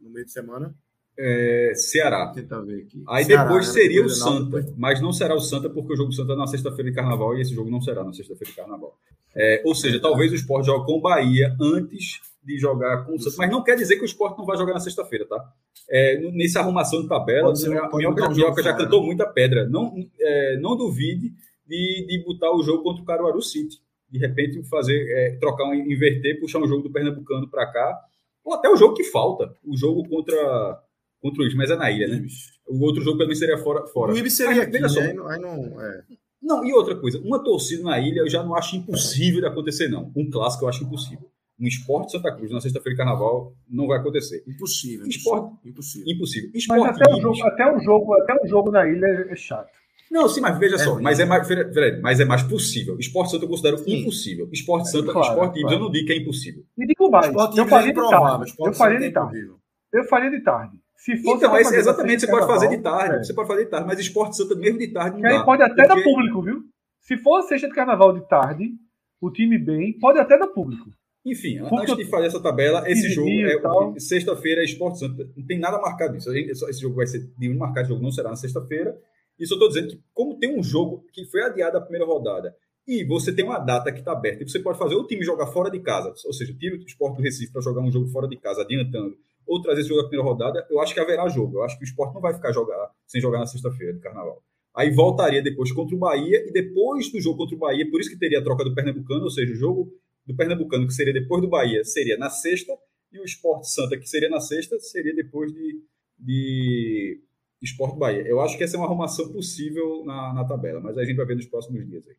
no meio de semana. é Ceará. Tentar ver aqui. Aí Ceará, depois né? seria o Depois Santa, mas não será o Santa porque o jogo do Santa é na sexta-feira de carnaval e esse jogo não será na sexta-feira de carnaval. É, ou seja, talvez o Sport jogue com o Bahia antes de jogar com o Santa, mas não quer dizer que o Sport não vai jogar na sexta-feira, tá? É, nessa arrumação de tabela, Pode ser, Minhoca, pode Minhoca, já cantou muita pedra. Não, é, não duvide de, de botar o jogo contra o Caruaru City. De repente fazer, é, trocar, um, inverter, puxar um jogo do Pernambucano para cá, ou até o jogo que falta, o jogo contra, contra o Ibis, mas é na ilha, né? O outro jogo também seria fora. fora. O Ibis seria Mas, aqui, veja só, né? Aí não, aí não- é. não, e outra coisa, uma torcida na ilha eu já não acho impossível de acontecer, não. Um clássico eu acho impossível. Um esporte Santa Cruz na sexta-feira de carnaval não vai acontecer. Impossível. Esporte- Impossível. Impossível. Mas Esporte até o, jogo, até, o jogo, até o jogo na ilha é chato. Não, sim, mas veja É só, mas é mais, Fred, mas é mais possível. Esporte Santa eu considero Sim. impossível. Esporte Santa, claro, Esporte claro. eu não digo que é impossível. E digo mais, Esporte eu é faria de improvável. tarde. Eu faria é de tarde. Eu faria de tarde. Se fosse Então, esse, exatamente, você sexta pode fazer de tarde. é. Você pode fazer de tarde, mas Esporte Santa mesmo de tarde Que não aí dá. pode até dar porque- público, viu? Se for a sexta de carnaval de tarde, o time bem, pode até dar público. Enfim, Porque antes de fazer essa tabela, esse jogo é tal. sexta-feira é Esporte Santa. Não tem nada marcado nisso. Esse jogo vai ser nenhum marcado, esse jogo não será na sexta-feira. Isso eu estou dizendo que, como tem um jogo que foi adiado a primeira rodada e você tem uma data que está aberta e você pode fazer o time jogar fora de casa, ou seja, tira o Esporte do Recife para jogar um jogo fora de casa, adiantando, ou trazer esse jogo da primeira rodada, eu acho que haverá jogo. Eu acho que o Esporte não vai ficar jogar, sem jogar na sexta-feira de carnaval. Aí voltaria depois contra o Bahia, e depois do jogo contra o Bahia, por isso que teria a troca do Pernambucano, ou seja, o jogo do Pernambucano, que seria depois do Bahia, seria na sexta, e o Esporte Santa, que seria na sexta, seria depois de, de Esporte Bahia. Eu acho que essa é uma arrumação possível na, na tabela, mas a gente vai ver nos próximos dias aí.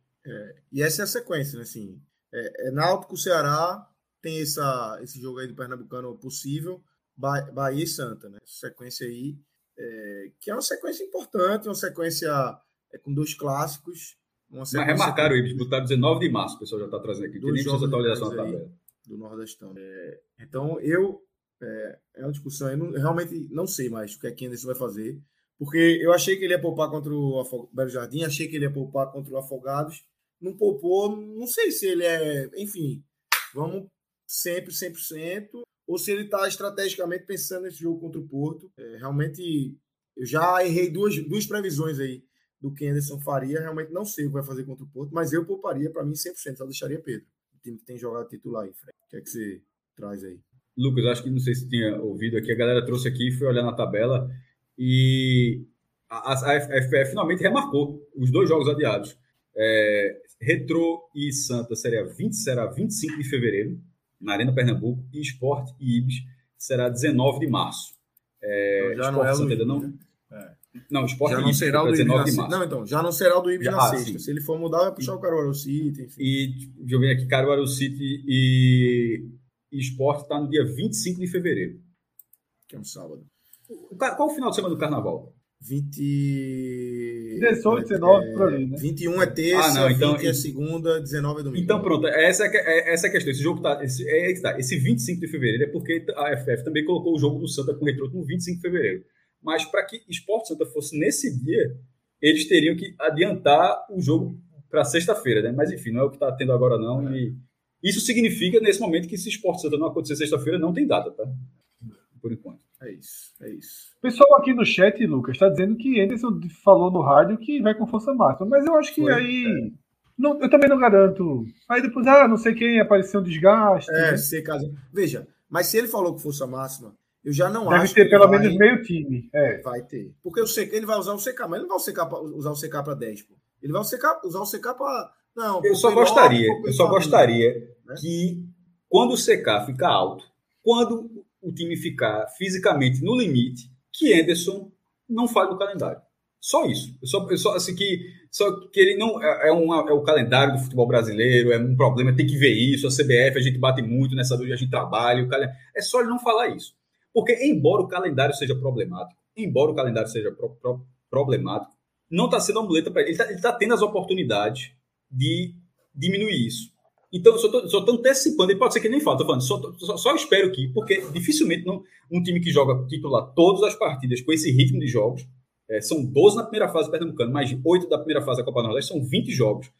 E essa é a sequência, né? Assim, é, é Náutico, Ceará, tem essa, esse jogo aí do Pernambucano possível, Ba- Bahia e Santa, né? Sequência aí, é, que é uma sequência importante, uma sequência é, com dois clássicos. Uma Mas remarcaram o Ibis, botaram 19 de março, o pessoal já está trazendo aqui, que nem precisa atualização depois aí. tabela. do Nordestão. É, então, eu. É, é uma discussão, eu, não- realmente não sei mais o que é que Anderson vai fazer, porque eu achei que ele ia poupar contra o Belo Jardim, achei que ele ia poupar contra o Afogados, não poupou, não sei se ele é. Enfim, vamos sempre 100%, ou se ele está estrategicamente pensando nesse jogo contra o Porto. É, realmente, eu já errei duas, duas previsões aí do que Anderson faria, realmente não sei o que vai fazer contra o Porto, mas eu pouparia para mim 100%, só deixaria Pedro o time que tem jogado titular aí, Fred. O que é que você traz aí? Lucas, acho que não sei se tinha ouvido aqui, a galera trouxe aqui, foi olhar na tabela e a, a, FF finalmente remarcou os dois jogos adiados. É, Retrô e Santa seria, 20, será 25 de fevereiro, na Arena Pernambuco, e Sport e Ibis será 19 de março. É, Então já Sport não é Santa não. Ibis, né? Não, Sport já e não Ibis será o do Ibis 19 na de março. Não, então, já não será o do Ibis Já- na ah, sexta. sim. Se ele for mudar, vai puxar o Caruaru City, enfim. E deixa eu ver aqui, Caruaru City e, e Sport está no dia 25 de fevereiro. Que é um sábado. Qual o final de semana do carnaval? 20... 18, 19, por ali, né? 21 é terça, Ah, não, então- 20 é segunda, 19 é domingo. Então, pronto, essa é, é- essa é a questão. Esse jogo tá. Esse, é, é que tá. esse 25 de fevereiro é porque a FF também colocou o jogo do Santa com o Retro no 25 de fevereiro. Mas para que Esporte Santa fosse nesse dia, eles teriam que adiantar o jogo para sexta-feira, né? Mas enfim, não é o que está tendo agora, não. E isso significa, nesse momento, que se Esporte Santa não acontecer sexta-feira, não tem data, tá? Por enquanto. É isso, é isso. O pessoal aqui no chat, Lucas, está dizendo que Anderson falou no rádio que vai com força máxima. Mas eu acho que Foi, aí. Não, eu também não garanto. Aí depois, ah, não sei quem, apareceu um desgaste. É, né? se caso... Veja, mas se ele falou que força máxima, eu já não Deve acho ter que pelo vai... menos meio time. É. Vai ter. Porque o CK, ele vai usar o CK, mas ele não vai usar, o CK para 10, pô. Ele vai usar o CK, usar o CK para. Não, Eu só gostaria, eu só gostaria né? que quando o CK ficar alto, quando time ficar fisicamente no limite que Anderson não faz no calendário. Só isso. Eu só, só assim que só que ele não é, é, uma, é o calendário do futebol brasileiro, é um problema, tem que ver isso. A CBF a gente bate muito nessa dúvida, a gente trabalha. É só ele não falar isso, porque embora o calendário seja problemático, embora o calendário seja pro, pro, problemático, não está sendo uma muleta para ele. Ele está tá tendo as oportunidades de diminuir isso. Então, eu só estou antecipando, e pode ser que nem estou falando, só, só, só, espero que, porque dificilmente não, um time que joga titular todas as partidas com esse ritmo de jogos, é, são 12 na primeira fase pernambucano, mais 8 da primeira fase da Copa Nordeste, são 20 jogos.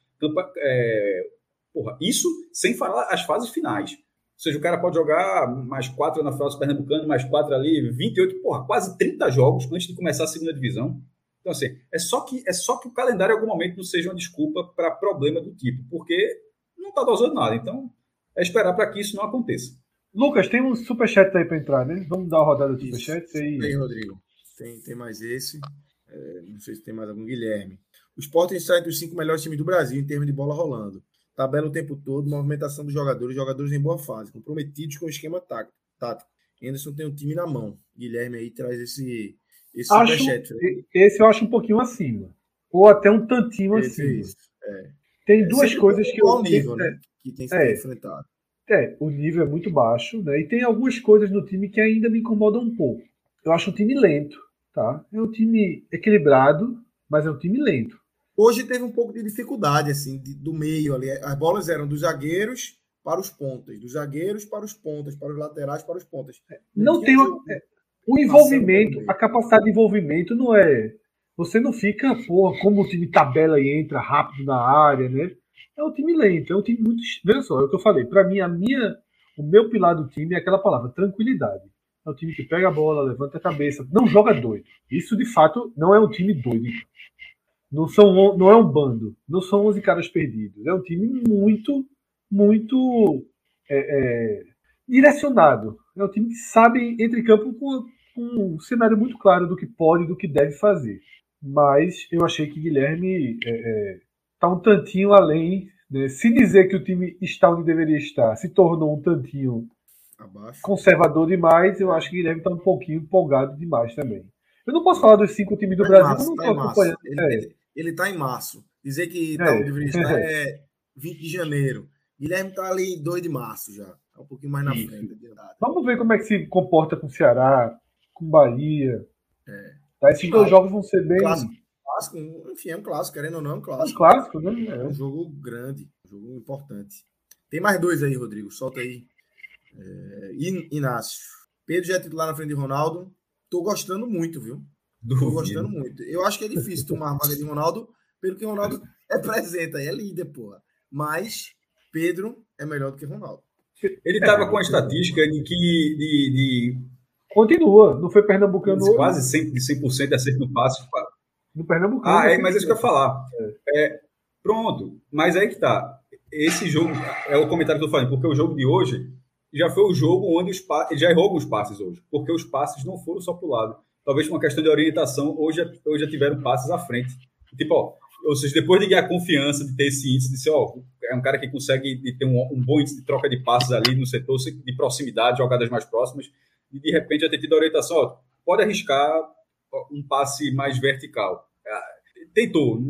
É, porra, isso sem falar as fases finais. Ou seja, o cara pode jogar mais 4 na fase pernambucano, mais 4 ali, 28, porra, quase 30 jogos antes de começar a segunda divisão. Então, assim, é só que, é só que o calendário em algum momento não seja uma desculpa para problema do tipo, porque não está dosando nada. Então, é esperar para que isso não aconteça. Lucas, tem um superchat aí para entrar, né? Vamos dar uma rodada de superchat aí. Tem, Rodrigo. Tem, tem mais esse. É, não sei se tem mais algum Guilherme. O Sporting está entre os cinco melhores times do Brasil em termos de bola rolando. Tabela o tempo todo, movimentação dos jogadores, jogadores em boa fase, comprometidos com o esquema tático. Anderson tem um time na mão. Guilherme aí traz esse, esse acho, superchat. Esse eu acho um pouquinho acima. Ou até um tantinho esse acima. É. Tem é duas coisas que eu. nível, né? Que tem que é, enfrentado. É, o nível é muito baixo, né? E tem algumas coisas no time que ainda me incomodam um pouco. Eu acho um time lento, tá? É um time equilibrado, mas é um time lento. Hoje teve um pouco de dificuldade, assim, de, do meio ali. As bolas eram dos zagueiros para os pontas, dos zagueiros para os pontas, para os laterais para os pontas. É, não, não tem uma, é, o envolvimento, a capacidade de envolvimento não é você não fica, porra, como o time tabela e entra rápido na área, né? É um time lento, é um time muito. Veja só, é o que eu falei. Para mim, a minha, o meu pilar do time é aquela palavra, tranquilidade. É um time que pega a bola, levanta a cabeça, não joga doido. Isso, de fato, não é um time doido. Não, são, não é um bando. Não são 11 caras perdidos. É um time muito, muito é, é, direcionado. É um time que sabe, entre campo, com, com um cenário muito claro do que pode e do que deve fazer mas eu achei que Guilherme está é, é tá um tantinho além. Né? Se dizer que o time está onde deveria estar, se tornou um tantinho Abaixo. conservador demais, eu acho que Guilherme está um pouquinho empolgado demais também. Eu não posso falar dos cinco times do tá Brasil, março, tá acompanhando. Ele está é. em março. Dizer que tá onde deveria estar é 20 de janeiro. Guilherme está ali em 2 de março já. Tá um pouquinho mais na Isso. frente. Vamos ver como é que se comporta com o Ceará, com Bahia. É. Tá? Esses dois jogos vão ser bem. Clássico, clássico, enfim, é um clássico, querendo ou não, é um clássico. É um clássico, né? É um jogo grande, um jogo importante. Tem mais dois aí, Rodrigo, solta aí. É, Inácio. Pedro já é titular na frente de Ronaldo. Tô gostando muito, viu? Tô gostando muito. Eu acho que é difícil tomar a vaga de Ronaldo, pelo que Ronaldo representa, é líder, porra. Mas Pedro é melhor do que Ronaldo. Ele estava é, com a estatística de que de, de Continua, não foi Pernambucano. Quase 100%, 100 de acerto no passe. No Pernambucano. Ah, é, mas é isso que eu ia falar. É. é. pronto, mas aí que tá. Esse jogo é o comentário que eu tô falando, porque o jogo de hoje já foi o jogo onde os passes. Já errou alguns passes hoje, porque os passes não foram só pro lado. Talvez por uma questão de orientação, hoje, hoje já tiveram passes à frente. Tipo, ó, ou seja, depois de ganhar confiança, de ter esse índice, de ser, ó, é um cara que consegue ter um, um bom índice de troca de passes ali no setor, de proximidade, jogadas mais próximas, e de repente já ter tido a orientação, ó, pode arriscar um passe mais vertical. Ah, tentou.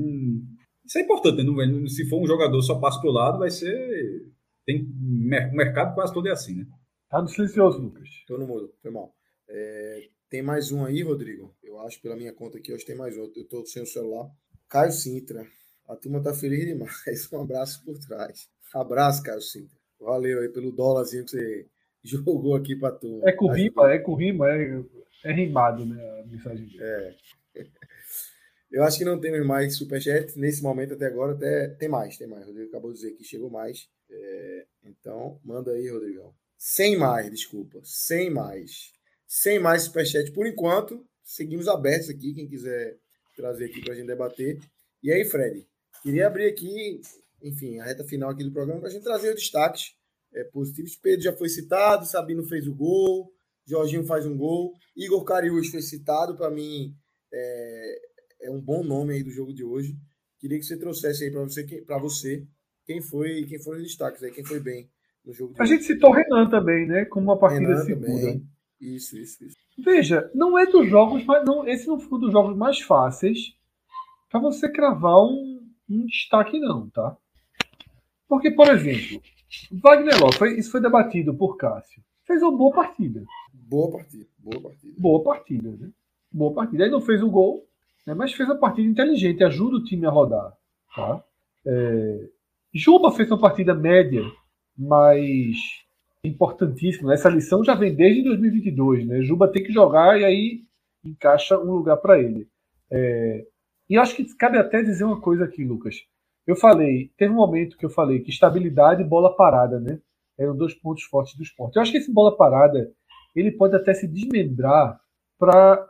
Isso é importante, né? se for um jogador só passo para o lado, vai ser. Tem, o mercado quase todo é assim, né? Tá no silencioso, Lucas. Tô no mudo, foi mal. É, tem mais um aí, Rodrigo? Eu acho, pela minha conta aqui, hoje tem mais um. Eu tô sem o celular. Caio Sintra. A turma tá feliz demais. Um abraço por trás. Abraço, Caio Sintra. Valeu aí pelo dólarzinho que você jogou aqui para tu. É com rima, é com rima, é, é rimado, né? A mensagem dele. É. Eu acho que não temos mais superchat nesse momento até agora. Até tem mais, tem mais. O Rodrigo acabou de dizer que chegou mais. É, então, manda aí, Rodrigão. Sem mais, desculpa. Sem mais. Sem mais superchat por enquanto. Seguimos abertos aqui. Quem quiser trazer aqui para a gente debater. E aí, Fred? Queria abrir aqui, enfim, a reta final aqui do programa para a gente trazer os destaques é, positivos. Pedro já foi citado, Sabino fez o gol, Jorginho faz um gol, Igor Cariús foi citado, para mim é, é, um bom nome aí do jogo de hoje. Queria que você trouxesse aí para você, para você quem foi quem foram os destaques aí, quem foi bem no jogo. a hoje. gente citou Renan também, né? Como uma partida Renan segura. Também. Isso, isso, isso. Veja, não é dos jogos, mas não, esse não foi um dos jogos mais fáceis para você cravar um, um, destaque, não, tá? Porque, por exemplo, Wagner Love, foi, isso foi debatido por Cássio. Fez uma boa partida. Boa partida, boa partida. Boa partida, né? Boa partida. Ele não fez o gol, né, mas fez uma partida inteligente, ajuda o time a rodar. Tá? É, Juba fez uma partida média, mas importantíssima. Essa lição já vem desde 2022. Né? Juba tem que jogar e aí encaixa um lugar para ele. É, e acho que cabe até dizer uma coisa aqui, Lucas. Eu falei, teve um momento que eu falei que estabilidade e bola parada, né? Eram dois pontos fortes do esporte. Eu acho que esse bola parada ele pode até se desmembrar para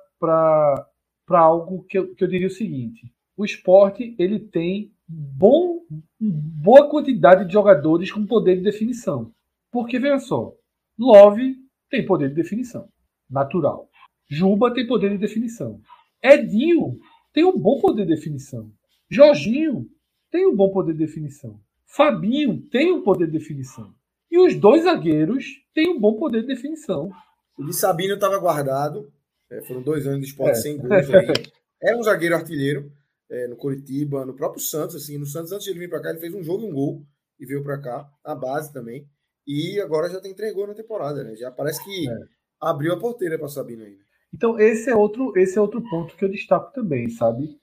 algo que eu, que eu diria o seguinte: o esporte ele tem bom, boa quantidade de jogadores com poder de definição. Porque, veja só, Love tem poder de definição, natural. Juba tem poder de definição. Edinho tem um bom poder de definição. Jorginho tem um bom poder de definição. Fabinho tem um poder de definição. E os dois zagueiros têm um bom poder de definição. O de Sabino estava guardado. É, foram dois anos de esporte é. sem gols aí. É um zagueiro artilheiro é, no Coritiba, no próprio Santos. assim No Santos, antes de ele vir para cá, ele fez um jogo e um gol e veio para cá, na base também. E agora já tem três gols na temporada, né? Já parece que é. abriu a porteira para Sabino ainda. Então, esse é, outro, esse é outro ponto que eu destaco também, sabe?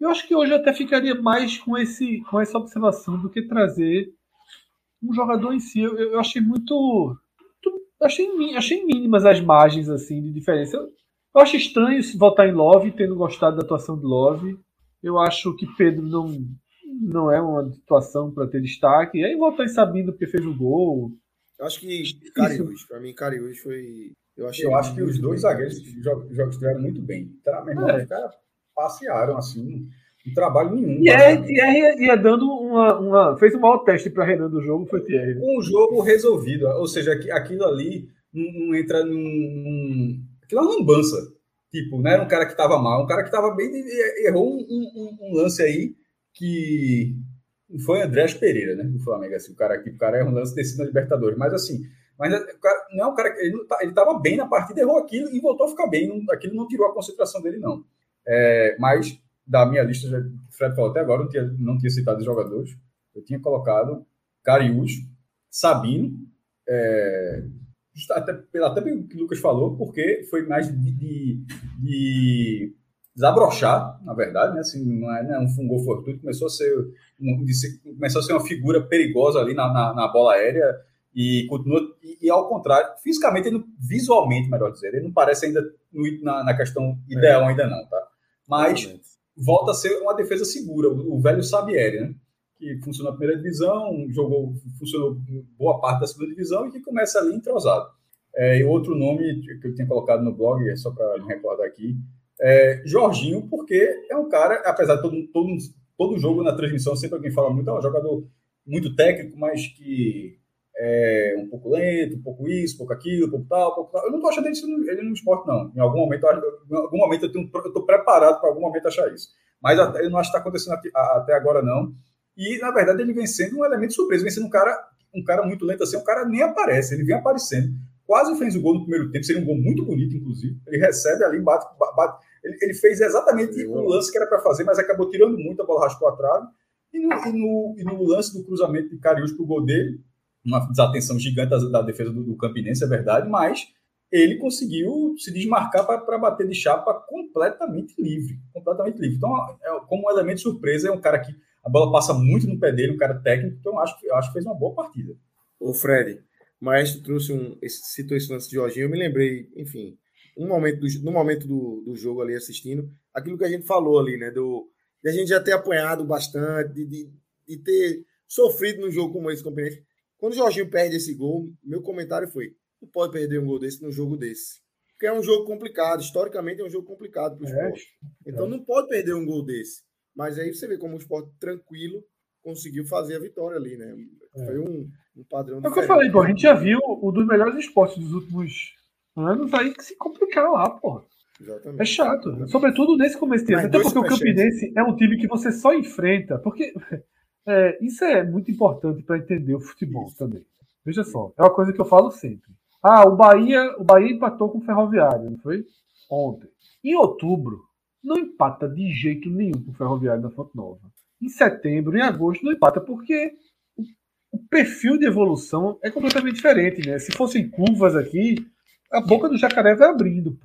Eu acho que hoje até ficaria mais com, esse, com essa observação do que trazer um jogador em si. Eu, eu achei muito achei, achei mínimas as margens assim de diferença. Eu, eu acho estranho votar em Love, tendo gostado da atuação de Love. Eu acho que Pedro não, não é uma situação para ter destaque. E aí votar em Sabino porque fez o gol. Eu acho que Cariús, para mim, Cariús foi. Eu, achei eu acho que os dois zagueiros jogos estiveram muito bem. Tá, meu é. Os caras passearam assim um trabalho nenhum. E é, Thierry ia dando uma, uma. Fez o maior teste para Renan do jogo, foi Thierry. Um jogo resolvido. Ou seja, aquilo ali não, não entra num. Aquilo é uma lambança. Tipo, não era um cara que estava mal, um cara que estava bem. Errou um, um, um, lance aí que. Foi Andrés Pereira, né? Do Flamengo. Assim, o cara aqui, o cara é um lance desse na Libertadores. Mas assim. Mas o cara, não é um cara. Ele estava bem na partida, errou aquilo e voltou a ficar bem. Não, aquilo não tirou a concentração dele, não. É, mas da minha lista, já, o Fred falou até agora, não tinha, não tinha citado os jogadores. Eu tinha colocado Cariús, Sabino, é, até, até o que o Lucas falou, porque foi mais de, de, de desabrochar, na verdade, né? Assim, não é, não é um fungo fortuito, começou a ser, um, ser, começou a ser uma figura perigosa ali na, na, na bola aérea e continua e, e, ao contrário, fisicamente, ele, visualmente, melhor dizer, ele não parece ainda no, na, na questão ideal é. ainda não, tá? Mas volta a ser uma defesa segura, o, velho Sabieri, né? que funcionou na primeira divisão, jogou, funcionou boa parte da segunda divisão e que começa ali entrosado. É, e outro nome que eu tinha colocado no blog, é só para recordar aqui, é Jorginho, porque é um cara, apesar de todo, todo, todo jogo na transmissão, sempre alguém fala muito, é um jogador muito técnico, mas que é um pouco lento, um pouco isso, um pouco aquilo, um pouco tal, um pouco tal. Eu não estou achando ele, ele no esporte, não. Em algum momento, em algum momento eu estou preparado para algum momento achar isso. Mas eu não acho que está acontecendo até agora, não. E, na verdade, ele vem sendo um elemento surpresa, vem sendo um cara, um cara muito lento assim, um cara nem aparece, ele vem aparecendo. Quase fez o gol no primeiro tempo, seria um gol muito bonito, inclusive. Ele recebe ali, bate, bate. Ele, ele fez exatamente o lance que era para fazer, mas acabou tirando muito, a bola raspou a trave. E no, e no, e no lance do cruzamento de Cariús para o gol dele, uma desatenção gigante da, defesa do, do, Campinense, é verdade, mas ele conseguiu se desmarcar para bater de chapa completamente livre. Completamente livre. Então, é, como um elemento surpresa, é um cara que a bola passa muito no pé dele, um cara técnico, então acho, acho que fez uma boa partida. O Fred, Maestro trouxe um, citou esse lance de Jorginho, eu me lembrei, enfim, um momento do, no momento do, do jogo ali assistindo, aquilo que a gente falou ali, né? Do, de a gente já ter apanhado bastante, de, de, de ter sofrido num jogo como esse o quando o Jorginho perde esse gol, meu comentário foi: não pode perder um gol desse num jogo desse. Porque é um jogo complicado, historicamente é um jogo complicado para o é, esporte. Então é. não pode perder um gol desse. Mas aí você vê como o esporte tranquilo conseguiu fazer a vitória ali, né? É. Foi um, um padrão. É o que eu falei, pô, a gente já viu o dos melhores esportes dos últimos anos aí que se complicar lá, pô. Exatamente. É chato. Sobretudo nesse começo de ano. Até porque o Campinense é um time que você só enfrenta. Porque é, isso é muito importante para entender o futebol isso. também. Veja só, é uma coisa que eu falo sempre. Ah, o Bahia, o Bahia empatou com o Ferroviário, não foi? Ontem. Em outubro, não empata de jeito nenhum com o Ferroviário na Fonte Nova. Em setembro, em agosto, não empata porque o perfil de evolução é completamente diferente, né? Se fossem curvas aqui, a boca do jacaré vai abrindo.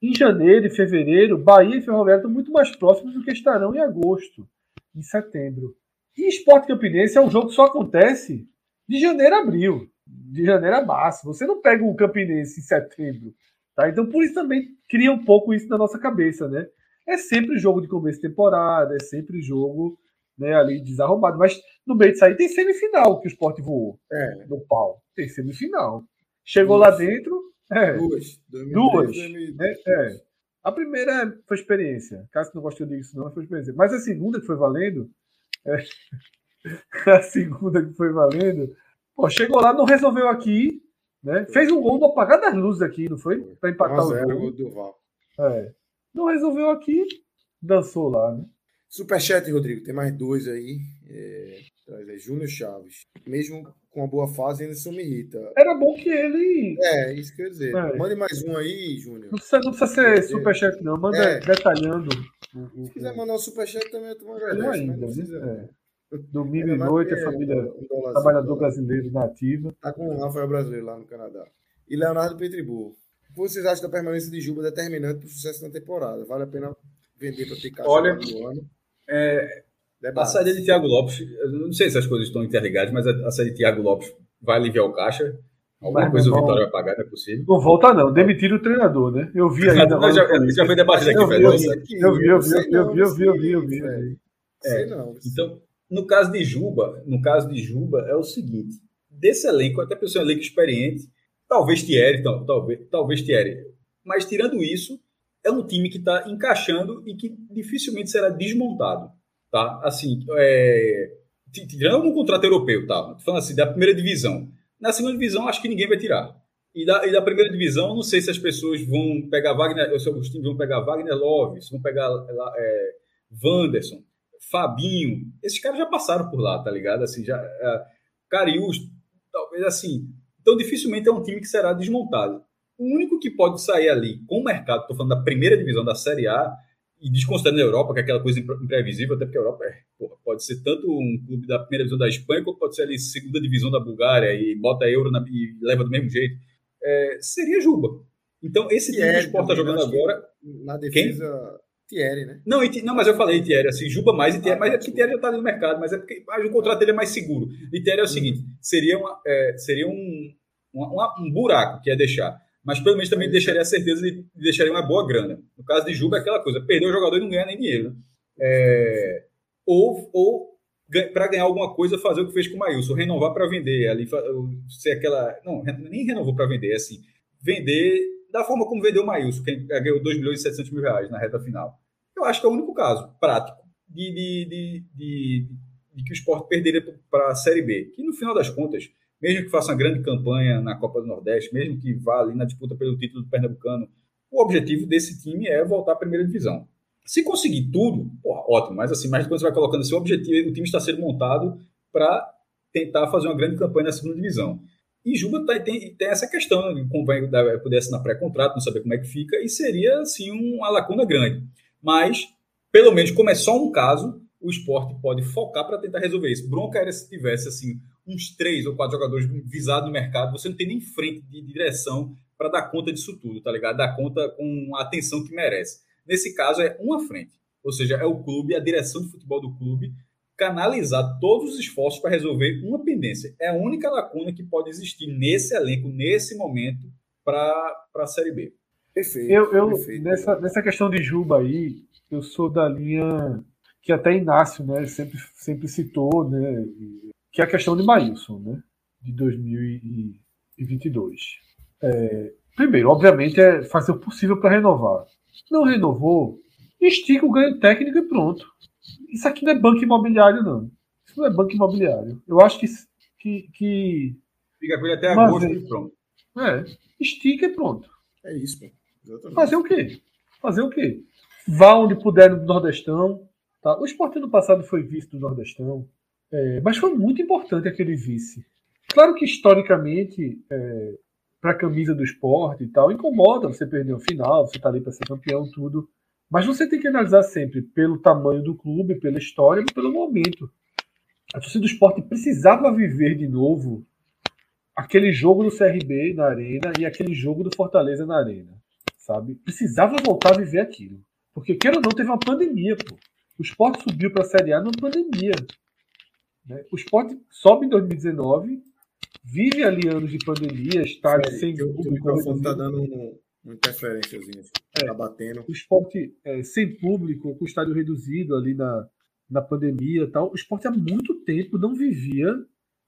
Em janeiro e fevereiro, Bahia e Ferroviário estão muito mais próximos do que estarão em agosto, em setembro. E Esporte Campinense é um jogo que só acontece de janeiro a abril, de janeiro a março. Você não pega o Campinense em setembro. Tá? Então, por isso também cria um pouco isso na nossa cabeça, né? É sempre jogo de começo de temporada, é sempre jogo né, ali desarrumado. Mas no meio disso aí tem semifinal que o esporte voou É. no pau. Tem semifinal. Chegou lá dentro. É, Duas. 2003, Duas, 2002. né, é. A primeira foi experiência. Caso não goste disso, não, foi experiência. Mas a segunda que foi valendo. é, a segunda que foi valendo. Pô, chegou lá, não resolveu aqui. Né? Fez um gol no apagar das luzes aqui, não foi? Para empatar 1 a o 0 jogo. gol do Val. É. Não resolveu aqui, dançou lá, né? Superchat, Rodrigo, tem mais dois aí. É, traz aí, Júnior Chaves. Mesmo com uma boa fase, ainda me irrita. Era bom que ele. É, isso que eu ia dizer. É. Mande mais um aí, Júnior. Não precisa, não precisa ser superchat, não. Manda É. detalhando. Se quiser mandar um superchat, também eu mas ainda, não precisa. né? É. Domingo e noite, a família um dólarzinho, trabalhador brasileiro na ativa. Tá com o Rafael Brasileiro lá no Canadá. E Leonardo Petribu. O que vocês acham da permanência de Juba determinante para o sucesso na temporada? Vale a pena vender para ter caixa Olha, no ano? É, a saída de Thiago Lopes, não sei se as coisas estão interligadas, mas a, a saída de Thiago Lopes vai aliviar o caixa. Alguma Mas, coisa o Vitória vai pagar, não é possível. Não volta, não. Demitiram o treinador, né? Eu vi ainda. Não, já, já foi debatido aqui, Eu vi, Fred. eu vi. Eu vi, eu vi, eu vi, eu vi, eu não. Então, no caso de Juba, no caso de Juba é o seguinte: desse elenco, até ser um elenco experiente, talvez Thierry, tal- talvez, talvez Thierry, mas tirando isso, é um time que está encaixando e que dificilmente será desmontado, tá? Assim, é, tirando um contrato europeu, tá? Falando assim da primeira divisão. Na segunda divisão, acho que ninguém vai tirar. E da, e da primeira divisão, não sei se as pessoas vão pegar Wagner, se os times vão pegar Wagner Love, vão pegar é, Wanderson, Fabinho, esses caras já passaram por lá, tá ligado? Assim, já é, Cariús, talvez assim. Então, dificilmente é um time que será desmontado. O único que pode sair ali com o mercado, estou falando da primeira divisão da Série A, e desconsiderando a Europa, que é aquela coisa impre- imprevisível, até porque a Europa é, porra, pode ser tanto um clube da primeira divisão da Espanha, como pode ser ali segunda divisão da Bulgária e bota euro na, e leva do mesmo jeito. É, seria Juba. Então, esse time que o Thierry Sport está jogando que- agora. Na defesa, Thierry, né? Não, não, mas eu falei Thierry, assim, Juba mais e Thierry, Ah, mas é tá, porque Thierry já está ali no mercado, mas é porque ah, o contrato dele é mais seguro. E Thierry é o seguinte, seria, uma, é, seria um, uma- um buraco que ia deixar, mas pelo menos também deixaria a certeza de deixaria uma boa grana. No caso de Juba é aquela coisa, perder o jogador e não ganhar nem dinheiro. né? É, ou ou para ganhar alguma coisa, fazer o que fez com o Maílson, renovar para vender, ali ser aquela... Não, nem renovou para vender, é assim, vender da forma como vendeu o Maílson, que ganhou 2 milhões e 700 mil reais na reta final. Eu acho que é o único caso prático de, de, de, de, de que o esporte perderia para a Série B. Que no final das contas, mesmo que faça uma grande campanha na Copa do Nordeste, mesmo que vá ali na disputa pelo título do Pernambucano, o objetivo desse time é voltar à primeira divisão. Se conseguir tudo, porra, ótimo, mas assim, mas quando você vai colocando esse objetivo, o time está sendo montado para tentar fazer uma grande campanha na segunda divisão. E Juba tá- tem, tem essa questão, né, dar- poder assinar pré-contrato, não saber como é que fica, e seria, assim, uma lacuna grande. Mas, pelo menos, como é só um caso, o esporte pode focar para tentar resolver isso. Bronca era se tivesse, assim, uns três ou quatro jogadores visados no mercado, você não tem nem frente de direção para dar conta disso tudo, tá ligado? Dar conta com a atenção que merece. Nesse caso, é uma frente. Ou seja, é o clube, a direção de futebol do clube, canalizar todos os esforços para resolver uma pendência. É a única lacuna que pode existir nesse elenco, nesse momento, para a Série B. Perfeito. Eu, eu perfeito. nessa, nessa questão de Juba aí, eu sou da linha que até Inácio né, sempre, sempre citou, né, que é a questão de Maílson, né, de 2022. É, primeiro, obviamente, é fazer o possível para renovar. Não renovou, estica o ganho técnico e pronto. Isso aqui não é banco imobiliário, não. Isso não é banco imobiliário. Eu acho que, que, que Fica com ele até Mas, agosto é. e pronto. é, estica e pronto. É isso, pô. Exatamente. Fazer o quê? Fazer o quê? Vá onde puder no Nordestão. Tá? O esporte ano passado foi vice do Nordestão. É, mas foi muito importante aquele vice. Claro que historicamente, é, para a camisa do esporte e tal, incomoda você perder o final, você tá ali para ser campeão, tudo. Mas você tem que analisar sempre pelo tamanho do clube, pela história e pelo momento. A torcida do esporte precisava viver de novo aquele jogo do CRB na Arena e aquele jogo do Fortaleza na Arena, sabe? Precisava voltar a viver aquilo. Porque, queira ou não, teve uma pandemia, pô. O esporte subiu para a Série A numa pandemia. Né? O esporte sobe em 2019, vive ali anos de pandemia, estádio sem o, o microfone está dando um, uma interferênciazinha. Assim, é, tá batendo. O esporte é, sem público, com o estádio reduzido ali na, na pandemia tal. O esporte há muito tempo não vivia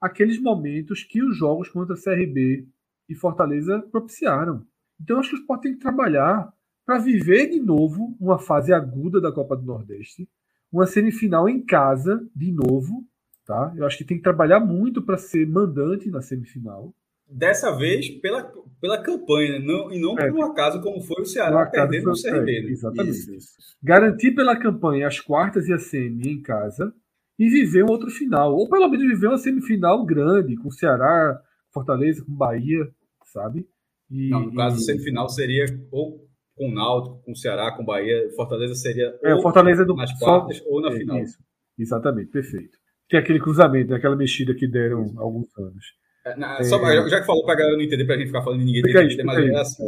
aqueles momentos que os jogos contra CRB e Fortaleza propiciaram. Então, acho que o esporte tem que trabalhar para viver de novo uma fase aguda da Copa do Nordeste, uma semifinal em casa, de novo. Tá? Eu acho que tem que trabalhar muito para ser mandante na semifinal. Dessa vez pela, pela campanha, não, e não é. por um acaso como foi o Ceará perdendo o CRB. Né? Exatamente. Isso, isso. Garantir pela campanha as quartas e a semi em casa e viver um outro final. Ou pelo menos viver uma semifinal grande, com o Ceará, Fortaleza, com Bahia, sabe? E, não, no caso, e... semifinal seria ou com o Náutico, com o Ceará, com o Bahia. Fortaleza seria é, ou Fortaleza do... nas quartas Só... ou na é, final. Isso. Exatamente, perfeito. É aquele cruzamento, né? aquela mexida que deram há alguns anos. É, na, só, é... já que falou para a galera não entender, para a gente ficar falando de ninguém, tem entender, mas é assim,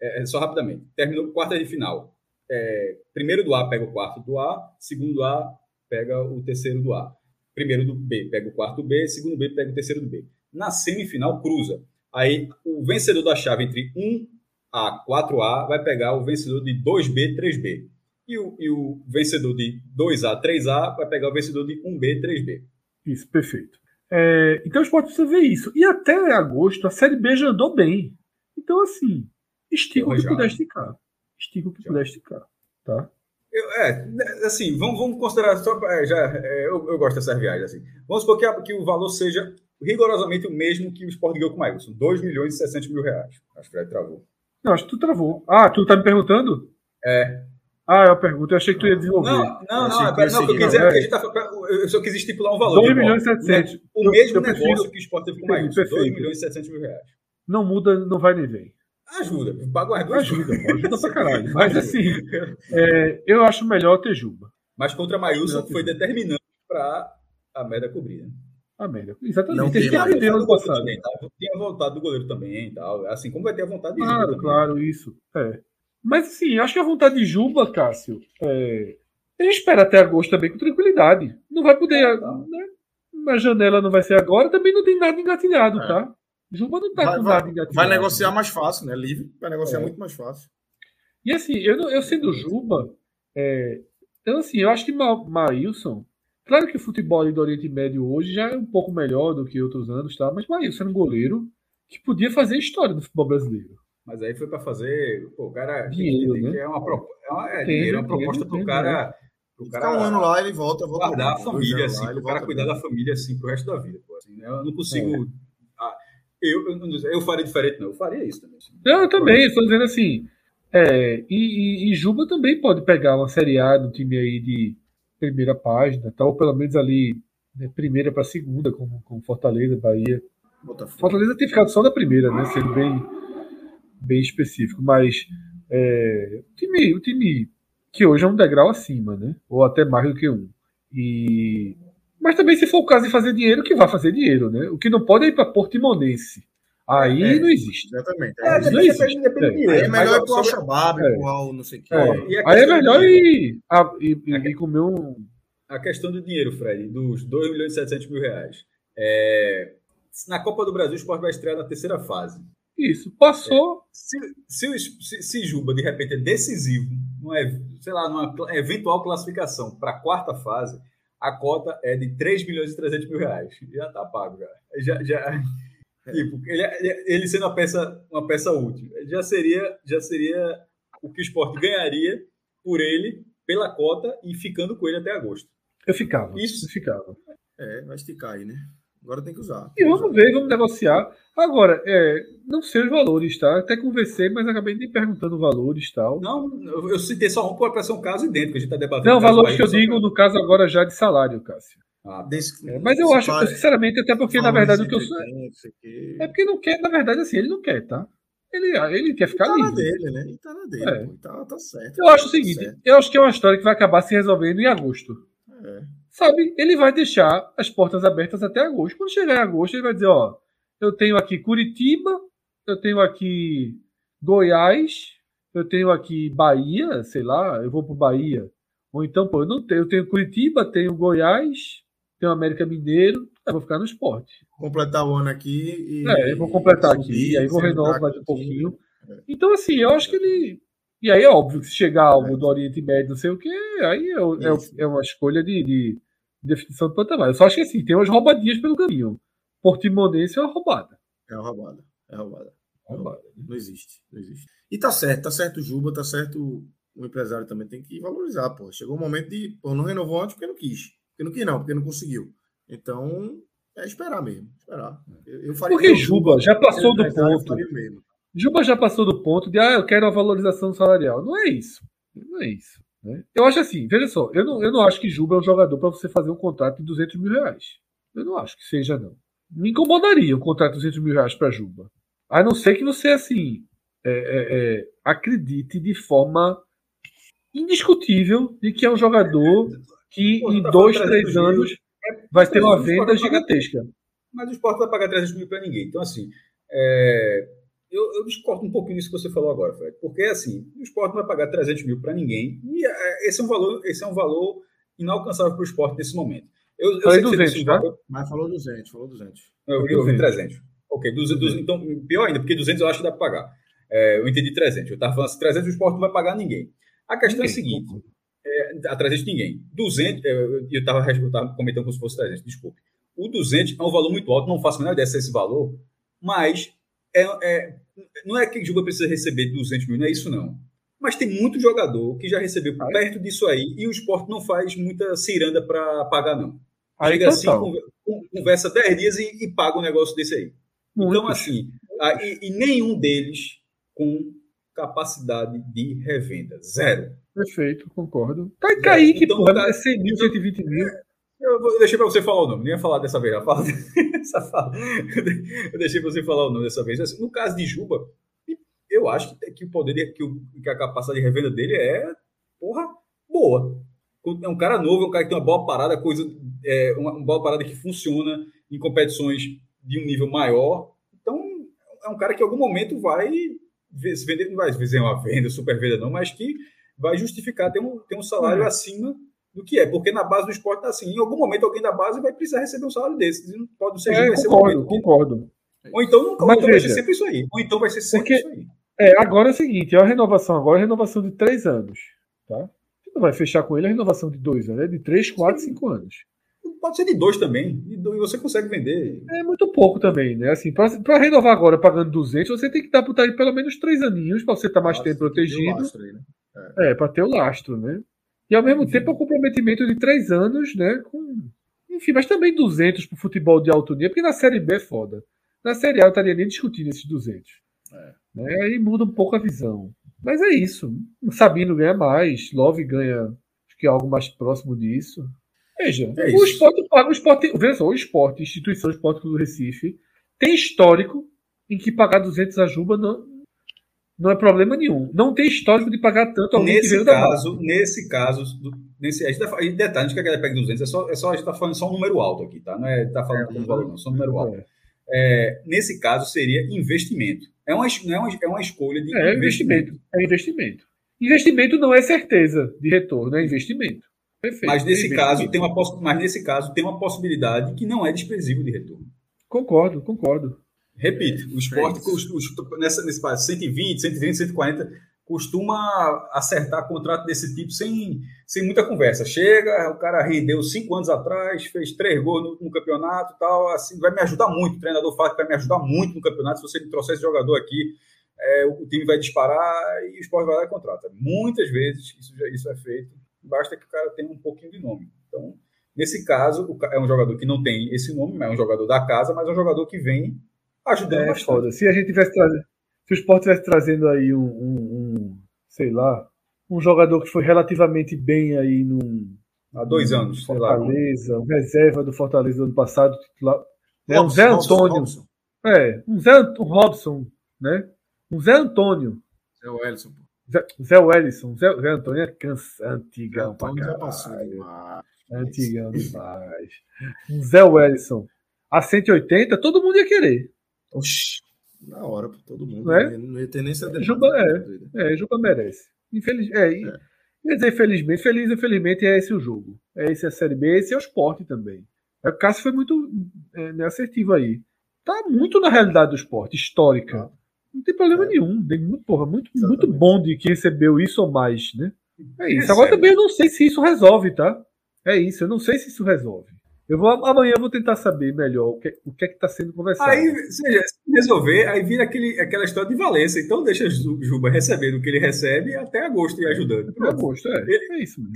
é, só rapidamente. Terminou quarta de final. primeiro do A pega o quarto do A, segundo do A pega o terceiro do A. Primeiro do B pega o quarto do B, segundo B pega o terceiro do B. Na semifinal, cruza. Aí o vencedor da chave entre 1A, 4A vai pegar o vencedor de 2B, 3B. E o, e o vencedor de 2A, 3A vai pegar o vencedor de 1B, 3B. Isso, perfeito. É, então o esporte precisa ver isso. E até agosto a Série B já andou bem. Então, assim, estica o que puder esticar. Estica o que puder esticar. Tá? Eu, é, assim, vamos, vamos considerar só. É, já, é, eu, eu, gosto dessas viagens. Assim. Vamos supor que, a, que, o valor seja rigorosamente o mesmo que o Sport ganhou com o Maílson: 2 milhões e 600 mil reais. Acho que Fred travou. Não, acho que tu travou. Ah, tu tá me perguntando? É. Ah, eu pergunto, eu achei que tu ia desenvolver. Não, não, não, não, não, eu, dizer, é. tá, eu só quis estipular um valor. 2 milhões e 700. O mesmo eu negócio prefiro... que o Sport teve com o Maílson: 2 milhões e 700 mil reais. Não muda, não vai nem vem. Ajuda, paga as duas. Ajuda, ajuda pra caralho. Mas assim, é, eu acho melhor ter Juba. Mas contra a Maílson foi determinante para a média cobrir. Né? A média, exatamente. Não tem que aprender no passado. Também, tá? Tem a vontade do goleiro também e tal. Assim como vai ter a vontade de Claro, Juba claro, isso. É. Mas assim, acho que a vontade de Juba, Cássio, é... ele espera até agosto também com tranquilidade. Não vai poder. É, tá. né? A janela não vai ser agora, também não tem nada engatilhado, é. tá? Juba não tá vai, com nada engatilhado. Vai negociar mais fácil, né? Livre, vai negociar é. muito mais fácil. E assim, eu, eu sendo Juba, é, eu, assim, eu acho que Ma Maílson, claro que o futebol do Oriente Médio hoje já é um pouco melhor do que outros anos, tá? mas Maílson era um goleiro que podia fazer história no futebol brasileiro. Mas aí foi para fazer, pô, o cara dinheiro, né? é uma, é uma, é, dinheiro, é uma proposta para o cara. O cara Ficar um ano lá, ele volta, volta guardar a família, assim, lá, o cara cuidar bem. da família assim pro resto da vida. Pô, assim, né? Eu não consigo é. Eu, eu, eu faria diferente, não. Eu faria isso também. Não, eu também. Estou dizendo assim. É, e, e, e, Juba também pode pegar uma Série A no time aí de primeira página, tal, ou pelo menos ali, né, primeira para segunda, como, como Fortaleza, Bahia. Botafogo. Fortaleza tem ficado só na primeira, né? Sendo bem, bem específico. Mas é, o, time, o time que hoje é um degrau acima, né? Ou até mais do que um. E mas também, se for o caso de fazer dinheiro, que vai fazer dinheiro, né? O que não pode é ir para Portimonense. Aí é, não existe. Exatamente. É, não existe. Depende, depende é. Aí é melhor ir para o Alshabab, é. para não sei o quê. É. Aí é melhor ir, a, ir, ir, comer um. A questão do dinheiro, Fred, dos 2 milhões e 700 mil reais. É... Na Copa do Brasil, o Sport vai estrear na terceira fase. Isso, passou. É. Se, se, se, se, Juba, de repente, é decisivo, não é, sei lá, numa eventual classificação para a quarta fase, a cota é de 3 milhões e 300 mil reais. Já está pago, já. já, já é. tipo, ele, ele, sendo uma peça, uma peça útil, já seria, já seria o que o esporte ganharia por ele, pela cota e ficando com ele até agosto. Eu ficava. Isso. Eu ficava. É, vai esticar aí, né? Agora tem que usar. e vamos ver, vamos negociar. Agora, é, não sei os valores, tá? Até conversei, mas acabei nem perguntando valores e tal. Não, eu citei só um para ser um caso idêntico, a gente está debatendo. Não, valores que eu digo, no caso agora já de salário, Cássio. Ah, desse, é, mas eu acho, sinceramente, até porque, na verdade, o que eu sou. Que... É porque não quer, na verdade, assim, ele não quer, tá? Ele, ele quer ficar ele tá livre. dele, né? Ele tá na dele, é. pô, tá, tá certo. Eu acho o seguinte: certo. eu acho que é uma história que vai acabar se resolvendo em agosto. É. Sabe? Ele vai deixar as portas abertas até agosto. Quando chegar em agosto, ele vai dizer: ó, eu tenho aqui Curitiba, eu tenho aqui Goiás, eu tenho aqui Bahia, sei lá, eu vou para Bahia. Ou então, pô, eu não tenho, eu tenho Curitiba, tenho Goiás, tenho América Mineiro, eu vou ficar no esporte. Completar o ano aqui e. É, eu vou completar aqui, aí vou renovar mais um pouquinho. É. Então, assim, eu acho que ele. E aí é óbvio que se chegar algo é. do Oriente Médio, não sei o que, aí é, é, é, uma escolha de, de, definição do patamar. Eu só acho que assim, tem umas roubadinhas pelo caminho. Portimonense é uma roubada. É uma roubada. É uma roubada. roubada. Não existe. Não existe. E tá certo, tá certo o Juba, tá certo o empresário também tem que valorizar, pô. Chegou o momento de, pô, não renovou antes porque não quis. Porque não quis não, porque não conseguiu. Então, é esperar mesmo. Esperar. Eu, eu faria porque Juba já passou do ponto. Juba já passou do ponto de, ah, eu quero a valorização salarial. Não é isso. Não é isso. Né? Eu acho assim, veja só, eu não, eu não acho que Juba é um jogador para você fazer um contrato de 200 mil reais. Eu não acho que seja, não. Me incomodaria um contrato de 200 mil reais para Juba. A não ser que você, assim, é, é, é, acredite de forma indiscutível de que é um jogador que Pô, em tá dois, três anos é, vai ter uma venda gigantesca. Mas o esporte vai pagar 300 mil para ninguém. Então, assim, é, eu, eu, discordo um pouquinho disso que você falou agora, Fred. Porque, assim, o esporte não vai pagar 300 mil para ninguém. E é, esse é um valor, esse é um valor inalcançável para o esporte nesse momento. Eu, eu Falei 200, tá? Mas falou 200, falou 200. Eu, eu vi 300. Ok, 200, 200, então, pior ainda, porque 200 eu acho que dá para pagar. É, eu entendi 300. Eu estava falando assim, 300 o esporte não vai pagar ninguém. A questão ninguém. é a seguinte, é, a 300 ninguém. 200, é, eu estava comentando como se fosse 300, desculpe. O 200 é um valor muito alto, não faço a menor ideia se é esse valor, mas é, é, não é que o Juba precisa receber 200 mil, não é isso não. Mas tem muito jogador que já recebeu Aí. perto disso aí e o esporte não faz muita ciranda para pagar, não. Aí, Chega assim, conversa 10 dias e, e, paga um negócio desse aí. Muito. Então, assim, e, e nenhum deles com capacidade de revenda. Zero. Perfeito, concordo. Tá, Kaique, então, porra, é 100 mil, 120 mil. Eu deixei para você falar o nome, nem ia falar dessa vez. Eu, fala, eu deixei para você falar o nome dessa vez. Assim, no caso de Juba, eu acho que, o poder, que, o, que a capacidade de revenda dele é, porra, boa. É um cara novo, é um cara que tem uma boa parada, coisa, é, uma, uma boa parada que funciona em competições de um nível maior. Então, é um cara que em algum momento vai se vender, não vai dizer uma venda, super venda, não, mas que vai justificar ter um, ter um salário uhum. acima do que é, porque na base do esporte está assim, em algum momento alguém da base vai precisar receber um salário desse, não pode ser, é, vai concordo, ser concordo. Ou então, não, ou então vai ser sempre isso aí, ou então vai ser sempre porque, isso aí. É, agora é o seguinte, a renovação agora é a renovação de três anos, tá? Você não vai fechar com ele a renovação de dois anos, é de três, quatro, Sim. cinco anos. Pode ser de dois também. E você consegue vender. É muito pouco também, né? Assim, para renovar agora pagando 200, você tem que dar para pelo menos três aninhos para você estar tá mais tempo protegido. Aí, né? É, é para ter o lastro, né? E ao mesmo tempo o comprometimento de três anos, né? Com... Enfim, mas também 200 para o futebol de alto nível, porque na Série B é foda. Na Série A eu estaria nem discutindo esses 200. É. Né? Aí muda um pouco a visão. Mas é isso. O Sabino ganha mais, Love ganha acho que é algo mais próximo disso. Veja, é o esporte paga o esporte. Veja só, o esporte, instituição esporte do Recife, tem histórico em que pagar 200 a Juba não, não é problema nenhum. Não tem histórico de pagar tanto alguém nesse que caso, Nesse caso, nesse, a gente tá, detalhe, a gente quer que ele pegue 200, é só, é só, a gente está falando só um número alto aqui, tá? Não é tá falando é, valor, não, só um número alto. É. É, nesse caso, seria investimento. É uma, é uma, é uma escolha de é investimento. investimento. É investimento. Investimento não é certeza de retorno, é investimento. Perfeito. Mas nesse, caso, tem uma, mas nesse caso tem uma possibilidade que não é desprezível de retorno. Concordo, concordo. Repito, o esporte é nessa, nesse 120, 130, 140 costuma acertar contrato desse tipo sem, sem muita conversa. Chega, o cara rendeu cinco anos atrás, fez três gols no, no campeonato tal, assim, vai me ajudar muito. O treinador fala que vai me ajudar muito no campeonato. Se você me trouxer esse jogador aqui, é, o time vai disparar e o esporte vai lá e contrata. Muitas vezes isso, já, isso é feito basta que o cara tenha um pouquinho de nome. Então, nesse caso, é um jogador que não tem esse nome, é um jogador da casa, mas é um jogador que vem ajudando é, bastante. Foda. Se a gente tivesse trazendo, se o Sport tivesse trazendo aí um, um, um, sei lá, um jogador que foi relativamente bem aí num, há dois anos. Fortaleza, o reserva do Fortaleza do ano passado, titular. É um Zé Antônio. Robson. É, um Zé um Robson, né? Um Zé Antônio. Zé Wellison. Zé, Zé Wellison. Zé, Zé Antônio é cansa, antigão pra já caralho. passou demais. Antigão demais. Um Zé Wellison. A 180, todo mundo ia querer. Oxi. Na hora, pra todo mundo. Não é? Não ia ter nem essa Juba, é. É, Juba merece. Infeliz, é, É. Quer dizer, infelizmente, feliz, infelizmente, é esse o jogo. É esse a Série B, esse é o esporte também. É, O Cássio foi muito é, né, assertivo aí. Tá muito na realidade do esporte, histórica. Não tem problema É. nenhum. Tem muito, porra, muito, Exatamente. muito bom de que recebeu isso ou mais, né? É isso. Recebe. Agora também eu não sei se isso resolve, tá? É isso, eu não sei se isso resolve. Eu vou, amanhã eu vou tentar saber melhor o que, o que é que está sendo conversado. Aí, seja, se resolver, aí vira aquele, aquela história de Valência. Então deixa o Juba recebendo o que ele recebe até agosto e ajudando. Eu Pronto. gosto, é. É isso mesmo.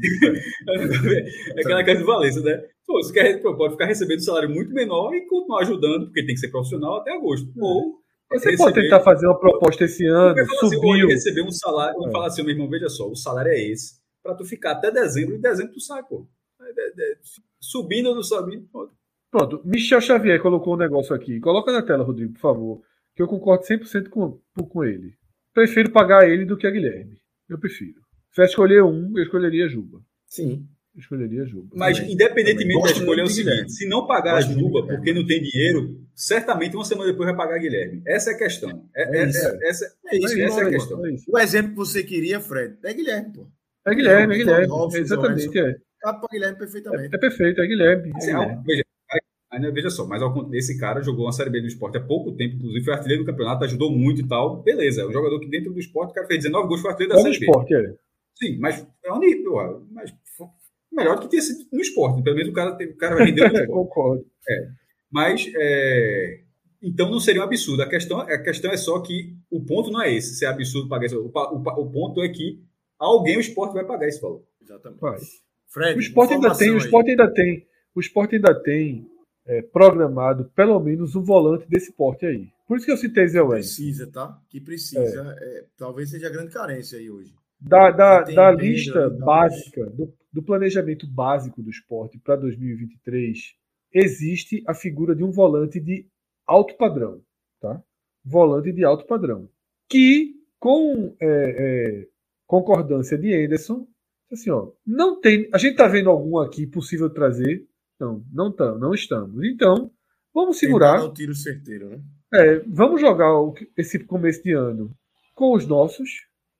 É aquela casa de Valência, né? Pô, você quer, pode ficar recebendo um salário muito menor e continuar ajudando, porque tem que ser profissional até agosto. Ou Você receber- pode tentar fazer uma proposta esse ano, falar assim, receber um salário, É. falar assim, meu irmão, veja só, o salário é esse, pra tu ficar até dezembro, e dezembro tu sai, pô. Subindo ou não subindo, pô. Pronto, Michel Xavier colocou um negócio aqui. Coloca na tela, Rodrigo, por favor. Que eu concordo 100% com, com ele. Prefiro pagar ele do que a Guilherme. Eu prefiro. Se eu escolher um, eu escolheria Juba. Sim. Eu escolheria Juba. Mas, Também. independentemente Também. da escolha, é o de seguinte: Guilherme. se não pagar Gosto a de Juba porque não tem dinheiro, certamente uma semana depois vai pagar Guilherme. Essa é a questão. É, É é- isso. é- essa, É isso, essa é a questão. É. O exemplo que você queria, Fred, é Guilherme, pô. é Guilherme, é Guilherme. Exatamente, é. Cabe pra Guilherme perfeitamente. É perfeito, é Guilherme. É Assim, Guilherme. veja, ainda veja só, mas ao esse cara jogou uma Série B do esporte há pouco tempo, inclusive foi artilheiro do campeonato, ajudou muito e tal. Beleza, é um jogador que dentro do esporte, o cara fez 19 gols, foi artilheiro da Como Série B. esporte, é. Sim, mas é um nível, mas melhor do que ter sido no esporte. Pelo menos o cara, o cara rendeu no esporte. Concordo. Mas é, então não seria um absurdo. A questão, a questão é só que o ponto não é esse, se é absurdo pagar isso. O, o, o ponto é que alguém o esporte vai pagar esse valor. Exatamente. Vai. Fred, O esporte ainda tem, o aí. esporte ainda tem, o esporte ainda tem é, programado pelo menos um volante desse porte aí. Por isso que eu citei Zé Welles. Precisa, tá? Que precisa. É, talvez seja a grande carência aí hoje. Da, da, da lista básica, do, do planejamento básico do esporte para 2023, existe a figura de um volante de alto padrão. Tá? Volante de alto padrão. Que, com é, é, concordância de Anderson, assim, ó, não tem. A gente está vendo algum aqui possível trazer? Não, não, tá, não estamos. Então, vamos segurar. Tentar dar o tiro certeiro, né? É, vamos jogar esse começo de ano com os nossos,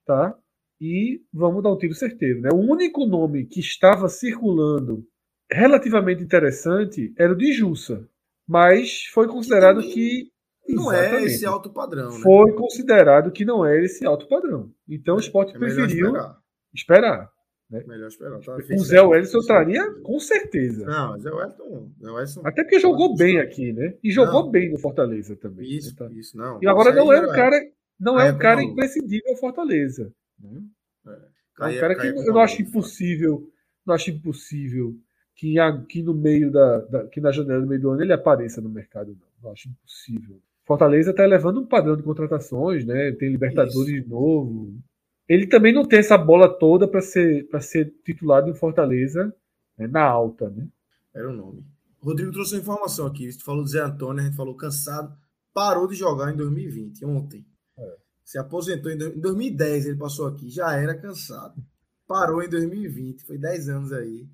tá? E vamos dar um tiro certeiro, né? O único nome que estava circulando relativamente interessante era o de Jussa, mas foi considerado que Não é esse alto padrão, né? foi considerado que não era esse alto padrão. Então o esporte É preferiu esperar. esperar. Melhor esperar. Tá? O Zé. Wellison traria com certeza. Não, Zé Wellison. Zé Wellison. Até porque jogou bem aqui, né? E jogou Não. bem no Fortaleza também. Isso, né, tá? isso, não. E agora Isso não é um cara, não é Caia um cara como maluco. imprescindível ao Fortaleza. né? É um Caia- cara que caia eu não acho impossível, não acho impossível que, a- que no meio da, da- que na janela do meio do ano ele apareça no mercado, não. Não acho impossível. Fortaleza está elevando um padrão de contratações, né? Tem Libertadores de novo. Ele também não tem essa bola toda para ser para ser titulado em Fortaleza né, na alta, né? Era o nome. Rodrigo trouxe uma informação aqui. Você falou do Zé Antônio, a gente falou cansado. Parou de jogar em 2020, ontem. É. Se aposentou em, em 2010, ele passou aqui, já era cansado. Parou em 2020, foi 10 anos aí.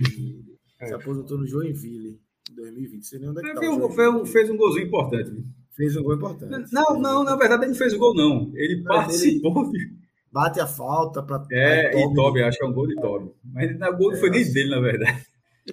E É. Se aposentou no Joinville em 2020. Sei nem onde é que tá o Fez um, fez golzinho importante. viu? Fez um gol importante. Não, não, na verdade ele não fez o gol, não. Ele Mas participou. de- Bate a falta para. É, e Toby, acho que é um gol de Toby. Mas o gol não foi É, nem acho- dele, na verdade.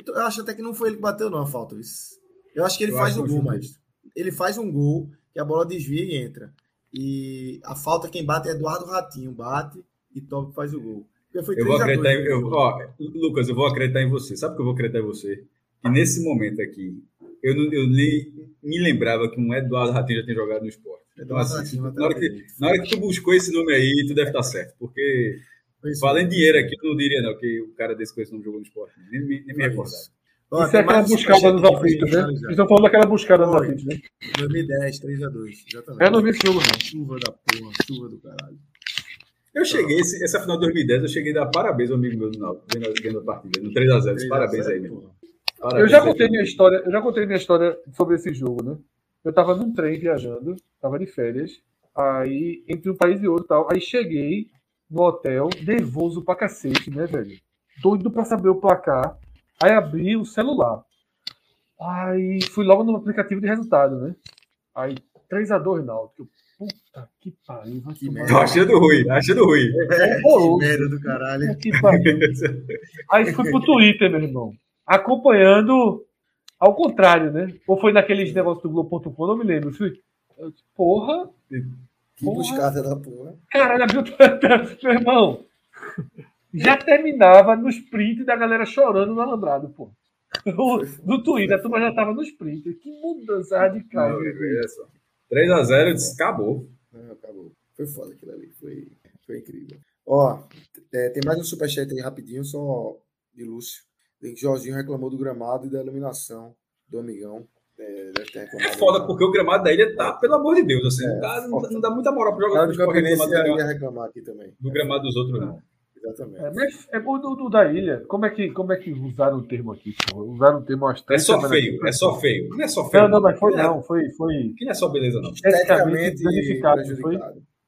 Eu acho até que não foi ele que bateu, não, a falta. Isso. Eu acho que ele Eu faz acho um gol, mas ele faz um gol que a bola desvia e entra. E a falta quem bate é Eduardo Ratinho, bate e Top faz o gol. Eu vou 3 a 2, acreditar em. né? Eu, ó, Lucas, eu vou acreditar em você. Sabe por que eu vou acreditar em você? Que nesse momento aqui, eu, não, eu nem me lembrava que um Eduardo Ratinho já tinha jogado no esporte. Então, assim, na hora, que, na hora que tu buscou esse nome aí, tu deve estar certo. Porque, isso. valendo dinheiro aqui, eu não diria, não, que o cara desse com esse nome jogou no esporte. Nem, me- nem me recordava. isso. Ó, Isso é aquela um buscada nos aflitos, né? Eles estão falando daquela buscada nos aflitos, né? 2010, 3x2. Exatamente. É, não vi esse jogo, não. Chuva da porra, chuva do caralho. Eu cheguei, esse, essa final de 2010, eu cheguei a dar parabéns ao amigo meu do Náutico, vendo a partida, no 3x0. Parabéns aí, meu. eu já contei minha história, eu já contei minha história sobre esse jogo, né? Eu tava num trem viajando, tava de férias, aí entre um país e outro tal. Aí cheguei no hotel, nervoso pra cacete, né, velho? Doido pra saber o placar. Aí abri o celular. Aí fui logo no aplicativo de resultado, né? Aí 3x2 Náutico. Puta que pariu. Vai que merda. Tô achando ruim, achando ruim. É, que merda do caralho. Que pariu. Aí fui pro Twitter, meu irmão. Acompanhando ao contrário, né? Ou foi naqueles negócios do Globo.com, não me lembro. Fui, porra. Que porra. buscada da porra. Caralho, meu irmão. Já terminava nos prints da galera chorando no alambrado, pô. No Twitter, a turma já tava nos prints. Que mudança radical. 3x0, disse, acabou. Não, acabou. Foi foda aquilo ali. Foi, foi incrível. Ó, é, tem mais um superchat aí rapidinho, só de Lúcio. Tem que Jorginho reclamou do gramado e da iluminação do amigão. É, é foda, porque o gramado da ilha tá, pelo amor de Deus, assim, é, não, dá, não, dá, muita moral pro jogador. Claro que o ia, ia reclamar aqui também. Do gramado dos outros, não. Exatamente. É, mas é bom do, do, da ilha. Como é, que, como é que usaram o termo aqui? Pô? Usaram o termo às É só feio, é só feio. Não é só feio. Não, não, mas foi não. Foi, foi... Que não é só beleza, não. Esteticamente danificado. Foi?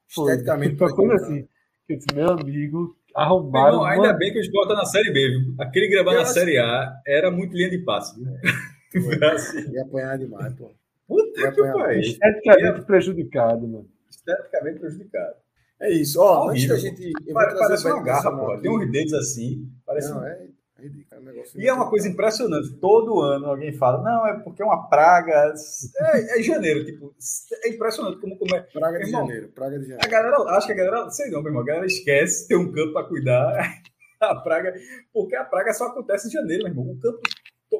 foi. Esteticamente. Foi coisa assim. Eu disse, meu amigo, arrumado. Não, ainda bem que os botam na Série B, viu? Aquele gravado na Série A era muito linha de passe. Viu? É. assim. Ia apanhar demais, pô. Puta que pariu. Esteticamente Ia... prejudicado, mano. Esteticamente prejudicado. É isso. Ó, antes da gente. Parece uma garra, pô. Tem uns dedos assim. Parece não, é, é, é um negócio e é uma coisa impressionante. Todo ano alguém fala, não, é porque é uma praga. É, é janeiro, tipo, é impressionante como, como é. Praga de irmão, janeiro, praga de janeiro. A galera, acho que a galera, sei não, meu irmão, a galera esquece ter um campo para cuidar. A praga, porque a praga só acontece em janeiro, meu irmão. O campo,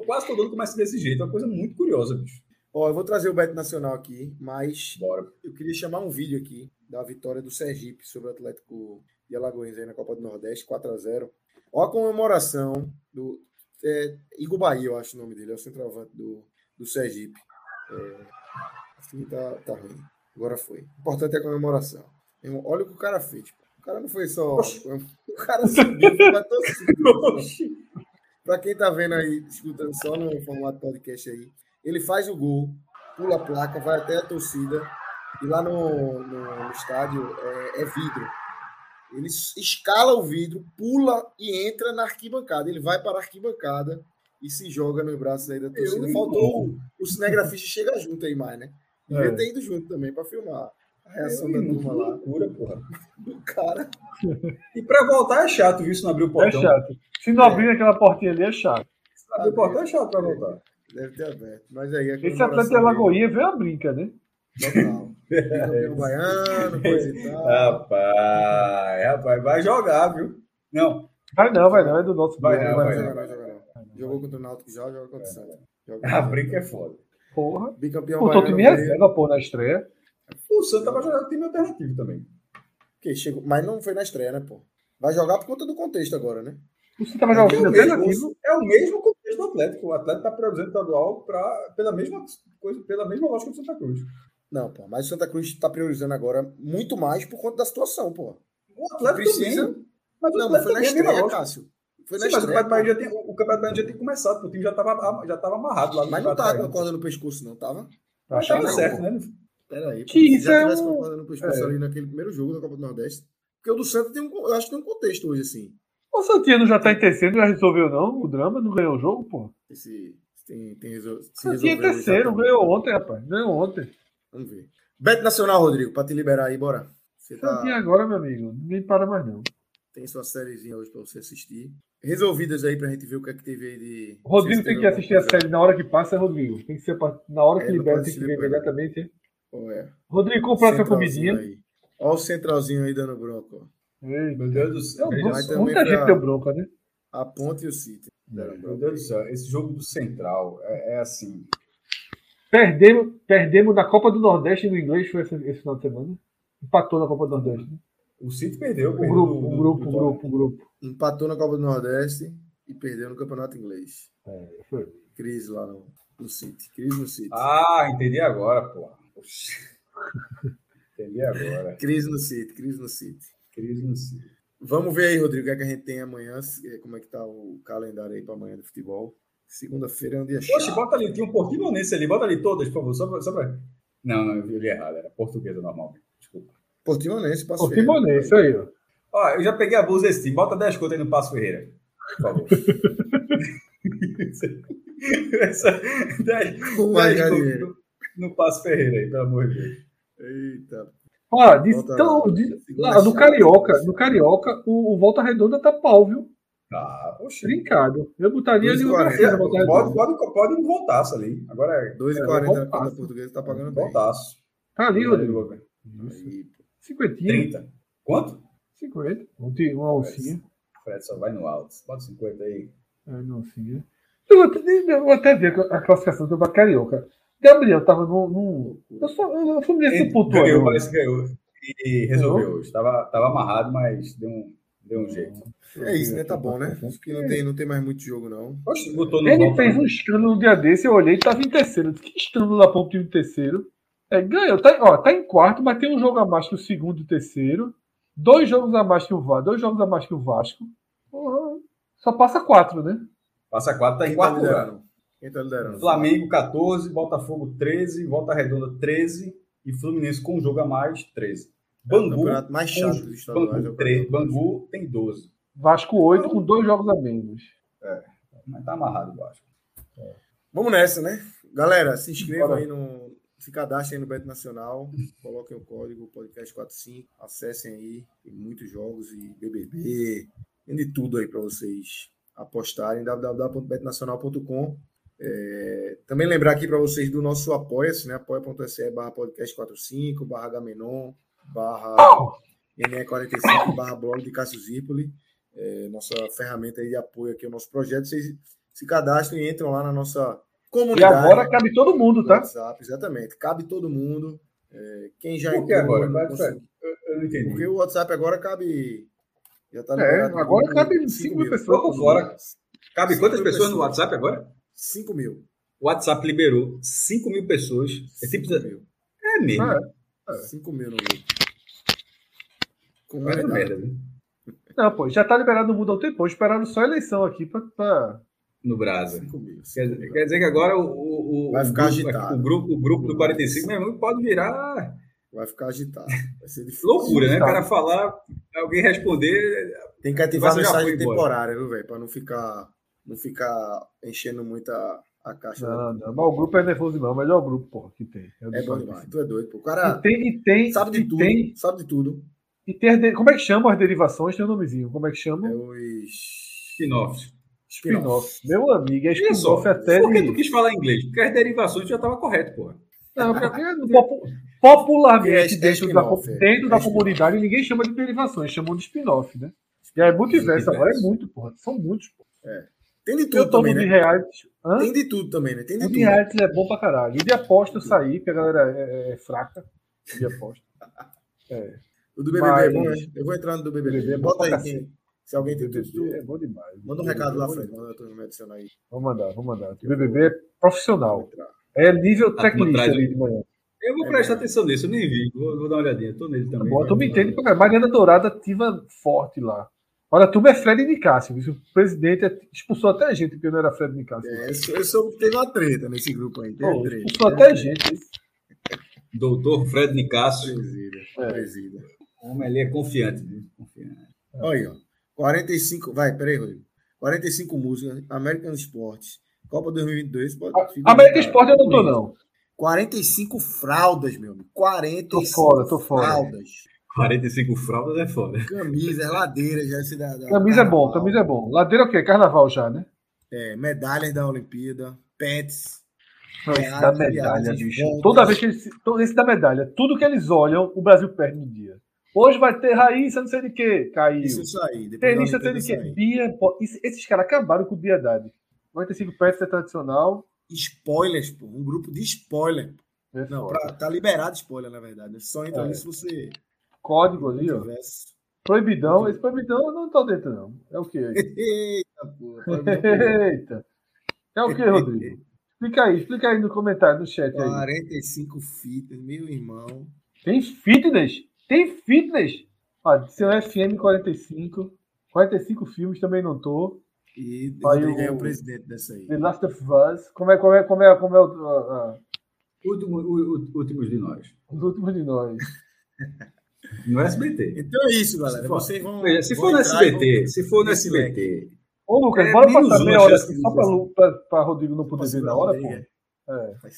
quase todo ano começa desse jeito. É uma coisa muito curiosa, bicho. Ó, eu vou trazer o Beto Nacional aqui, mas Bora. eu queria chamar um vídeo aqui da vitória do Sergipe sobre o Atlético de Alagoas aí na Copa do Nordeste, 4 a 0 Ó a comemoração do é, Igor Bahia, eu acho o nome dele, é o centroavante do, do Sergipe. É, assim tá, tá ruim. Agora foi. O importante é a comemoração. Olha o que o cara fez. O cara não foi só. O cara subiu, foi pra todo Pra quem tá vendo aí, escutando só no formato podcast aí, ele faz o gol, pula a placa, vai até a torcida, e lá no, no, no estádio é, é, vidro. Ele escala o vidro, pula e entra na arquibancada. Ele vai para a arquibancada e se joga nos braços aí da torcida. Eu Faltou o, o cinegrafista chega junto aí mais, né? Devia é. ter ido junto também para filmar a reação eu da turma lá. Loucura, porra. Do cara. E para voltar é chato, viu? Se não abrir o portão. É chato. Se não abrir aquela portinha ali, é chato. Se não abrir o portão é chato para voltar. Deve ter aberto. Mas aí, Esse Atlético de Alagoinha veio a brinca, né? Total. Campeão baiano, coisa e tal. Rapaz, rapaz, vai jogar, viu? Não. Vai não, vai não, é do nosso vai, não, vai, vai, jogar, vai jogar, não. Jogou contra o Náutico já, joga contra o Santos. A brinca é foda. Porra. Bicampeão Pô, baiano. time reserva, pô, na estreia. O Santos tava jogando time alternativo também. Que chegou, mas não foi na estreia, né, pô? Vai jogar por conta do contexto agora, né? O Santos tava jogando é alternativo. É o mesmo contexto do Atlético. O Atlético tá produzindo estadual pra, pela mesma coisa, pela mesma lógica do Santa Cruz. Não, pô, mas o Santa Cruz está priorizando agora muito mais por conta da situação, pô. O Atlético precisa. Também, mas não, mas foi na é estreia, Cássio. Foi na Sim, estreia. Mas o Campeonato, tem, o Campeonato Baiano já tem começado, o time já estava já tava amarrado lá. Mas não tava com a corda no pescoço, não, tava? Mas tava certo, né? Peraí, que isso já tivesse com a corda no pescoço é. ali naquele primeiro jogo da Copa do Nordeste. Porque o do Santos tem um, eu acho que tem um contexto hoje, assim. O Santino já tá em terceiro, já resolveu não? O drama não ganhou o jogo, pô? Esse, tem, tem resol... Santinho em terceiro, ganhou ontem, rapaz. Ganhou ontem. Vamos ver. Bet Nacional, Rodrigo, para te liberar aí, bora. Você tá... agora, meu amigo. Ninguém para mais, não. Tem sua sériezinha hoje para você assistir. Resolvidas aí pra gente ver o que é que teve aí de. Rodrigo tem que assistir a série na hora que passa, Rodrigo. Tem que ser pra... na hora que é, libera, tem que ver imediatamente. Oh, é. Rodrigo, comprar sua comidinha. Olha o centralzinho aí dando bronca. Ei, meu Deus do céu. Muita gente deu bronca, né? A Ponte e o City. Meu Deus do céu, esse jogo do Central é, é assim. Perdemos, perdemos na Copa do Nordeste no inglês, foi esse, esse final de semana. Empatou na Copa do Nordeste. Né? O City perdeu. Um grupo, um grupo, um grupo, um grupo. Empatou na Copa do Nordeste e perdeu no Campeonato Inglês. É, foi. Crise lá no, no City. Crise no City. Ah, entendi agora, pô. entendi agora. Crise no City, crise no City. Cris no Cio. Vamos ver aí, Rodrigo, o que, é que a gente tem amanhã, como é que tá o calendário aí para amanhã do futebol. Segunda-feira é um dia chato. Poxa, bota ali, tinha um Portimonense ali, bota ali todas, por favor, só pra, só pra... Não, não, eu vi errado, era portuguesa normalmente, desculpa. Portimonense, Passo Portimonense, Ferreira. aí, ó. Ó, eu já peguei a blusa desse time, bota 10 contas aí no Passo Ferreira, por favor. Essa, 10, 10 no, no Passo Ferreira aí, pelo amor de Deus. Eita. Ó, diz, então, lá, no Carioca, no Carioca, o, o Volta Redonda tá pau, viu? Ah, poxa. Brincado. Eu botaria ali o pode, pode, pode, um voltaço ali. Agora é. 2,40 é, a portuguesa tá pagando bem. Voltaço. Tá ali, Rodrigo. Cinquentinha. 30. Quanto? 50. Uma alcinha. Fred só vai no alto. Bota 50 aí. É, uma alcinha. Eu vou, até, eu vou até ver a classificação do Carioca. Gabriel tava num. num eu só, o Fluminense pontuou. Ganhou, parece que ganhou. E resolveu hoje. Tava, tava amarrado, mas deu um, deu um jeito. É isso, né? Tá bom, né? Acho que não tem, não tem mais muito jogo, não. Oxe, ele fez um escândalo no dia desse, eu olhei e tava em terceiro. Que escândalo da ponto em terceiro. É, ganhou. Tá, ó, tá em quarto, mas tem um jogo a mais que o segundo e o terceiro. Dois jogos a mais que o Vasco. Dois jogos a mais que o Vasco. Só passa quatro, né? Passa quatro, tá em quarto tá lugar. Quem tá liderando? Flamengo 14, Botafogo 13, Volta Redonda 13 e Fluminense com um jogo a mais 13. Bangu, é o mais chato do estadual. Bangu, 3, Bangu tem 12. Vasco 8 com dois jogos a menos. É, mas tá amarrado o Vasco. É. Vamos nessa, né? Galera, se inscrevam aí no. Se cadastrem no Beto Nacional, coloquem o código podcast45, acessem aí, tem muitos jogos e BBB, tem de tudo aí para vocês apostarem, www.betnacional.com. É, também lembrar aqui para vocês do nosso apoia-se, né? apoia.se barra podcast45, barra Gamenon, barra NE45, barra blog de Cássio Zipoli é, nossa ferramenta de apoio aqui ao nosso projeto. Vocês se cadastrem e entram lá na nossa comunidade. E agora cabe todo mundo, tá? WhatsApp, exatamente. Cabe todo mundo. É, quem já Por que agora? Eu, eu, não entendi. Porque o WhatsApp agora cabe. Já tá é, agora cabe 5 mil pessoas. Fora. Cabe quantas pessoas, pessoas no WhatsApp agora? 5 mil. O WhatsApp liberou 5 mil pessoas. É, simples... mil. é mesmo. 5 é. Mil no grupo. Com é merda, viu? Não, pô, já tá liberado no mundo há um tempo. Esperaram só a eleição aqui pra. pra... No Brasil. Quer, quer, dizer que agora o, o, Vai ficar o, agitado. O grupo, o grupo do 45 mesmo pode virar. Vai ficar agitado. Vai ser difícil. Loucura, né? O cara falar, alguém responder. Tem que ativar a mensagem temporária, viu, velho? Pra não ficar, não ficar enchendo muita a caixa. Não, não, mas o grupo é nervoso não, mas é o grupo, pô, que tem. É, é bom demais. Tu é doido, pô. O cara e tem, e tem, sabe de tudo. Tem, sabe de tudo. E de... como é que chama as derivações? Tem um nomezinho. Como é que chama? É os spin-offs. Spin-off. Meu amigo, é spin-off até. Por que tu quis falar inglês? Porque as derivações já estava correto, porra. Não, porque popularmente é, dentro, da, é. dentro da comunidade ninguém chama de derivações, chamam de spin-off, né? E aí multiverso agora é muito, porra. São muitos, porra. É. Tem de tudo também, né? reality. Tem de tudo também, né? Tem de o tudo. de reality é bom pra caralho. E de aposta sair, porque a galera é, é fraca. De aposta. É. O do BBB Mas... é bom, né? Eu vou entrar no do BBB. BBB é Bota aí quem, se alguém tem tudo. É bom demais. Manda um recado lá, Fred. Manda tu me adicionar aí. Vou mandar, vou mandar. O BBB é profissional. É nível tá técnico ali de manhã. Eu vou prestar é, atenção nisso, eu nem vi. Vou, vou, dar uma olhadinha. Tô nele também. Bom, tu me entende, porque Mariana Dourada ativa forte lá. Olha, tu é Fred Nicásio. O presidente expulsou até a gente, porque não era Fred Nicásio. É, eu soube que teve uma treta nesse grupo aí. Pô, treta, expulsou até a gente. Doutor Fred Nicásio. Presida. É. Presida. O homem ali é confiante, né? Confiante. Olha aí, ó. 45. Vai, peraí, Rodrigo. 45 músicas, American Sports, Copa 2022. Pode, American Sports eu não tô, não. 45 fraldas, meu amigo. 45 tô fora, tô fora. fraldas. 45 fraldas é foda. Camisa, ladeira, já se dá. Camisa é bom, camisa é bom. Ladeira é o quê? Carnaval já, né? É, medalhas da Olimpíada, pets. Não, esse da medalha, bicho. Toda vez que eles. Esse da medalha, tudo que eles olham, o Brasil perde no dia. Hoje vai ter Raíssa, não sei de quê. Caiu. Isso aí. Tenista, tem de quê. Bia. Esses caras acabaram com Biedade. 95 peças é tradicional. Spoilers, pô. Um grupo de spoiler. É não, pra, tá liberado spoiler, na verdade. Só entra é. ali se você. Código ali, ó. Proibidão. Esse proibidão eu não tô dentro, não. É o quê? Eita, pô. Eita. É o quê, Rodrigo? Explica aí, explica aí no comentário, no chat aí. 45 fitas, meu irmão. Tem fitness? Tem fitness? Ah, se é FM 45. 45 filmes também não tô. E Aí Rodrigo é o- o presidente dessa aí. The Last of Us. Como é, como é, como é, como é o, a- a- Último, o- o- últimos de nós. os últimos de nós? No SBT. Então é isso, galera. Se for- Vocês vão. Veja, se vão for no SBT, vão- se for no nesse SBT. Ô, Lucas, É, bora passar meia hora aqui, só pra Rodrigo não poder ver na hora, pô. é?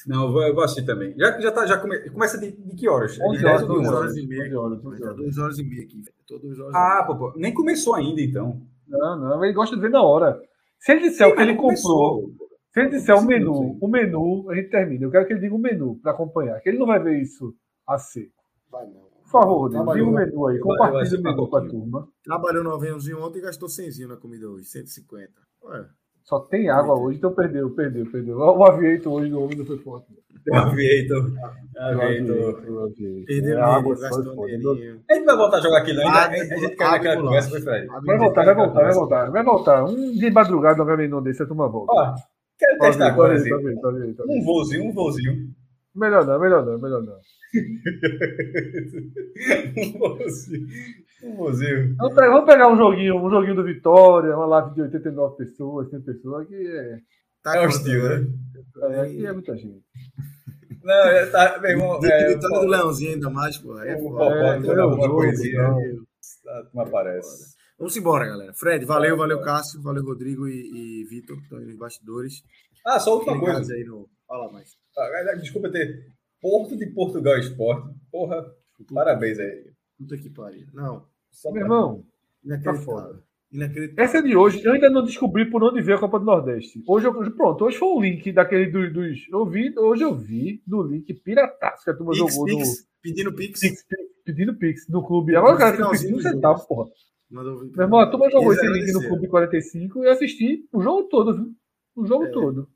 Não, eu vou, assistir também. Já, já, tá, já come- começa de, de que horas? É de 11 10 horas, ou 12 11 horas horas, e meia. 12 horas, Vai 12 dar horas. duas horas e meia aqui. e Ah, meia. pô, pô, nem começou ainda, então. Não, não, ele gosta de ver na hora. Se ele disser o que ele não comprou, começou. se ele disser o menu, o menu, a gente termina. Eu quero que ele diga o menu pra acompanhar, que ele não vai ver isso a seco. Vai não. Por favor, Rodrigo, diga Trabalhou, o menu aí, compartilha o assistir menu com a turma. Trabalhou no aviãozinho ontem e gastou 100 na comida hoje. 150. Ué, Só tem água hoje, então perdeu, perdeu, perdeu. O aviator hoje do homem não foi forte. O Aviator. aviator, o aviator. perdeu É, a água gastou dinheirinho. A gente vai voltar a jogar aqui, não? Ainda, a gente cai naquela e conversa, foi, Fred? Vai voltar, vai voltar, vai voltar. vai voltar. Um de madrugada, um caminhão desse, a turma volta. Ó, quero testar agora, assim. Um voozinho, um voozinho. Melhor não, melhor não, melhor não. Um. Um voozinho. Vamos pegar, vamos pegar um joguinho, um joguinho do Vitória, uma live de 89 pessoas, 100 pessoas, que é, Tá É estilo, né? é, aqui é muita gente. Não, é, tá, meu irmão. De É, vitória do Leãozinho ainda mais, pô. É. Popó, É, é alguma coisinha. não. aparece. Vamos embora, galera. Fred, valeu, valeu, Cássio, valeu, Rodrigo e, e Vitor, que estão aí nos bastidores. Ah, só ligados coisa. aí no. Fala mais. Ah, Desculpa ter. Porto de Portugal Esporte. Porra, parabéns aí. Puta que pariu. Não, Só Meu irmão, inacreditável. foda. Inacreditável. essa é de hoje, eu ainda não descobri por onde veio a Copa do Nordeste. Hoje eu, pronto, hoje foi um link daquele dos. dos eu vi, hoje eu vi no link pirataço que a turma Pix, jogou no. Pix, pedindo Pix. Pix, pedindo Pix no clube. Agora o cara tem pedindo um centavo, porra. Mandou Meu irmão, a turma jogou esse link no. Clube 45 e eu assisti o jogo todo, viu? O jogo É. todo.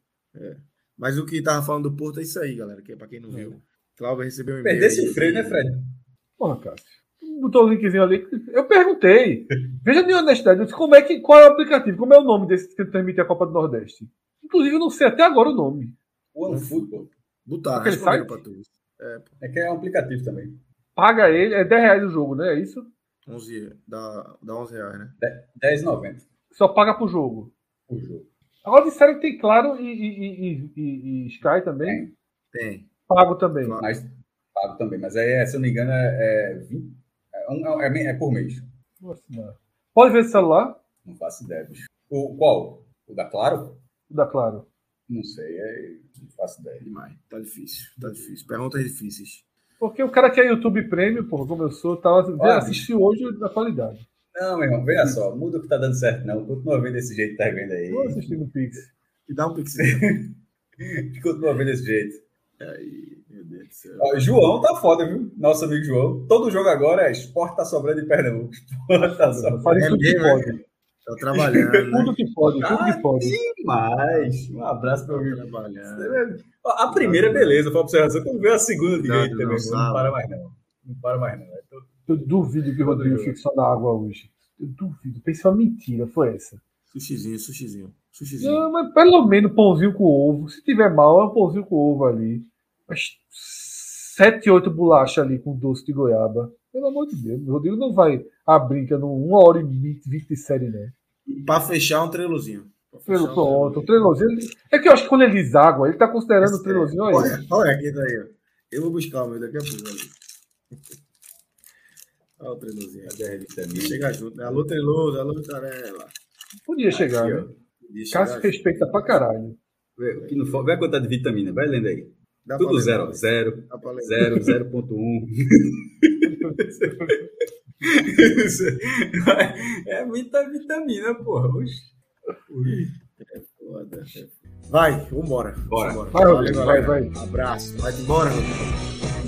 Mas o que tava falando do Porto é isso aí, galera. Que é pra quem não viu. Cláudio recebeu um e-mail. Perdesse o freio, né, Fred? Porra, Cássio. Botou o linkzinho ali. Eu perguntei. Veja a minha honestidade. Eu disse, como é que, qual é o aplicativo? Como é o nome desse que transmite a Copa do Nordeste? Inclusive, eu não sei até agora o nome. O OneFootball. Botaram, Aquele site? pra tu. É que é um aplicativo também. Paga ele, é 10 reais o jogo, né? É isso? 11, dá, dá 11 reais, né? R$10,90 Só paga pro jogo. o jogo. Agora disseram que tem Claro e, e- e- e- e Sky também. Tem. Pago também. Mas pago também. Mas aí, é, se eu não me engano, é, é, 20, é, um- é, é por mês. Nossa, não. Pode ver esse celular? Não faço ideia, bicho. O qual? O da Claro? O da Claro. Não sei, é, não faço ideia. Demais. Tá difícil. Tá difícil. Perguntas difíceis. Porque o cara que é YouTube Premium, porra, como eu sou, tava, Olha, assistiu hoje da qualidade. Não, meu irmão, veja só, muda o que tá dando certo, não. Continua vendo desse jeito que tá vendo aí. Vou assistir no Pix. E dá um Pix. Continua vendo desse jeito. aí, meu Deus do céu. Ó, João tá foda, viu? Nosso amigo João. Todo jogo agora é esporte tá sobrando em Pernambuco. Esporte tá sobrando. Faz É tudo que é? pode. Tá trabalhando, né? Tudo que pode, tudo que pode. Demais. Um abraço pro Tá amigo. trabalhando. A primeira, beleza, foi uma observação. Quando veio a segunda direita Não, não também, não sabe. para mais não. Não para mais não. É Eu duvido que o Rodrigo fique só na água hoje. Eu duvido. Pense uma mentira, foi essa. Sushizinho, sushizinho. Sushizinho. Não, mas pelo menos pãozinho com ovo. Se tiver mal, é um pãozinho com ovo ali. Mas sete, oito bolachas ali com doce de goiaba. Pelo amor de Deus, o Rodrigo não vai abrir que não uma hora e vinte de série, né? Pra fechar um trelozinho. Pelo um pronto, o trelozinho. É que eu acho que quando ele diz água, ele tá considerando o trelozinho aí. Olha, olha aqui daí, ó. Eu vou buscar o meu daqui a pouco ali. Olha o trelozinho. Cadê a vitamina? Chega junto. né? Alô, treloso, alô, Vitarela. Podia chegar, Aqui, né? ó. Podia chegar Cássio junto. respeita pra caralho. Vê, que não for- Vê a quantidade de vitamina, vai lendo aí. Dá Tudo zero, zero, lembrar. zero, 0.1. é muita vitamina, porra. Oxi. Foda. Vai, vambora. Bora. Vambora. Vai, Rodrigo, vai, vai. Abraço. Vai embora, Rodrigo.